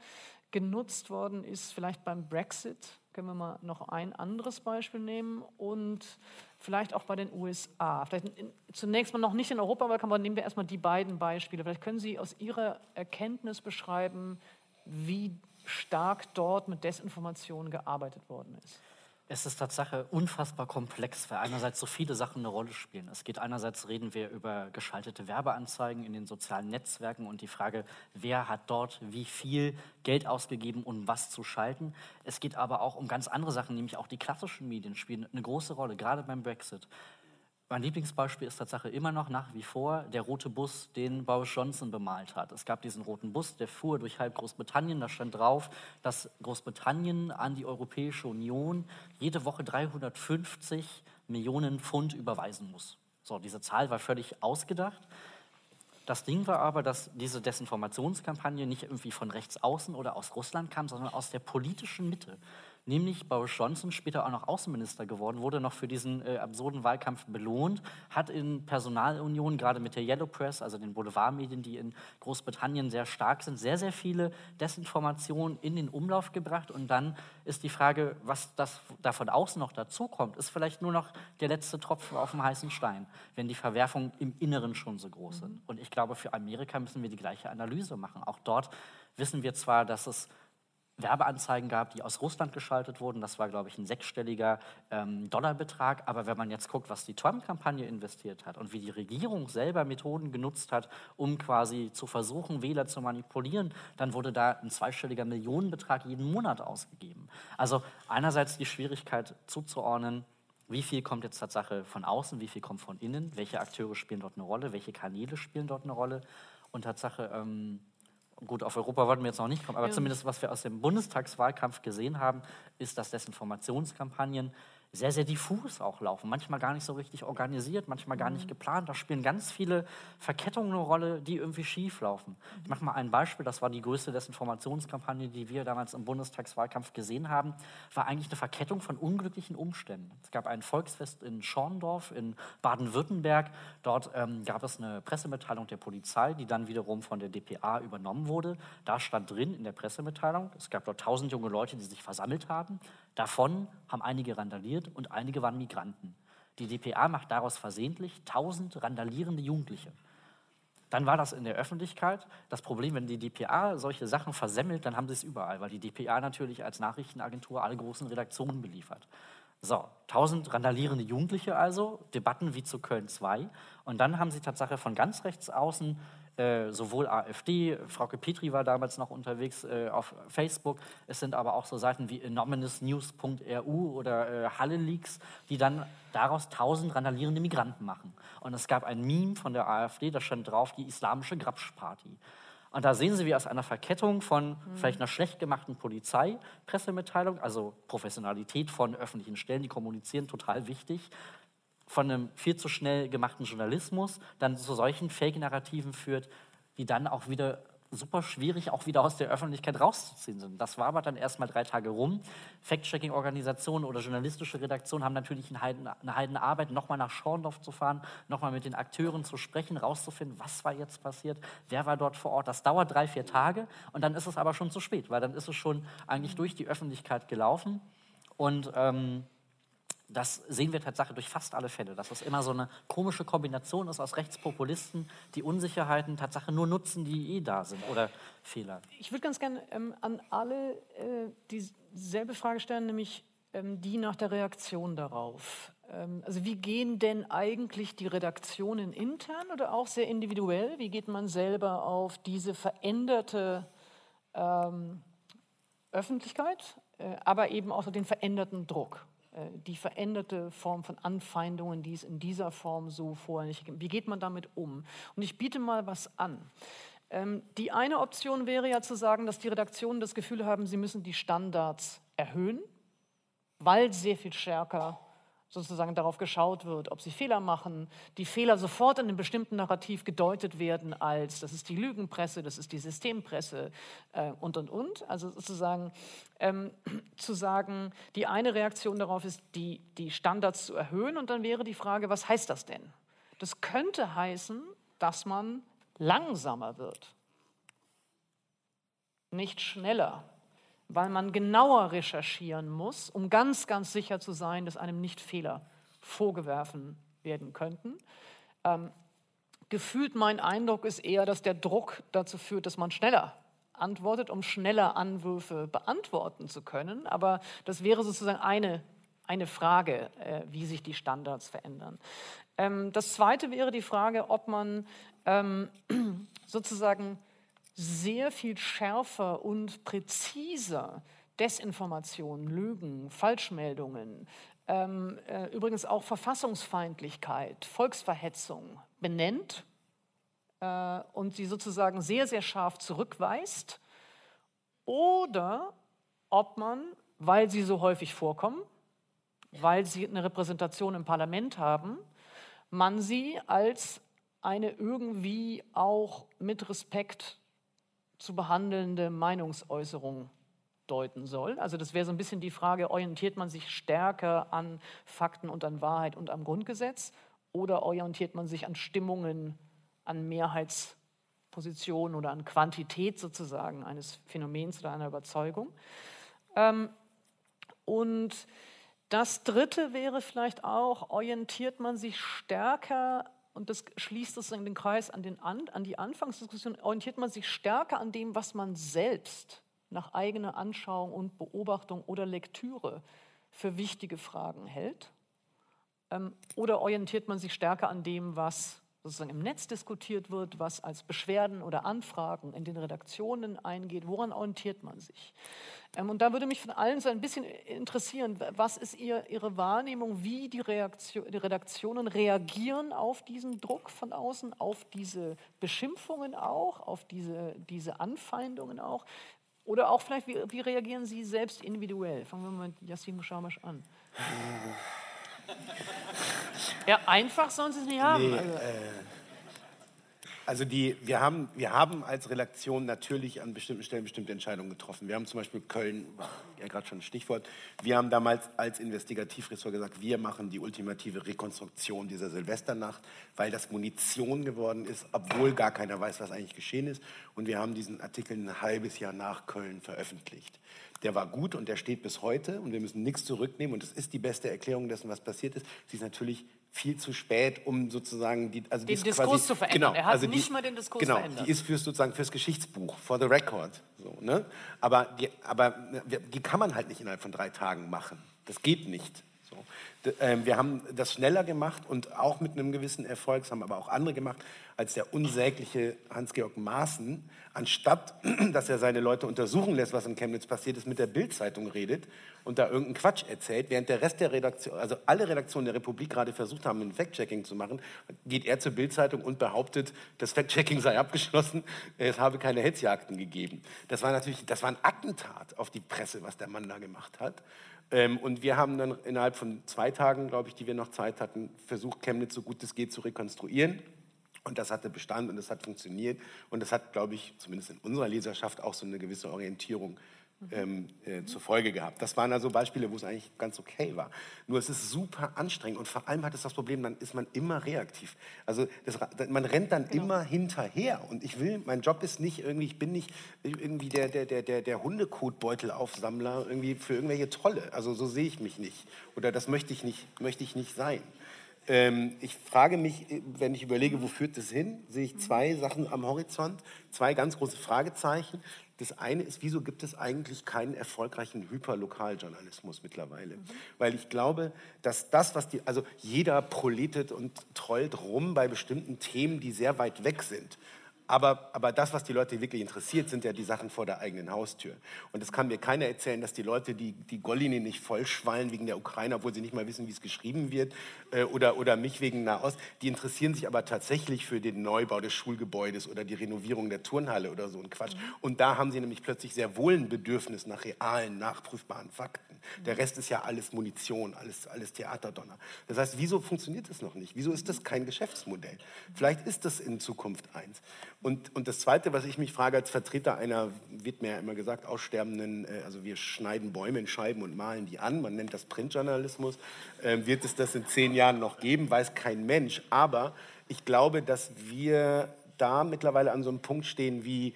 genutzt worden ist, vielleicht beim Brexit. Können wir mal noch ein anderes Beispiel nehmen und vielleicht auch bei den USA. Vielleicht in, zunächst mal noch nicht in Europa, aber nehmen wir erstmal die beiden Beispiele. Vielleicht können Sie aus Ihrer Erkenntnis beschreiben, wie stark dort mit Desinformation gearbeitet worden ist? Es ist Tatsache unfassbar komplex, weil einerseits so viele Sachen eine Rolle spielen. Es geht einerseits, reden wir über geschaltete Werbeanzeigen in den sozialen Netzwerken und die Frage, wer hat dort wie viel Geld ausgegeben, um was zu schalten. Es geht aber auch um ganz andere Sachen, nämlich auch die klassischen Medien spielen eine große Rolle, gerade beim Brexit. Mein Lieblingsbeispiel ist Tatsache immer noch nach wie vor der rote Bus, den Boris Johnson bemalt hat. Es gab diesen roten Bus, der fuhr durch halb Großbritannien. Da stand drauf, dass Großbritannien an die Europäische Union jede Woche 350 Millionen Pfund überweisen muss. So, diese Zahl war völlig ausgedacht. Das Ding war aber, dass diese Desinformationskampagne nicht irgendwie von rechts außen oder aus Russland kam, sondern aus der politischen Mitte nämlich Boris Johnson, später auch noch Außenminister geworden, wurde noch für diesen äh, absurden Wahlkampf belohnt, hat in Personalunion, gerade mit der Yellow Press, also den Boulevardmedien, die in Großbritannien sehr stark sind, sehr, sehr viele Desinformationen in den Umlauf gebracht. Und dann ist die Frage, was das da von außen noch dazukommt, ist vielleicht nur noch der letzte Tropfen auf dem heißen Stein, wenn die Verwerfungen im Inneren schon so groß sind. Und ich glaube, für Amerika müssen wir die gleiche Analyse machen. Auch dort wissen wir zwar, dass es Werbeanzeigen gab, die aus Russland geschaltet wurden. Das war, glaube ich, ein sechsstelliger ähm, Dollarbetrag. Aber wenn man jetzt guckt, was die Trump-Kampagne investiert hat und wie die Regierung selber Methoden genutzt hat, um quasi zu versuchen, Wähler zu manipulieren, dann wurde da ein zweistelliger Millionenbetrag jeden Monat ausgegeben. Also einerseits die Schwierigkeit zuzuordnen, wie viel kommt jetzt Tatsache von außen, wie viel kommt von innen, welche Akteure spielen dort eine Rolle, welche Kanäle spielen dort eine Rolle und Tatsache ähm, gut, auf Europa wollten wir jetzt noch nicht kommen, aber ja. zumindest was wir aus dem Bundestagswahlkampf gesehen haben, ist, dass Desinformationskampagnen sehr, sehr diffus auch laufen. Manchmal gar nicht so richtig organisiert, manchmal gar nicht mhm. geplant. Da spielen ganz viele Verkettungen eine Rolle, die irgendwie schief laufen. Ich mache mal ein Beispiel, das war die größte Desinformationskampagne, die wir damals im Bundestagswahlkampf gesehen haben, war eigentlich eine Verkettung von unglücklichen Umständen. Es gab ein Volksfest in Schorndorf in Baden-Württemberg. Dort ähm, gab es eine Pressemitteilung der Polizei, die dann wiederum von der DPA übernommen wurde. Da stand drin in der Pressemitteilung, es gab dort tausend junge Leute, die sich versammelt haben. Davon haben einige randaliert und einige waren Migranten. Die dpa macht daraus versehentlich 1000 randalierende Jugendliche. Dann war das in der Öffentlichkeit. Das Problem, wenn die dpa solche Sachen versemmelt, dann haben sie es überall, weil die dpa natürlich als Nachrichtenagentur alle großen Redaktionen beliefert. So, 1000 randalierende Jugendliche also, Debatten wie zu Köln 2. Und dann haben sie Tatsache von ganz rechts außen äh, sowohl AfD, Frauke Petri war damals noch unterwegs äh, auf Facebook, es sind aber auch so Seiten wie anonymousnews.ru oder äh, Halle Leaks, die dann daraus 1000 randalierende Migranten machen. Und es gab ein Meme von der AfD, da stand drauf die islamische Grabschparty. Und da sehen Sie, wie aus einer Verkettung von mhm. vielleicht einer schlecht gemachten Polizeipressemitteilung, also Professionalität von öffentlichen Stellen, die kommunizieren, total wichtig, von einem viel zu schnell gemachten Journalismus dann zu solchen Fake-Narrativen führt, die dann auch wieder super schwierig auch wieder aus der Öffentlichkeit rauszuziehen sind. Das war aber dann erst mal drei Tage rum. Fact-Checking-Organisationen oder journalistische Redaktionen haben natürlich eine heiden, eine heidene Arbeit, nochmal nach Schorndorf zu fahren, nochmal mit den Akteuren zu sprechen, rauszufinden, was war jetzt passiert, wer war dort vor Ort. Das dauert drei, vier Tage und dann ist es aber schon zu spät, weil dann ist es schon eigentlich durch die Öffentlichkeit gelaufen. Und ähm, das sehen wir tatsächlich durch fast alle Fälle, dass es immer so eine komische Kombination ist aus Rechtspopulisten, die Unsicherheiten tatsächlich nur nutzen, die eh da sind oder Fehler. Ich würde ganz gerne ähm, an alle äh, dieselbe Frage stellen, nämlich ähm, die nach der Reaktion darauf. Ähm, also wie gehen denn eigentlich die Redaktionen intern oder auch sehr individuell? Wie geht man selber auf diese veränderte ähm, Öffentlichkeit, äh, aber eben auch den veränderten Druck? Äh, die veränderte Form von Anfeindungen, die es in dieser Form so vorher nicht gibt. Wie geht man damit um? Und ich biete mal was an. Ähm, die eine Option wäre ja zu sagen, dass die Redaktionen das Gefühl haben, sie müssen die Standards erhöhen, weil sehr viel stärker sozusagen darauf geschaut wird, ob sie Fehler machen, die Fehler sofort in einem bestimmten Narrativ gedeutet werden als, das ist die Lügenpresse, das ist die Systempresse äh, und, und, und. Also sozusagen ähm, *clears throat* zu sagen, die eine Reaktion darauf ist, die, die Standards zu erhöhen und dann wäre die Frage, was heißt das denn? Das könnte heißen, dass man langsamer wird, nicht schneller weil man genauer recherchieren muss, um ganz, ganz sicher zu sein, dass einem nicht Fehler vorgeworfen werden könnten. Ähm, gefühlt mein Eindruck ist eher, dass der Druck dazu führt, dass man schneller antwortet, um schneller Anwürfe beantworten zu können. Aber das wäre sozusagen eine, eine Frage, äh, wie sich die Standards verändern. Ähm, das Zweite wäre die Frage, ob man ähm, *clears throat* sozusagen sehr viel schärfer und präziser Desinformation, Lügen, Falschmeldungen, ähm, äh, übrigens auch Verfassungsfeindlichkeit, Volksverhetzung benennt äh, und sie sozusagen sehr, sehr scharf zurückweist oder ob man, weil sie so häufig vorkommen, weil sie eine Repräsentation im Parlament haben, man sie als eine irgendwie auch mit Respekt zu behandelnde Meinungsäußerung deuten soll. Also das wäre so ein bisschen die Frage, orientiert man sich stärker an Fakten und an Wahrheit und am Grundgesetz oder orientiert man sich an Stimmungen, an Mehrheitspositionen oder an Quantität sozusagen eines Phänomens oder einer Überzeugung. Ähm, und das Dritte wäre vielleicht auch, orientiert man sich stärker und das schließt sozusagen den Kreis an, den an, an die Anfangsdiskussion, orientiert man sich stärker an dem, was man selbst nach eigener Anschauung und Beobachtung oder Lektüre für wichtige Fragen hält? Ähm, oder orientiert man sich stärker an dem, was sozusagen im Netz diskutiert wird, was als Beschwerden oder Anfragen in den Redaktionen eingeht? Woran orientiert man sich? Ähm, und da würde mich von allen so ein bisschen interessieren, was ist ihr, Ihre Wahrnehmung, wie die, Reaktion, die Redaktionen reagieren auf diesen Druck von außen, auf diese Beschimpfungen auch, auf diese, diese Anfeindungen auch? Oder auch vielleicht, wie, wie reagieren Sie selbst individuell? Fangen wir mal mit Yassin Mushamash an. *sighs* ja, einfach sollen Sie es nicht haben. Nee, also. äh also die, wir, haben, wir haben als Redaktion natürlich an bestimmten Stellen bestimmte Entscheidungen getroffen. Wir haben zum Beispiel Köln, ja gerade schon ein Stichwort, wir haben damals als Investigativressort gesagt, wir machen die ultimative Rekonstruktion dieser Silvesternacht, weil das Munition geworden ist, obwohl gar keiner weiß, was eigentlich geschehen ist. Und wir haben diesen Artikel ein halbes Jahr nach Köln veröffentlicht. Der war gut und der steht bis heute und wir müssen nichts zurücknehmen und es ist die beste Erklärung dessen, was passiert ist. Sie ist natürlich viel zu spät, um sozusagen die, also den die Diskurs quasi, zu verändern. Genau, er hat also nicht die, mal den Diskurs genau, verändert. Die ist fürs, sozusagen fürs Geschichtsbuch, for the record. So, ne? aber, die, aber die kann man halt nicht innerhalb von drei Tagen machen. Das geht nicht. So. Ähm, wir haben das schneller gemacht und auch mit einem gewissen Erfolg, das haben aber auch andere gemacht, als der unsägliche Hans-Georg Maaßen, anstatt *clears throat* dass er seine Leute untersuchen lässt, was in Chemnitz passiert ist, mit der Bild-Zeitung redet und da irgendeinen Quatsch erzählt, während der Rest der Redaktion, also alle Redaktionen der Republik gerade versucht haben, ein Fact-Checking zu machen, geht er zur Bild-Zeitung und behauptet, das Fact-Checking sei abgeschlossen, es habe keine Hetzjagden gegeben. Das war natürlich, das war ein Attentat auf die Presse, was der Mann da gemacht hat. Ähm, und wir haben dann innerhalb von zwei Tagen, glaube ich, die wir noch Zeit hatten, versucht, Chemnitz so gut es geht zu rekonstruieren Und das hatte Bestand und das hat funktioniert. Und das hat, glaube ich, zumindest in unserer Leserschaft auch so eine gewisse Orientierung ähm, äh, zur Folge gehabt. Das waren also Beispiele, wo es eigentlich ganz okay war. Nur es ist super anstrengend und vor allem hat es das Problem, dann ist man immer reaktiv. Also das, man rennt dann genau. immer hinterher und ich will, mein Job ist nicht irgendwie, ich bin nicht irgendwie der, der, der, der, der Hundekotbeutelaufsammler irgendwie für irgendwelche Trolle. Also so sehe ich mich nicht oder das möchte ich nicht, möchte ich nicht sein. Ähm, ich frage mich, wenn ich überlege, wo führt das hin, sehe ich zwei Sachen am Horizont, zwei ganz große Fragezeichen. Das eine ist, wieso gibt es eigentlich keinen erfolgreichen Hyperlokaljournalismus mittlerweile? Mhm. Weil ich glaube, dass das, was die, also jeder proletet und trollt rum bei bestimmten Themen, die sehr weit weg sind. Aber, aber das, was die Leute wirklich interessiert, sind ja die Sachen vor der eigenen Haustür. Und es kann mir keiner erzählen, dass die Leute die, die Gollini nicht vollschwallen wegen der Ukraine, obwohl sie nicht mal wissen, wie es geschrieben wird, äh, oder, oder mich wegen Nahost. Die interessieren sich aber tatsächlich für den Neubau des Schulgebäudes oder die Renovierung der Turnhalle oder so ein Quatsch. Mhm. Und da haben sie nämlich plötzlich sehr wohl ein Bedürfnis nach realen, nachprüfbaren Fakten. Der Rest ist ja alles Munition, alles, alles Theaterdonner. Das heißt, wieso funktioniert es noch nicht? Wieso ist das kein Geschäftsmodell? Vielleicht ist das in Zukunft eins. Und, und das Zweite, was ich mich frage als Vertreter einer, wird mir ja immer gesagt, aussterbenden, äh, also wir schneiden Bäume in Scheiben und malen die an, man nennt das Printjournalismus, äh, wird es das in zehn Jahren noch geben, weiß kein Mensch. Aber ich glaube, dass wir da mittlerweile an so einem Punkt stehen wie,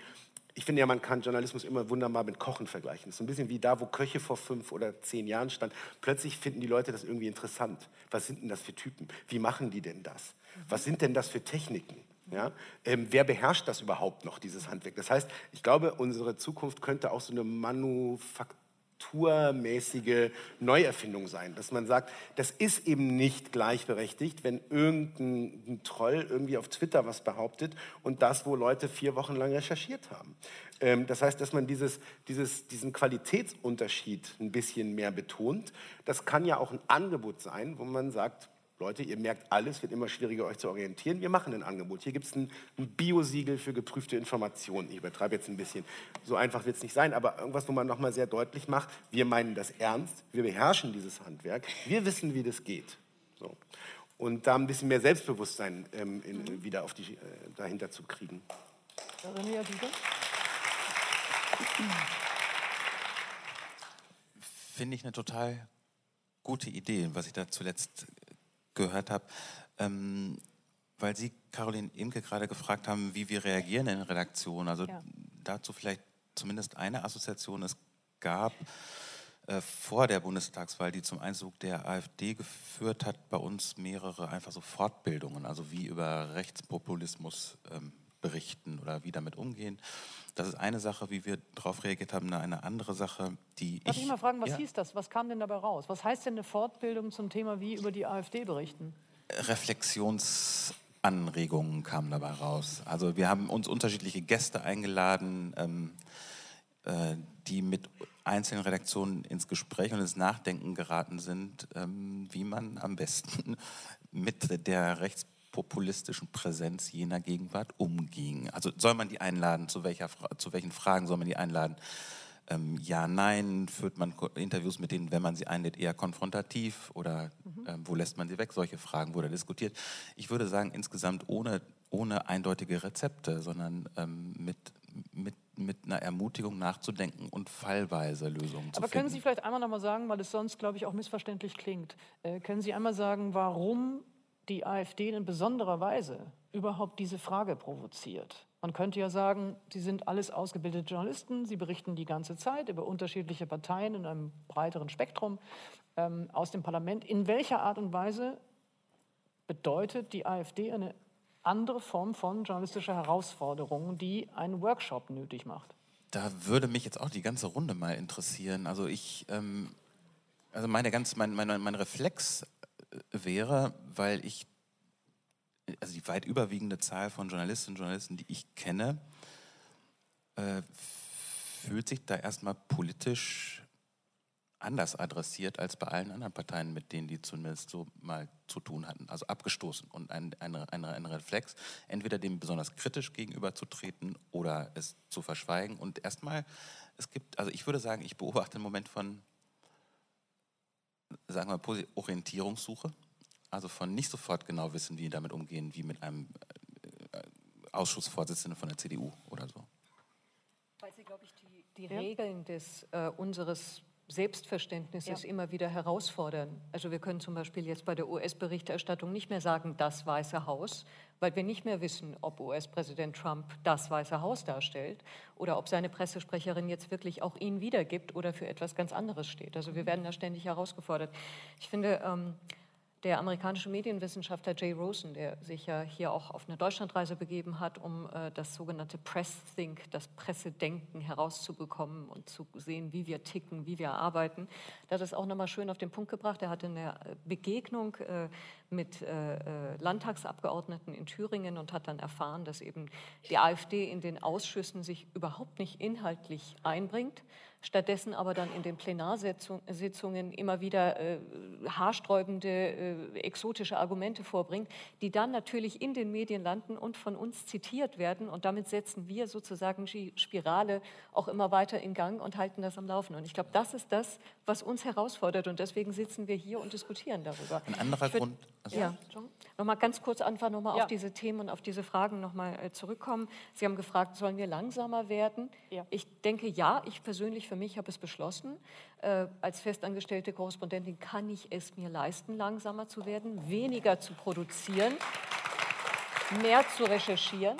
ich finde ja, man kann Journalismus immer wunderbar mit Kochen vergleichen. Das ist ein bisschen wie da, wo Köche vor fünf oder zehn Jahren standen. Plötzlich finden die Leute das irgendwie interessant. Was sind denn das für Typen? Wie machen die denn das? Was sind denn das für Techniken? Ja? Ähm, wer beherrscht das überhaupt noch, dieses Handwerk? Das heißt, ich glaube, unsere Zukunft könnte auch so eine Manufaktur literaturmäßige Neuerfindung sein, dass man sagt, das ist eben nicht gleichberechtigt, wenn irgendein Troll irgendwie auf Twitter was behauptet und das, wo Leute vier Wochen lang recherchiert haben. Ähm, das heißt, dass man dieses, dieses, diesen Qualitätsunterschied ein bisschen mehr betont. Das kann ja auch ein Angebot sein, wo man sagt, Leute, ihr merkt, alles wird immer schwieriger, euch zu orientieren. Wir machen ein Angebot. Hier gibt es ein, ein Biosiegel für geprüfte Informationen. Ich übertreibe jetzt ein bisschen. So einfach wird es nicht sein, aber irgendwas, wo man nochmal sehr deutlich macht, wir meinen das ernst, wir beherrschen dieses Handwerk, wir wissen, wie das geht. So. Und da ein bisschen mehr Selbstbewusstsein ähm, in, mhm. wieder auf die, äh, dahinter zu kriegen. Finde ich eine total gute Idee, was ich da zuletzt gehört habe, ähm, weil Sie, Caroline Imke, gerade gefragt haben, wie wir reagieren in Redaktionen. Also ja. dazu vielleicht zumindest eine Assoziation. Es gab äh, vor der Bundestagswahl, die zum Einzug der AfD geführt hat, bei uns mehrere einfach so Fortbildungen, also wie über Rechtspopulismus ähm, berichten oder wie damit umgehen. Das ist eine Sache, wie wir darauf reagiert haben. Eine andere Sache, die Darf ich, ich mal fragen, was ja? hieß das? Was kam denn dabei raus? Was heißt denn eine Fortbildung zum Thema, wie über die AfD berichten? Reflexionsanregungen kamen dabei raus. Also wir haben uns unterschiedliche Gäste eingeladen, ähm, äh, die mit einzelnen Redaktionen ins Gespräch und ins Nachdenken geraten sind, ähm, wie man am besten *laughs* mit der Rechtspolitik populistischen Präsenz jener Gegenwart umging. Also soll man die einladen, zu, welcher, zu welchen Fragen soll man die einladen? Ähm, ja, nein, führt man Interviews mit denen, wenn man sie einlädt, eher konfrontativ oder mhm. ähm, wo lässt man sie weg? Solche Fragen wurden diskutiert. Ich würde sagen, insgesamt ohne, ohne eindeutige Rezepte, sondern ähm, mit, mit, mit einer Ermutigung nachzudenken und fallweise Lösungen zu finden. Aber können Sie vielleicht einmal noch mal sagen, weil es sonst, glaube ich, auch missverständlich klingt, äh, können Sie einmal sagen, warum die AfD in besonderer Weise überhaupt diese Frage provoziert. Man könnte ja sagen, sie sind alles ausgebildete Journalisten, sie berichten die ganze Zeit über unterschiedliche Parteien in einem breiteren Spektrum ähm, aus dem Parlament. In welcher Art und Weise bedeutet die AfD eine andere Form von journalistischer Herausforderung, die einen Workshop nötig macht? Da würde mich jetzt auch die ganze Runde mal interessieren. Also ich, ähm, also meine ganz, mein, mein, mein Reflex wäre, weil ich, also die weit überwiegende Zahl von Journalistinnen und Journalisten, die ich kenne, äh, fühlt sich da erstmal politisch anders adressiert als bei allen anderen Parteien, mit denen die zumindest so mal zu tun hatten. Also abgestoßen und ein, ein, ein, ein Reflex, entweder dem besonders kritisch gegenüberzutreten oder es zu verschweigen. Und erstmal, es gibt, also ich würde sagen, ich beobachte einen Moment von sagen wir mal, Orientierungssuche. Also von nicht sofort genau wissen, wie damit umgehen, wie mit einem Ausschussvorsitzende von der CDU oder so. Weil Sie, glaube ich, die, die ja. Regeln des, äh, unseres Selbstverständnisses ja. immer wieder herausfordern. Also wir können zum Beispiel jetzt bei der US-Berichterstattung nicht mehr sagen, das Weiße Haus, weil wir nicht mehr wissen, ob US-Präsident Trump das Weiße Haus darstellt oder ob seine Pressesprecherin jetzt wirklich auch ihn wiedergibt oder für etwas ganz anderes steht. Also wir werden da ständig herausgefordert. Ich finde, ähm, der amerikanische Medienwissenschaftler Jay Rosen, der sich ja hier auch auf eine Deutschlandreise begeben hat, um äh, das sogenannte Press Think, das Pressedenken herauszubekommen und zu sehen, wie wir ticken, wie wir arbeiten, der hat es auch nochmal schön auf den Punkt gebracht. Er hatte eine Begegnung äh, mit äh, äh, Landtagsabgeordneten in Thüringen und hat dann erfahren, dass eben die AfD in den Ausschüssen sich überhaupt nicht inhaltlich einbringt, stattdessen aber dann in den Plenarsitzungen immer wieder äh, haarsträubende, äh, exotische Argumente vorbringt, die dann natürlich in den Medien landen und von uns zitiert werden. Und damit setzen wir sozusagen die Spirale auch immer weiter in Gang und halten das am Laufen. Und ich glaube, das ist das, was uns herausfordert. Und deswegen sitzen wir hier und diskutieren darüber. Ein anderer Grund. Also ja, noch mal ganz kurz einfach noch mal ja. auf diese Themen und auf diese Fragen noch mal äh, zurückkommen. Sie haben gefragt, sollen wir langsamer werden? Ja. Ich denke, ja. Ich persönlich für mich habe es beschlossen. Äh, als festangestellte Korrespondentin kann ich es mir leisten, langsamer zu werden, weniger zu produzieren, mehr zu recherchieren.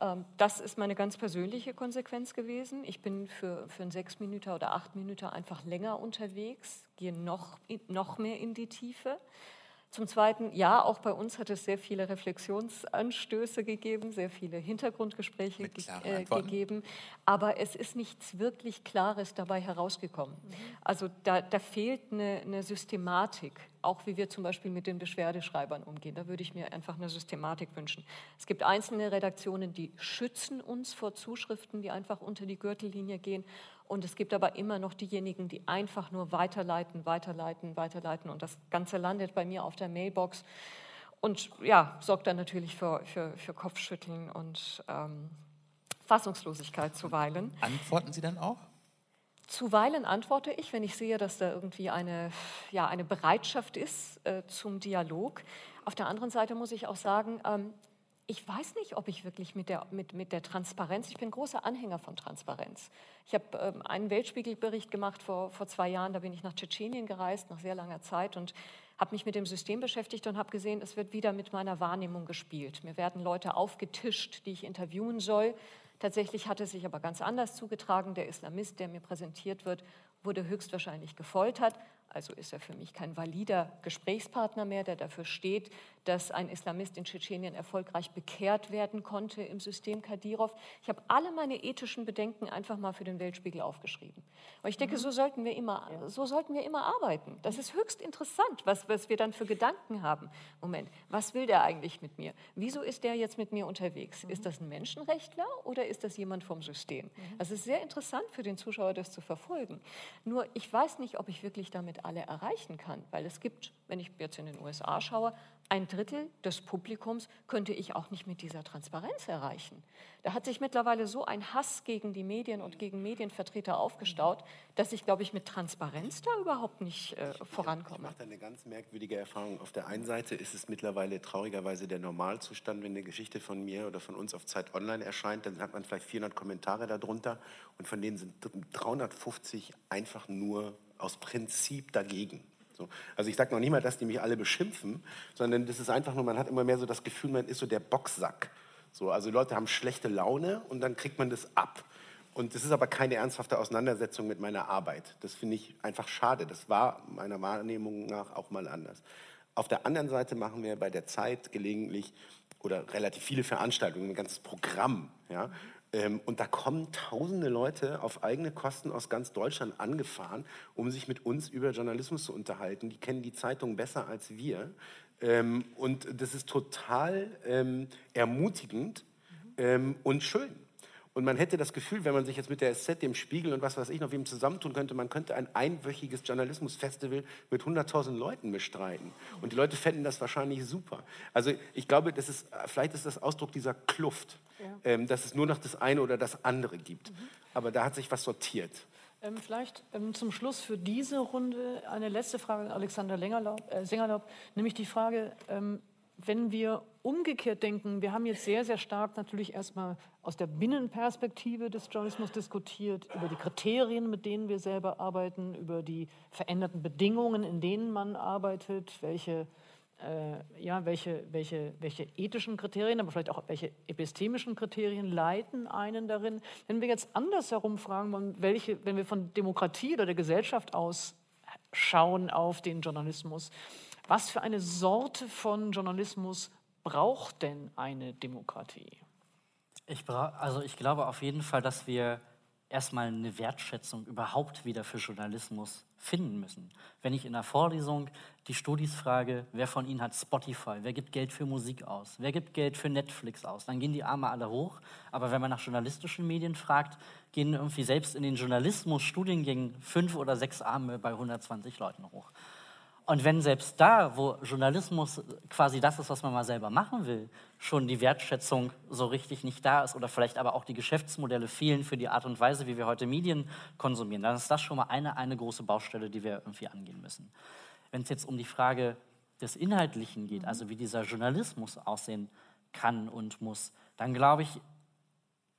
Ähm, das ist meine ganz persönliche Konsequenz gewesen. Ich bin für, für einen sechs Minuten oder acht Minuten einfach länger unterwegs, gehe noch, noch mehr in die Tiefe. Zum Zweiten, ja, auch bei uns hat es sehr viele Reflexionsanstöße gegeben, sehr viele Hintergrundgespräche ge äh, gegeben, aber es ist nichts wirklich Klares dabei herausgekommen. Mhm. Also da, da fehlt eine, eine, Systematik, auch wie wir zum Beispiel mit den Beschwerdeschreibern umgehen. Da würde ich mir einfach eine Systematik wünschen. Es gibt einzelne Redaktionen, die schützen uns vor Zuschriften, die einfach unter die Gürtellinie gehen und es gibt aber immer noch diejenigen, die einfach nur weiterleiten, weiterleiten, weiterleiten. Und das Ganze landet bei mir auf der Mailbox und ja, sorgt dann natürlich für, für, für Kopfschütteln und ähm, Fassungslosigkeit zuweilen. Antworten Sie dann auch? Zuweilen antworte ich, wenn ich sehe, dass da irgendwie eine, ja, eine Bereitschaft ist äh, zum Dialog. Auf der anderen Seite muss ich auch sagen, ähm, ich weiß nicht, ob ich wirklich mit der, mit, mit der Transparenz, ich bin großer Anhänger von Transparenz. Ich habe ähm, einen Weltspiegelbericht gemacht vor, vor zwei Jahren, da bin ich nach Tschetschenien gereist, nach sehr langer Zeit und habe mich mit dem System beschäftigt und habe gesehen, es wird wieder mit meiner Wahrnehmung gespielt. Mir werden Leute aufgetischt, die ich interviewen soll. Tatsächlich hat es sich aber ganz anders zugetragen. Der Islamist, der mir präsentiert wird, wurde höchstwahrscheinlich gefoltert, also ist er für mich kein valider Gesprächspartner mehr, der dafür steht, dass ein Islamist in Tschetschenien erfolgreich bekehrt werden konnte im System Kadyrov. Ich habe alle meine ethischen Bedenken einfach mal für den Weltspiegel aufgeschrieben. Und ich denke, mhm. so, sollten wir immer, so sollten wir immer arbeiten. Das ist höchst interessant, was, was wir dann für Gedanken haben. Moment, was will der eigentlich mit mir? Wieso ist der jetzt mit mir unterwegs? Mhm. Ist das ein Menschenrechtler oder ist das jemand vom System? Mhm. Das ist sehr interessant für den Zuschauer, das zu verfolgen. Nur ich weiß nicht, ob ich wirklich damit alle erreichen kann, weil es gibt, wenn ich jetzt in den USA schaue, ein Drittel des Publikums könnte ich auch nicht mit dieser Transparenz erreichen. Da hat sich mittlerweile so ein Hass gegen die Medien und gegen Medienvertreter aufgestaut, dass ich, glaube ich, mit Transparenz da überhaupt nicht äh, vorankomme. Ich mache da eine ganz merkwürdige Erfahrung. Auf der einen Seite ist es mittlerweile traurigerweise der Normalzustand, wenn eine Geschichte von mir oder von uns auf Zeit Online erscheint, dann hat man vielleicht 400 Kommentare darunter und von denen sind 350 einfach nur aus Prinzip dagegen. So. Also ich sage noch nicht mal, dass die mich alle beschimpfen, sondern das ist einfach nur, man hat immer mehr so das Gefühl, man ist so der Boxsack. So, also Leute haben schlechte Laune und dann kriegt man das ab. Und das ist aber keine ernsthafte Auseinandersetzung mit meiner Arbeit. Das finde ich einfach schade. Das war meiner Wahrnehmung nach auch mal anders. Auf der anderen Seite machen wir bei der Zeit gelegentlich oder relativ viele Veranstaltungen, ein ganzes Programm, ja, und da kommen tausende Leute auf eigene Kosten aus ganz Deutschland angefahren, um sich mit uns über Journalismus zu unterhalten. Die kennen die Zeitung besser als wir. Ähm, und das ist total ähm, ermutigend und schön. Und man hätte das Gefühl, wenn man sich jetzt mit der SZ, dem Spiegel und was weiß ich noch wem zusammentun könnte, man könnte ein einwöchiges Journalismusfestival mit 100.000 Leuten bestreiten. Und die Leute fänden das wahrscheinlich super. Also ich glaube, das ist, vielleicht ist das Ausdruck dieser Kluft, ja. ähm, dass es nur noch das eine oder das andere gibt. Mhm. Aber da hat sich was sortiert. Ähm, vielleicht ähm, zum Schluss für diese Runde eine letzte Frage an Alexander Längerlaub, äh, Sengerlaub, nämlich die Frage, ähm, wenn wir umgekehrt denken, wir haben jetzt sehr, sehr stark natürlich erstmal aus der Binnenperspektive des Journalismus diskutiert, über die Kriterien, mit denen wir selber arbeiten, über die veränderten Bedingungen, in denen man arbeitet, welche, äh, ja, welche, welche, welche ethischen Kriterien, aber vielleicht auch welche epistemischen Kriterien leiten einen darin. Wenn wir jetzt andersherum fragen welche, wenn wir von Demokratie oder der Gesellschaft aus schauen auf den Journalismus, was für eine Sorte von Journalismus braucht denn eine Demokratie? Ich, also ich glaube auf jeden Fall, dass wir erstmal eine Wertschätzung überhaupt wieder für Journalismus finden müssen. Wenn ich in der Vorlesung die Studis frage, wer von ihnen hat Spotify, wer gibt Geld für Musik aus, wer gibt Geld für Netflix aus, dann gehen die Arme alle hoch. Aber wenn man nach journalistischen Medien fragt, gehen irgendwie selbst in den Journalismus-Studiengängen fünf oder sechs Arme bei 120 Leuten hoch. Und wenn selbst da, wo Journalismus quasi das ist, was man mal selber machen will, schon die Wertschätzung so richtig nicht da ist oder vielleicht aber auch die Geschäftsmodelle fehlen für die Art und Weise, wie wir heute Medien konsumieren, dann ist das schon mal eine, eine große Baustelle, die wir irgendwie angehen müssen. Wenn es jetzt um die Frage des Inhaltlichen geht, also wie dieser Journalismus aussehen kann und muss, dann glaube ich,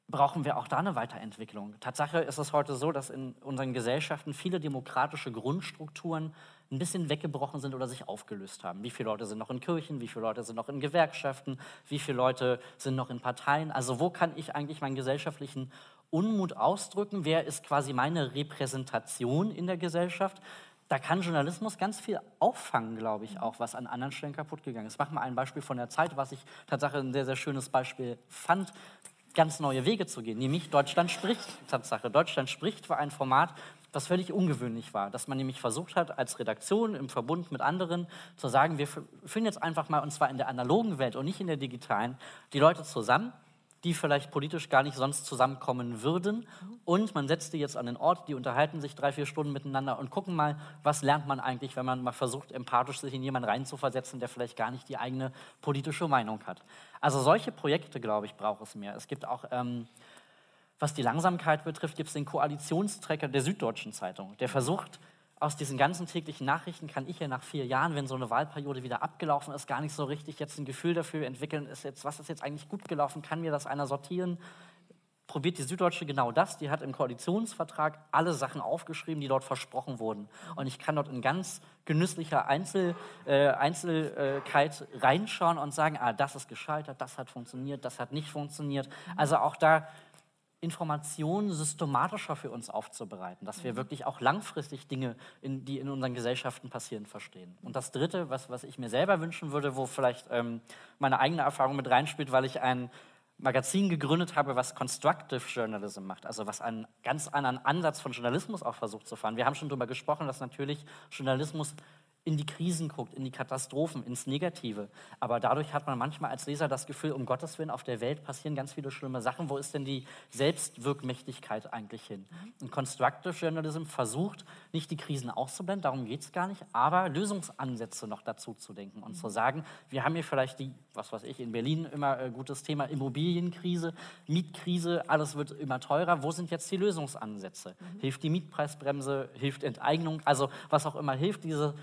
brauchen wir auch da eine Weiterentwicklung. Tatsache ist es heute so, dass in unseren Gesellschaften viele demokratische Grundstrukturen ein bisschen weggebrochen sind oder sich aufgelöst haben. Wie viele Leute sind noch in Kirchen, wie viele Leute sind noch in Gewerkschaften, wie viele Leute sind noch in Parteien. Also wo kann ich eigentlich meinen gesellschaftlichen Unmut ausdrücken? Wer ist quasi meine Repräsentation in der Gesellschaft? Da kann Journalismus ganz viel auffangen, glaube ich, auch, was an anderen Stellen kaputt gegangen ist. Mach mal ein Beispiel von der Zeit, was ich tatsächlich ein sehr, sehr schönes Beispiel fand ganz neue Wege zu gehen, nämlich Deutschland spricht, Tatsache. Deutschland spricht war ein Format, was völlig ungewöhnlich war, dass man nämlich versucht hat, als Redaktion im Verbund mit anderen zu sagen, wir führen jetzt einfach mal, und zwar in der analogen Welt und nicht in der digitalen, die Leute zusammen die vielleicht politisch gar nicht sonst zusammenkommen würden. Und man setzt die jetzt an den Ort, die unterhalten sich drei, vier Stunden miteinander und gucken mal, was lernt man eigentlich, wenn man mal versucht, empathisch sich in jemanden reinzuversetzen, der vielleicht gar nicht die eigene politische Meinung hat. Also solche Projekte, glaube ich, braucht es mehr. Es gibt auch, ähm, was die Langsamkeit betrifft, gibt es den Koalitionsträger der Süddeutschen Zeitung, der versucht, aus diesen ganzen täglichen Nachrichten kann ich ja nach vier Jahren, wenn so eine Wahlperiode wieder abgelaufen ist, gar nicht so richtig jetzt ein Gefühl dafür entwickeln, ist jetzt, was ist jetzt eigentlich gut gelaufen, kann mir das einer sortieren? Probiert die Süddeutsche genau das. Die hat im Koalitionsvertrag alle Sachen aufgeschrieben, die dort versprochen wurden. Und ich kann dort in ganz genüsslicher Einzel, äh, Einzelkeit reinschauen und sagen, ah, das ist gescheitert, das hat funktioniert, das hat nicht funktioniert. Also auch da Informationen systematischer für uns aufzubereiten, dass wir mhm. wirklich auch langfristig Dinge, in, die in unseren Gesellschaften passieren, verstehen. Und das Dritte, was, was ich mir selber wünschen würde, wo vielleicht ähm, meine eigene Erfahrung mit reinspielt, weil ich ein Magazin gegründet habe, was Constructive Journalism macht, also was einen ganz anderen Ansatz von Journalismus auch versucht zu fahren. Wir haben schon darüber gesprochen, dass natürlich Journalismus in die Krisen guckt, in die Katastrophen, ins Negative. Aber dadurch hat man manchmal als Leser das Gefühl, um Gottes Willen, auf der Welt passieren ganz viele schlimme Sachen. Wo ist denn die Selbstwirkmächtigkeit eigentlich hin? Und Constructive Journalism versucht, nicht die Krisen auszublenden, darum geht es gar nicht, aber Lösungsansätze noch dazu zu denken und zu sagen, wir haben hier vielleicht die, was weiß ich, in Berlin immer äh, gutes Thema, Immobilienkrise, Mietkrise, alles wird immer teurer. Wo sind jetzt die Lösungsansätze? Mhm. Hilft die Mietpreisbremse, hilft Enteignung, also was auch immer hilft, diese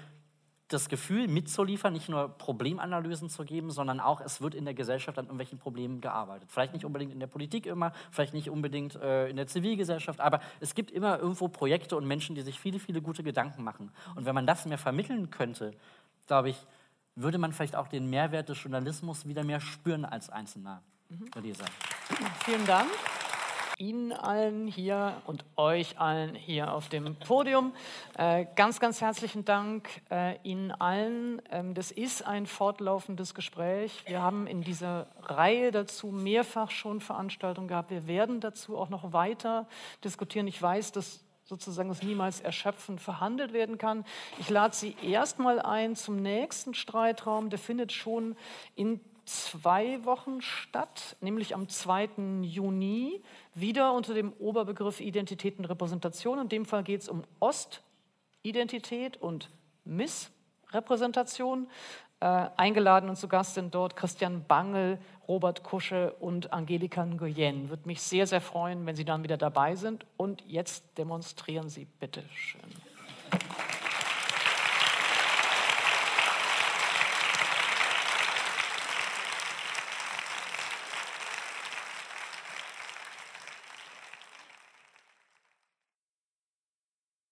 das Gefühl mitzuliefern, nicht nur Problemanalysen zu geben, sondern auch, es wird in der Gesellschaft an irgendwelchen Problemen gearbeitet. Vielleicht nicht unbedingt in der Politik immer, vielleicht nicht unbedingt äh, in der Zivilgesellschaft, aber es gibt immer irgendwo Projekte und Menschen, die sich viele, viele gute Gedanken machen. Und wenn man das mehr vermitteln könnte, glaube ich, würde man vielleicht auch den Mehrwert des Journalismus wieder mehr spüren als einzelner mhm. Leser. Vielen Dank. Ihnen allen hier und euch allen hier auf dem Podium. Äh, ganz, ganz herzlichen Dank äh, Ihnen allen. Ähm, das ist ein fortlaufendes Gespräch. Wir haben in dieser Reihe dazu mehrfach schon Veranstaltungen gehabt. Wir werden dazu auch noch weiter diskutieren. Ich weiß, dass sozusagen es niemals erschöpfend verhandelt werden kann. Ich lade Sie erstmal ein zum nächsten Streitraum. Der findet schon in zwei Wochen statt, nämlich am 2. Juni, wieder unter dem Oberbegriff Identität und Repräsentation. In dem Fall geht es um Ostidentität und Missrepräsentation. Äh, eingeladen und zu Gast sind dort Christian Bangel, Robert Kusche und Angelika Nguyen. Würde mich sehr, sehr freuen, wenn Sie dann wieder dabei sind. Und jetzt demonstrieren Sie bitte schön.